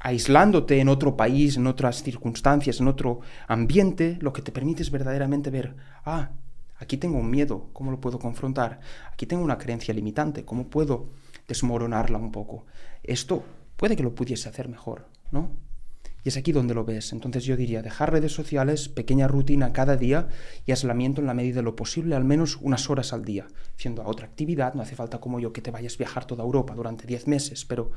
aislándote en otro país, en otras circunstancias, en otro ambiente, lo que te permite es verdaderamente ver, ah, aquí tengo un miedo, ¿cómo lo puedo confrontar? Aquí tengo una creencia limitante, ¿cómo puedo desmoronarla un poco? Esto puede que lo pudiese hacer mejor, ¿no? Y es aquí donde lo ves. Entonces yo diría, dejar redes sociales, pequeña rutina cada día y aislamiento en la medida de lo posible, al menos unas horas al día, haciendo otra actividad. No hace falta como yo que te vayas a viajar toda Europa durante 10 meses, pero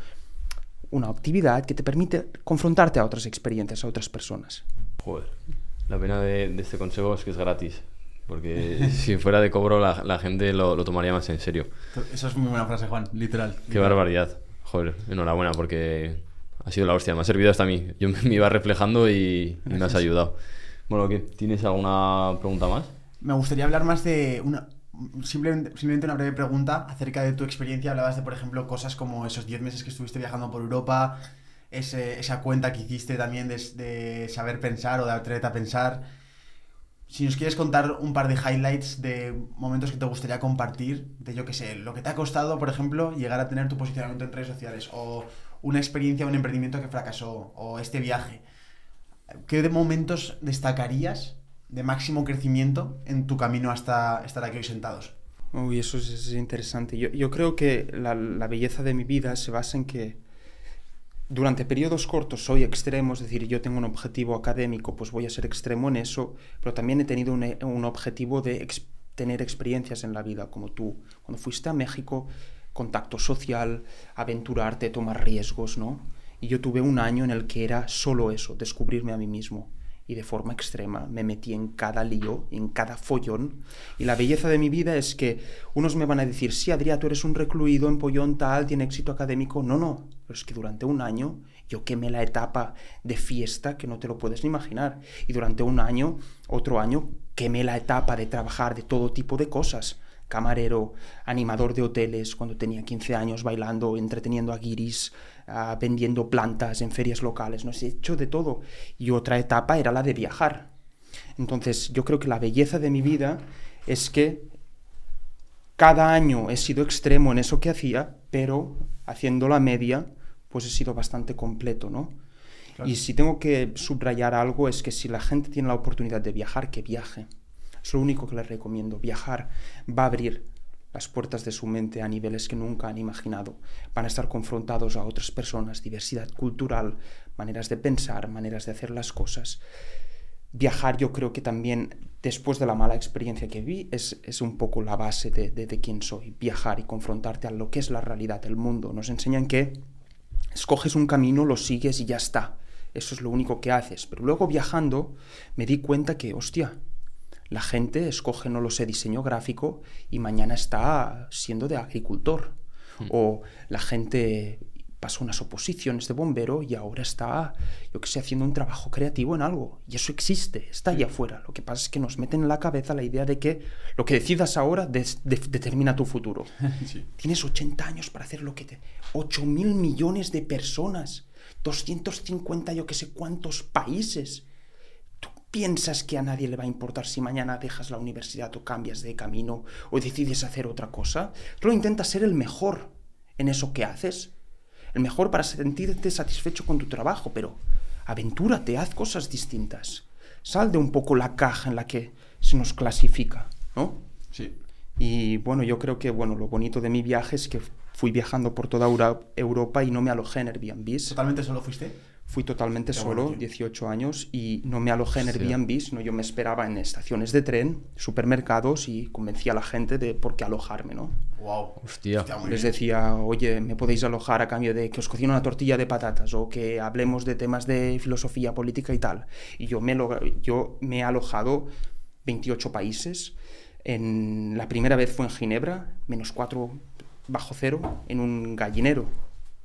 una actividad que te permite confrontarte a otras experiencias, a otras personas. Joder, la pena de, de este consejo es que es gratis. Porque si fuera de cobro, la, la gente lo, lo tomaría más en serio. Eso es muy buena frase, Juan, literal. Qué barbaridad. Joder, enhorabuena, porque ha sido la hostia. Me ha servido hasta a mí. Yo me me iba reflejando y, y me has ayudado. Bueno, ¿qué? ¿tienes alguna pregunta más? Me gustaría hablar más de una. Simplemente, simplemente una breve pregunta acerca de tu experiencia. Hablabas de, por ejemplo, cosas como esos 10 meses que estuviste viajando por Europa, ese- esa cuenta que hiciste también de, de saber pensar o de atreverte a pensar. Si nos quieres contar un par de highlights de momentos que te gustaría compartir, de yo qué sé, lo que te ha costado, por ejemplo, llegar a tener tu posicionamiento en redes sociales, o una experiencia, un emprendimiento que fracasó, o este viaje. ¿Qué de momentos destacarías de máximo crecimiento en tu camino hasta estar aquí hoy sentados? Uy, eso es, es interesante. Yo, yo creo que la, la belleza de mi vida se basa en que durante periodos cortos soy extremo, es decir, yo tengo un objetivo académico, pues voy a ser extremo en eso, pero también he tenido un, objetivo de tener experiencias en la vida, como tú, cuando fuiste a México, contacto social, aventurarte, tomar riesgos, ¿no? Y yo tuve un año en el que era solo eso, descubrirme a mí mismo. Y de forma extrema me metí en cada lío, en cada follón. Y la belleza de mi vida es que unos me van a decir, sí, Adrián, tú eres un recluido, empollón tal, tiene éxito académico. No, no, pero es que durante un año yo quemé la etapa de fiesta que no te lo puedes ni imaginar. Y durante un año, otro año, quemé la etapa de trabajar de todo tipo de cosas camarero, animador de hoteles cuando tenía 15 años, bailando, entreteniendo a guiris, uh, vendiendo plantas en ferias locales, no sé, he hecho de todo. Y otra etapa era la de viajar. Entonces, yo creo que la belleza de mi vida es que cada año he sido extremo en eso que hacía, pero haciendo la media, pues he sido bastante completo, ¿no? Claro. Y si tengo que subrayar algo es que si la gente tiene la oportunidad de viajar, que viaje. Es lo único que les recomiendo. Viajar va a abrir las puertas de su mente a niveles que nunca han imaginado. Van a estar confrontados a otras personas, diversidad cultural, maneras de pensar, maneras de hacer las cosas. Viajar yo creo que también, después de la mala experiencia que vi, es, es un poco la base de, de, de quién soy. Viajar y confrontarte a lo que es la realidad del mundo. Nos enseñan que escoges un camino, lo sigues y ya está. Eso es lo único que haces. Pero luego viajando me di cuenta que, hostia, la gente escoge, no lo sé, diseño gráfico y mañana está siendo de agricultor. Hmm. O la gente pasó unas oposiciones de bombero y ahora está, yo que sé, haciendo un trabajo creativo en algo. Y eso existe, está allá afuera. Lo que pasa es que nos meten en la cabeza la idea de que lo que decidas ahora de de determina tu futuro. Sí. Tienes 80 años para hacer lo que te... 8 mil millones de personas, 250 yo que sé cuántos países. ¿Tú piensas que a nadie le va a importar si mañana dejas la universidad o cambias de camino o decides hacer otra cosa? Tú intentas ser el mejor en eso que haces el mejor para sentirte satisfecho con tu trabajo, pero aventúrate, haz cosas distintas. Sal de un poco la caja en la que se nos clasifica, ¿no? Sí. Y bueno, yo creo que bueno, lo bonito de mi viaje es que fui viajando por toda Europa y no me alojé en Airbnb. ¿Totalmente solo fuiste? Fui totalmente Qué solo, bueno, 18 años, y no me alojé en Airbnb, sino yo me esperaba en estaciones de tren, supermercados y convencía a la gente de por qué alojarme, ¿no? Wow. Hostia. Les decía, oye, me podéis alojar a cambio de que os cocine una tortilla de patatas o que hablemos de temas de filosofía política y tal. Y yo me, lo, yo me he alojado 28 países. En, la primera vez fue en Ginebra, menos 4 bajo cero, en un gallinero,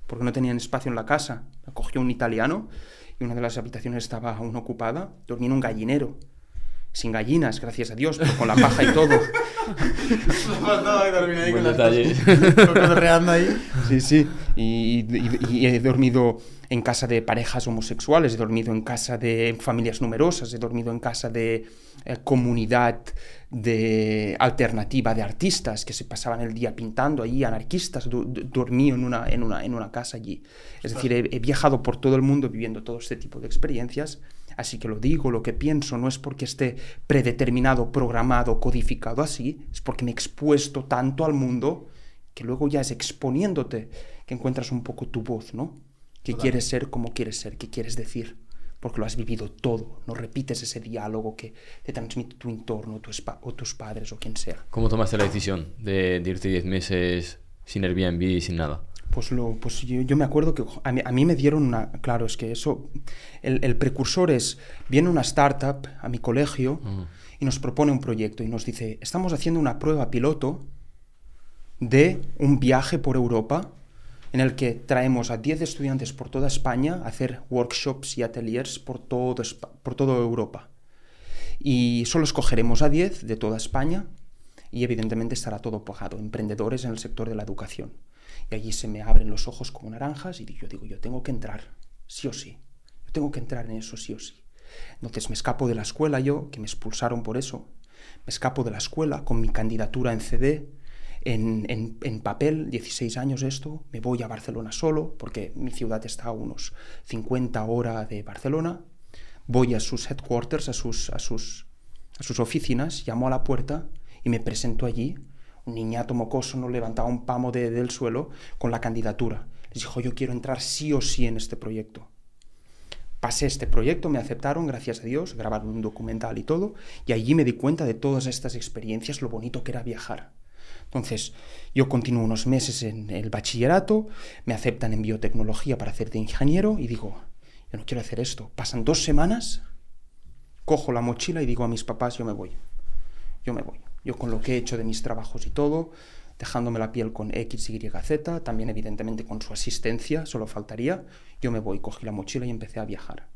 porque no tenían espacio en la casa. Me acogió un italiano y una de las habitaciones estaba aún ocupada. Dormí en un gallinero. Sin gallinas, gracias a Dios, pero con la paja y todo. Buen detalle. Cotorreando ahí. Sí, sí. Y, y- y he dormido en casa de parejas homosexuales, he dormido en casa de familias numerosas, he dormido en casa de eh, comunidad de alternativa de artistas que se pasaban el día pintando allí, anarquistas. Dormí en una, en, una, en una casa allí. Es decir, he, he viajado por todo el mundo viviendo todo este tipo de experiencias. Así que lo digo, lo que pienso, no es porque esté predeterminado, programado, codificado así, es porque me he expuesto tanto al mundo que luego ya es exponiéndote que encuentras un poco tu voz, ¿no? Que Total. quieres ser como quieres ser, que quieres decir, porque lo has vivido todo, no repites ese diálogo que te transmite tu entorno tu o tus padres o quien sea. ¿Cómo tomaste la decisión de, de irte 10 meses sin Airbnb y sin nada? Pues, lo, pues yo, yo me acuerdo que a mí, a mí me dieron una... Claro, es que eso... El, el precursor es... Viene una startup a mi colegio Ujú. y nos propone un proyecto y nos dice, estamos haciendo una prueba piloto de un viaje por Europa en el que traemos a 10 estudiantes por toda España a hacer workshops y ateliers por todo, por toda Europa. Y solo escogeremos a 10 de toda España y evidentemente estará todo pagado. Emprendedores en el sector de la educación. Y allí se me abren los ojos como naranjas y yo digo, yo tengo que entrar, sí o sí. Yo tengo que entrar en eso sí o sí. Entonces me escapo de la escuela yo, que me expulsaron por eso. Me escapo de la escuela con mi candidatura en CD, en, en- en papel, 16 años esto. Me voy a Barcelona solo, porque mi ciudad está a unos 50 horas de Barcelona. Voy a sus headquarters, a sus, a sus, a sus oficinas, llamo a la puerta y me presento allí. Un niñato mocoso no levantaba un pamo de- del suelo con la candidatura. Les dijo, yo quiero entrar sí o sí en este proyecto. Pasé este proyecto, me aceptaron, gracias a Dios, grabaron un documental y todo, y allí me di cuenta de todas estas experiencias, lo bonito que era viajar. Entonces, yo continúo unos meses en el bachillerato, me aceptan en biotecnología para hacer de ingeniero y digo, yo no quiero hacer esto. Pasan dos semanas, cojo la mochila y digo a mis papás, yo me voy. Yo me voy. Yo con lo que he hecho de mis trabajos y todo, dejándome la piel con X, Y, Z, también evidentemente con su asistencia, solo faltaría, yo me voy, cogí la mochila y empecé a viajar.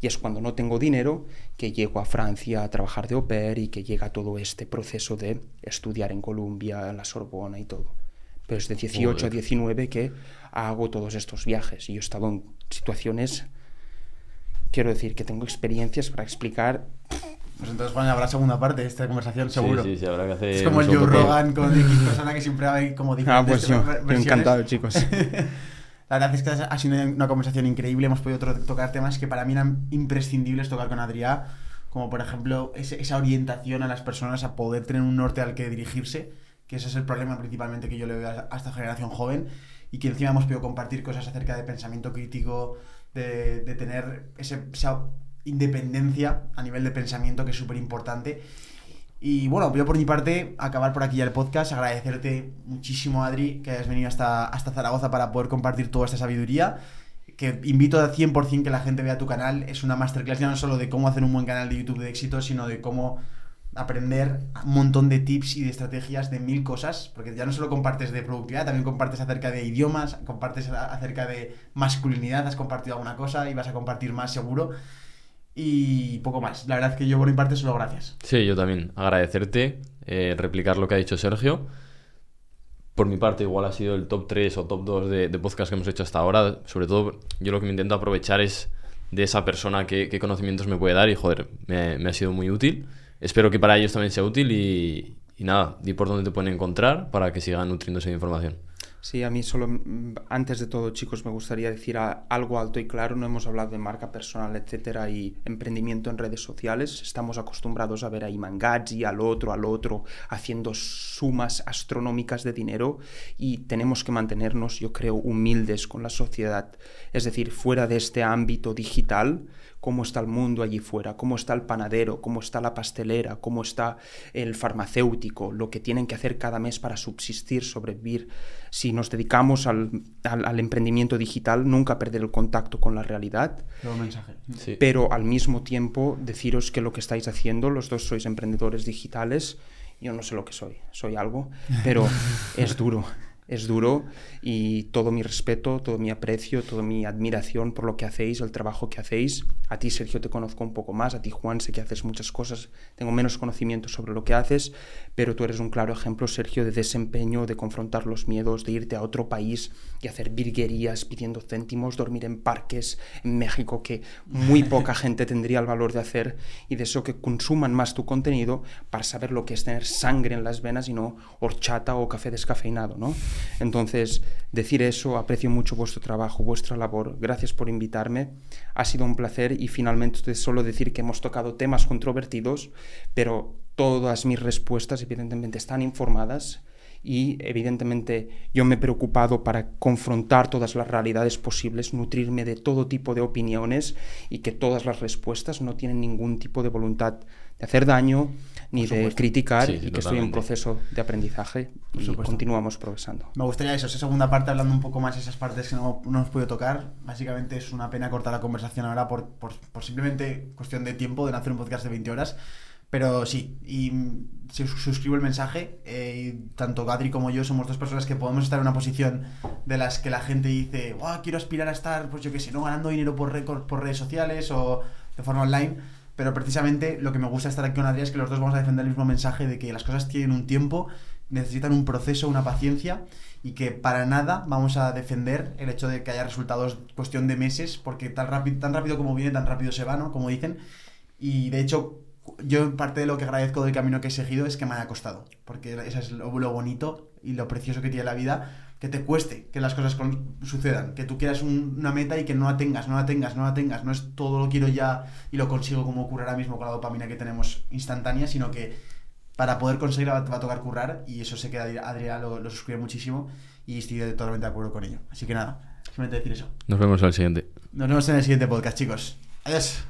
Y es cuando no tengo dinero que llego a Francia a trabajar de au pair y que llega todo este proceso de estudiar en Columbia, en la Sorbona y todo. Pero es de 18 a Joder. 19 que hago todos estos viajes y yo he estado en situaciones, quiero decir, que tengo experiencias para explicar Pues entonces, Juan, habrá segunda parte de esta conversación, seguro. Sí, sí, sí, habrá que hacer. Es como el Joe Rogan con X persona que siempre hay como Ah, diferentes pues yo, ver- yo versiones. encantado, chicos. La verdad es que ha sido una conversación increíble. Hemos podido tocar temas que para mí eran imprescindibles tocar con Adrià, como por ejemplo ese- esa orientación a las personas a poder tener un norte al que dirigirse, que ese es el problema principalmente que yo le veo a, a esta generación joven y que encima hemos podido compartir cosas acerca de pensamiento crítico, de, de tener ese, esa independencia a nivel de pensamiento que es súper importante. Y bueno, yo por mi parte, acabar por aquí ya el podcast, agradecerte muchísimo, Adri, que hayas venido hasta, hasta Zaragoza para poder compartir toda esta sabiduría. Que invito a 100% que la gente vea tu canal. Es una masterclass ya no solo de cómo hacer un buen canal de YouTube de éxito, sino de cómo aprender un montón de tips y de estrategias de mil cosas, porque ya no solo compartes de productividad, también compartes acerca de idiomas, compartes acerca de masculinidad, has compartido alguna cosa y vas a compartir más seguro. Y poco más. La verdad que yo por mi parte solo gracias. Sí, yo también. Agradecerte, eh, replicar lo que ha dicho Sergio. Por mi parte, igual ha sido el top 3 o top 2 de, podcast que hemos hecho hasta ahora. Sobre todo, yo lo que me intento aprovechar es de esa persona que, qué conocimientos me puede dar y, joder, me, ha sido muy útil espero que para ellos también sea útil y, y nada, di por dónde te pueden encontrar para que sigan nutriéndose de información. Sí, a mí solo, mm, antes de todo, chicos, me gustaría decir algo alto y claro. No hemos hablado de marca personal, etcétera, y emprendimiento en redes sociales. Estamos acostumbrados a ver a Iman Gadzi, al otro, al otro, haciendo sumas astronómicas de dinero y tenemos que mantenernos, yo creo, humildes con la sociedad. Es decir, fuera de este ámbito digital, cómo está el mundo allí fuera, cómo está el panadero, cómo está la pastelera, cómo está el farmacéutico, lo que tienen que hacer cada mes para subsistir, sobrevivir. Si nos dedicamos al, al- al emprendimiento digital, nunca perder el contacto con la realidad, Luego mensaje. Sí. pero al mismo tiempo deciros que lo que estáis haciendo, los dos sois emprendedores digitales, yo no sé lo que soy, soy algo, pero es duro, es duro y todo mi respeto, todo mi aprecio, toda mi admiración por lo que hacéis, el trabajo que hacéis. A ti, Sergio, te conozco un poco más, a ti, Juan, sé que haces muchas cosas, tengo menos conocimiento sobre lo que haces, pero tú eres un claro ejemplo, Sergio, de desempeño, de confrontar los miedos, de irte a otro país y hacer virguerías pidiendo céntimos, dormir en parques en México que muy poca gente tendría el valor de hacer y de eso que consuman más tu contenido para saber lo que es tener sangre en las venas y no horchata o café descafeinado, ¿no? Entonces, decir eso, aprecio mucho vuestro trabajo, vuestra labor, gracias por invitarme, ha sido un placer y finalmente solo decir que hemos tocado temas controvertidos, pero todas mis respuestas evidentemente están informadas y evidentemente yo me he preocupado para confrontar todas las realidades posibles, nutrirme de todo tipo de opiniones y que todas las respuestas no tienen ningún tipo de voluntad de hacer daño ni de criticar Sí, sí, y que estoy en totalmente. proceso de aprendizaje y continuamos progresando. Me gustaría eso, esa segunda parte, hablando un poco más de esas partes que no, no hemos podido tocar. Básicamente es una pena cortar la conversación ahora por, por, por simplemente cuestión de tiempo, de no hacer un podcast de 20 horas. Pero sí, y sus- suscribo el mensaje. eh, y tanto Gadri como yo somos dos personas que podemos estar en una posición de las que la gente dice, "Buah, quiero aspirar a estar, pues yo qué sé, no ganando dinero por, por redes sociales o de forma online. Pero precisamente lo que me gusta estar aquí con Adrián es que los dos vamos a defender el mismo mensaje de que las cosas tienen un tiempo, necesitan un proceso, una paciencia y que para nada vamos a defender el hecho de que haya resultados cuestión de meses, porque tan rápido, tan rápido como viene, tan rápido se va, ¿no? Como dicen. Y de hecho, yo parte de lo que agradezco del camino que he seguido es que me haya costado, porque eso es lo, lo bonito y lo precioso que tiene la vida, que te cueste que las cosas con- sucedan, que tú quieras un- una meta y que no la tengas, no la tengas, no la tengas, no es todo lo quiero ya y lo consigo como ocurre ahora mismo con la dopamina que tenemos instantánea, sino que para poder conseguirla va va a tocar currar y eso sé que Adri- Adrián lo, lo suscribe muchísimo y estoy totalmente de acuerdo con ello. Así que nada, simplemente decir eso. Nos vemos en el siguiente. Nos vemos en el siguiente podcast, chicos. Adiós.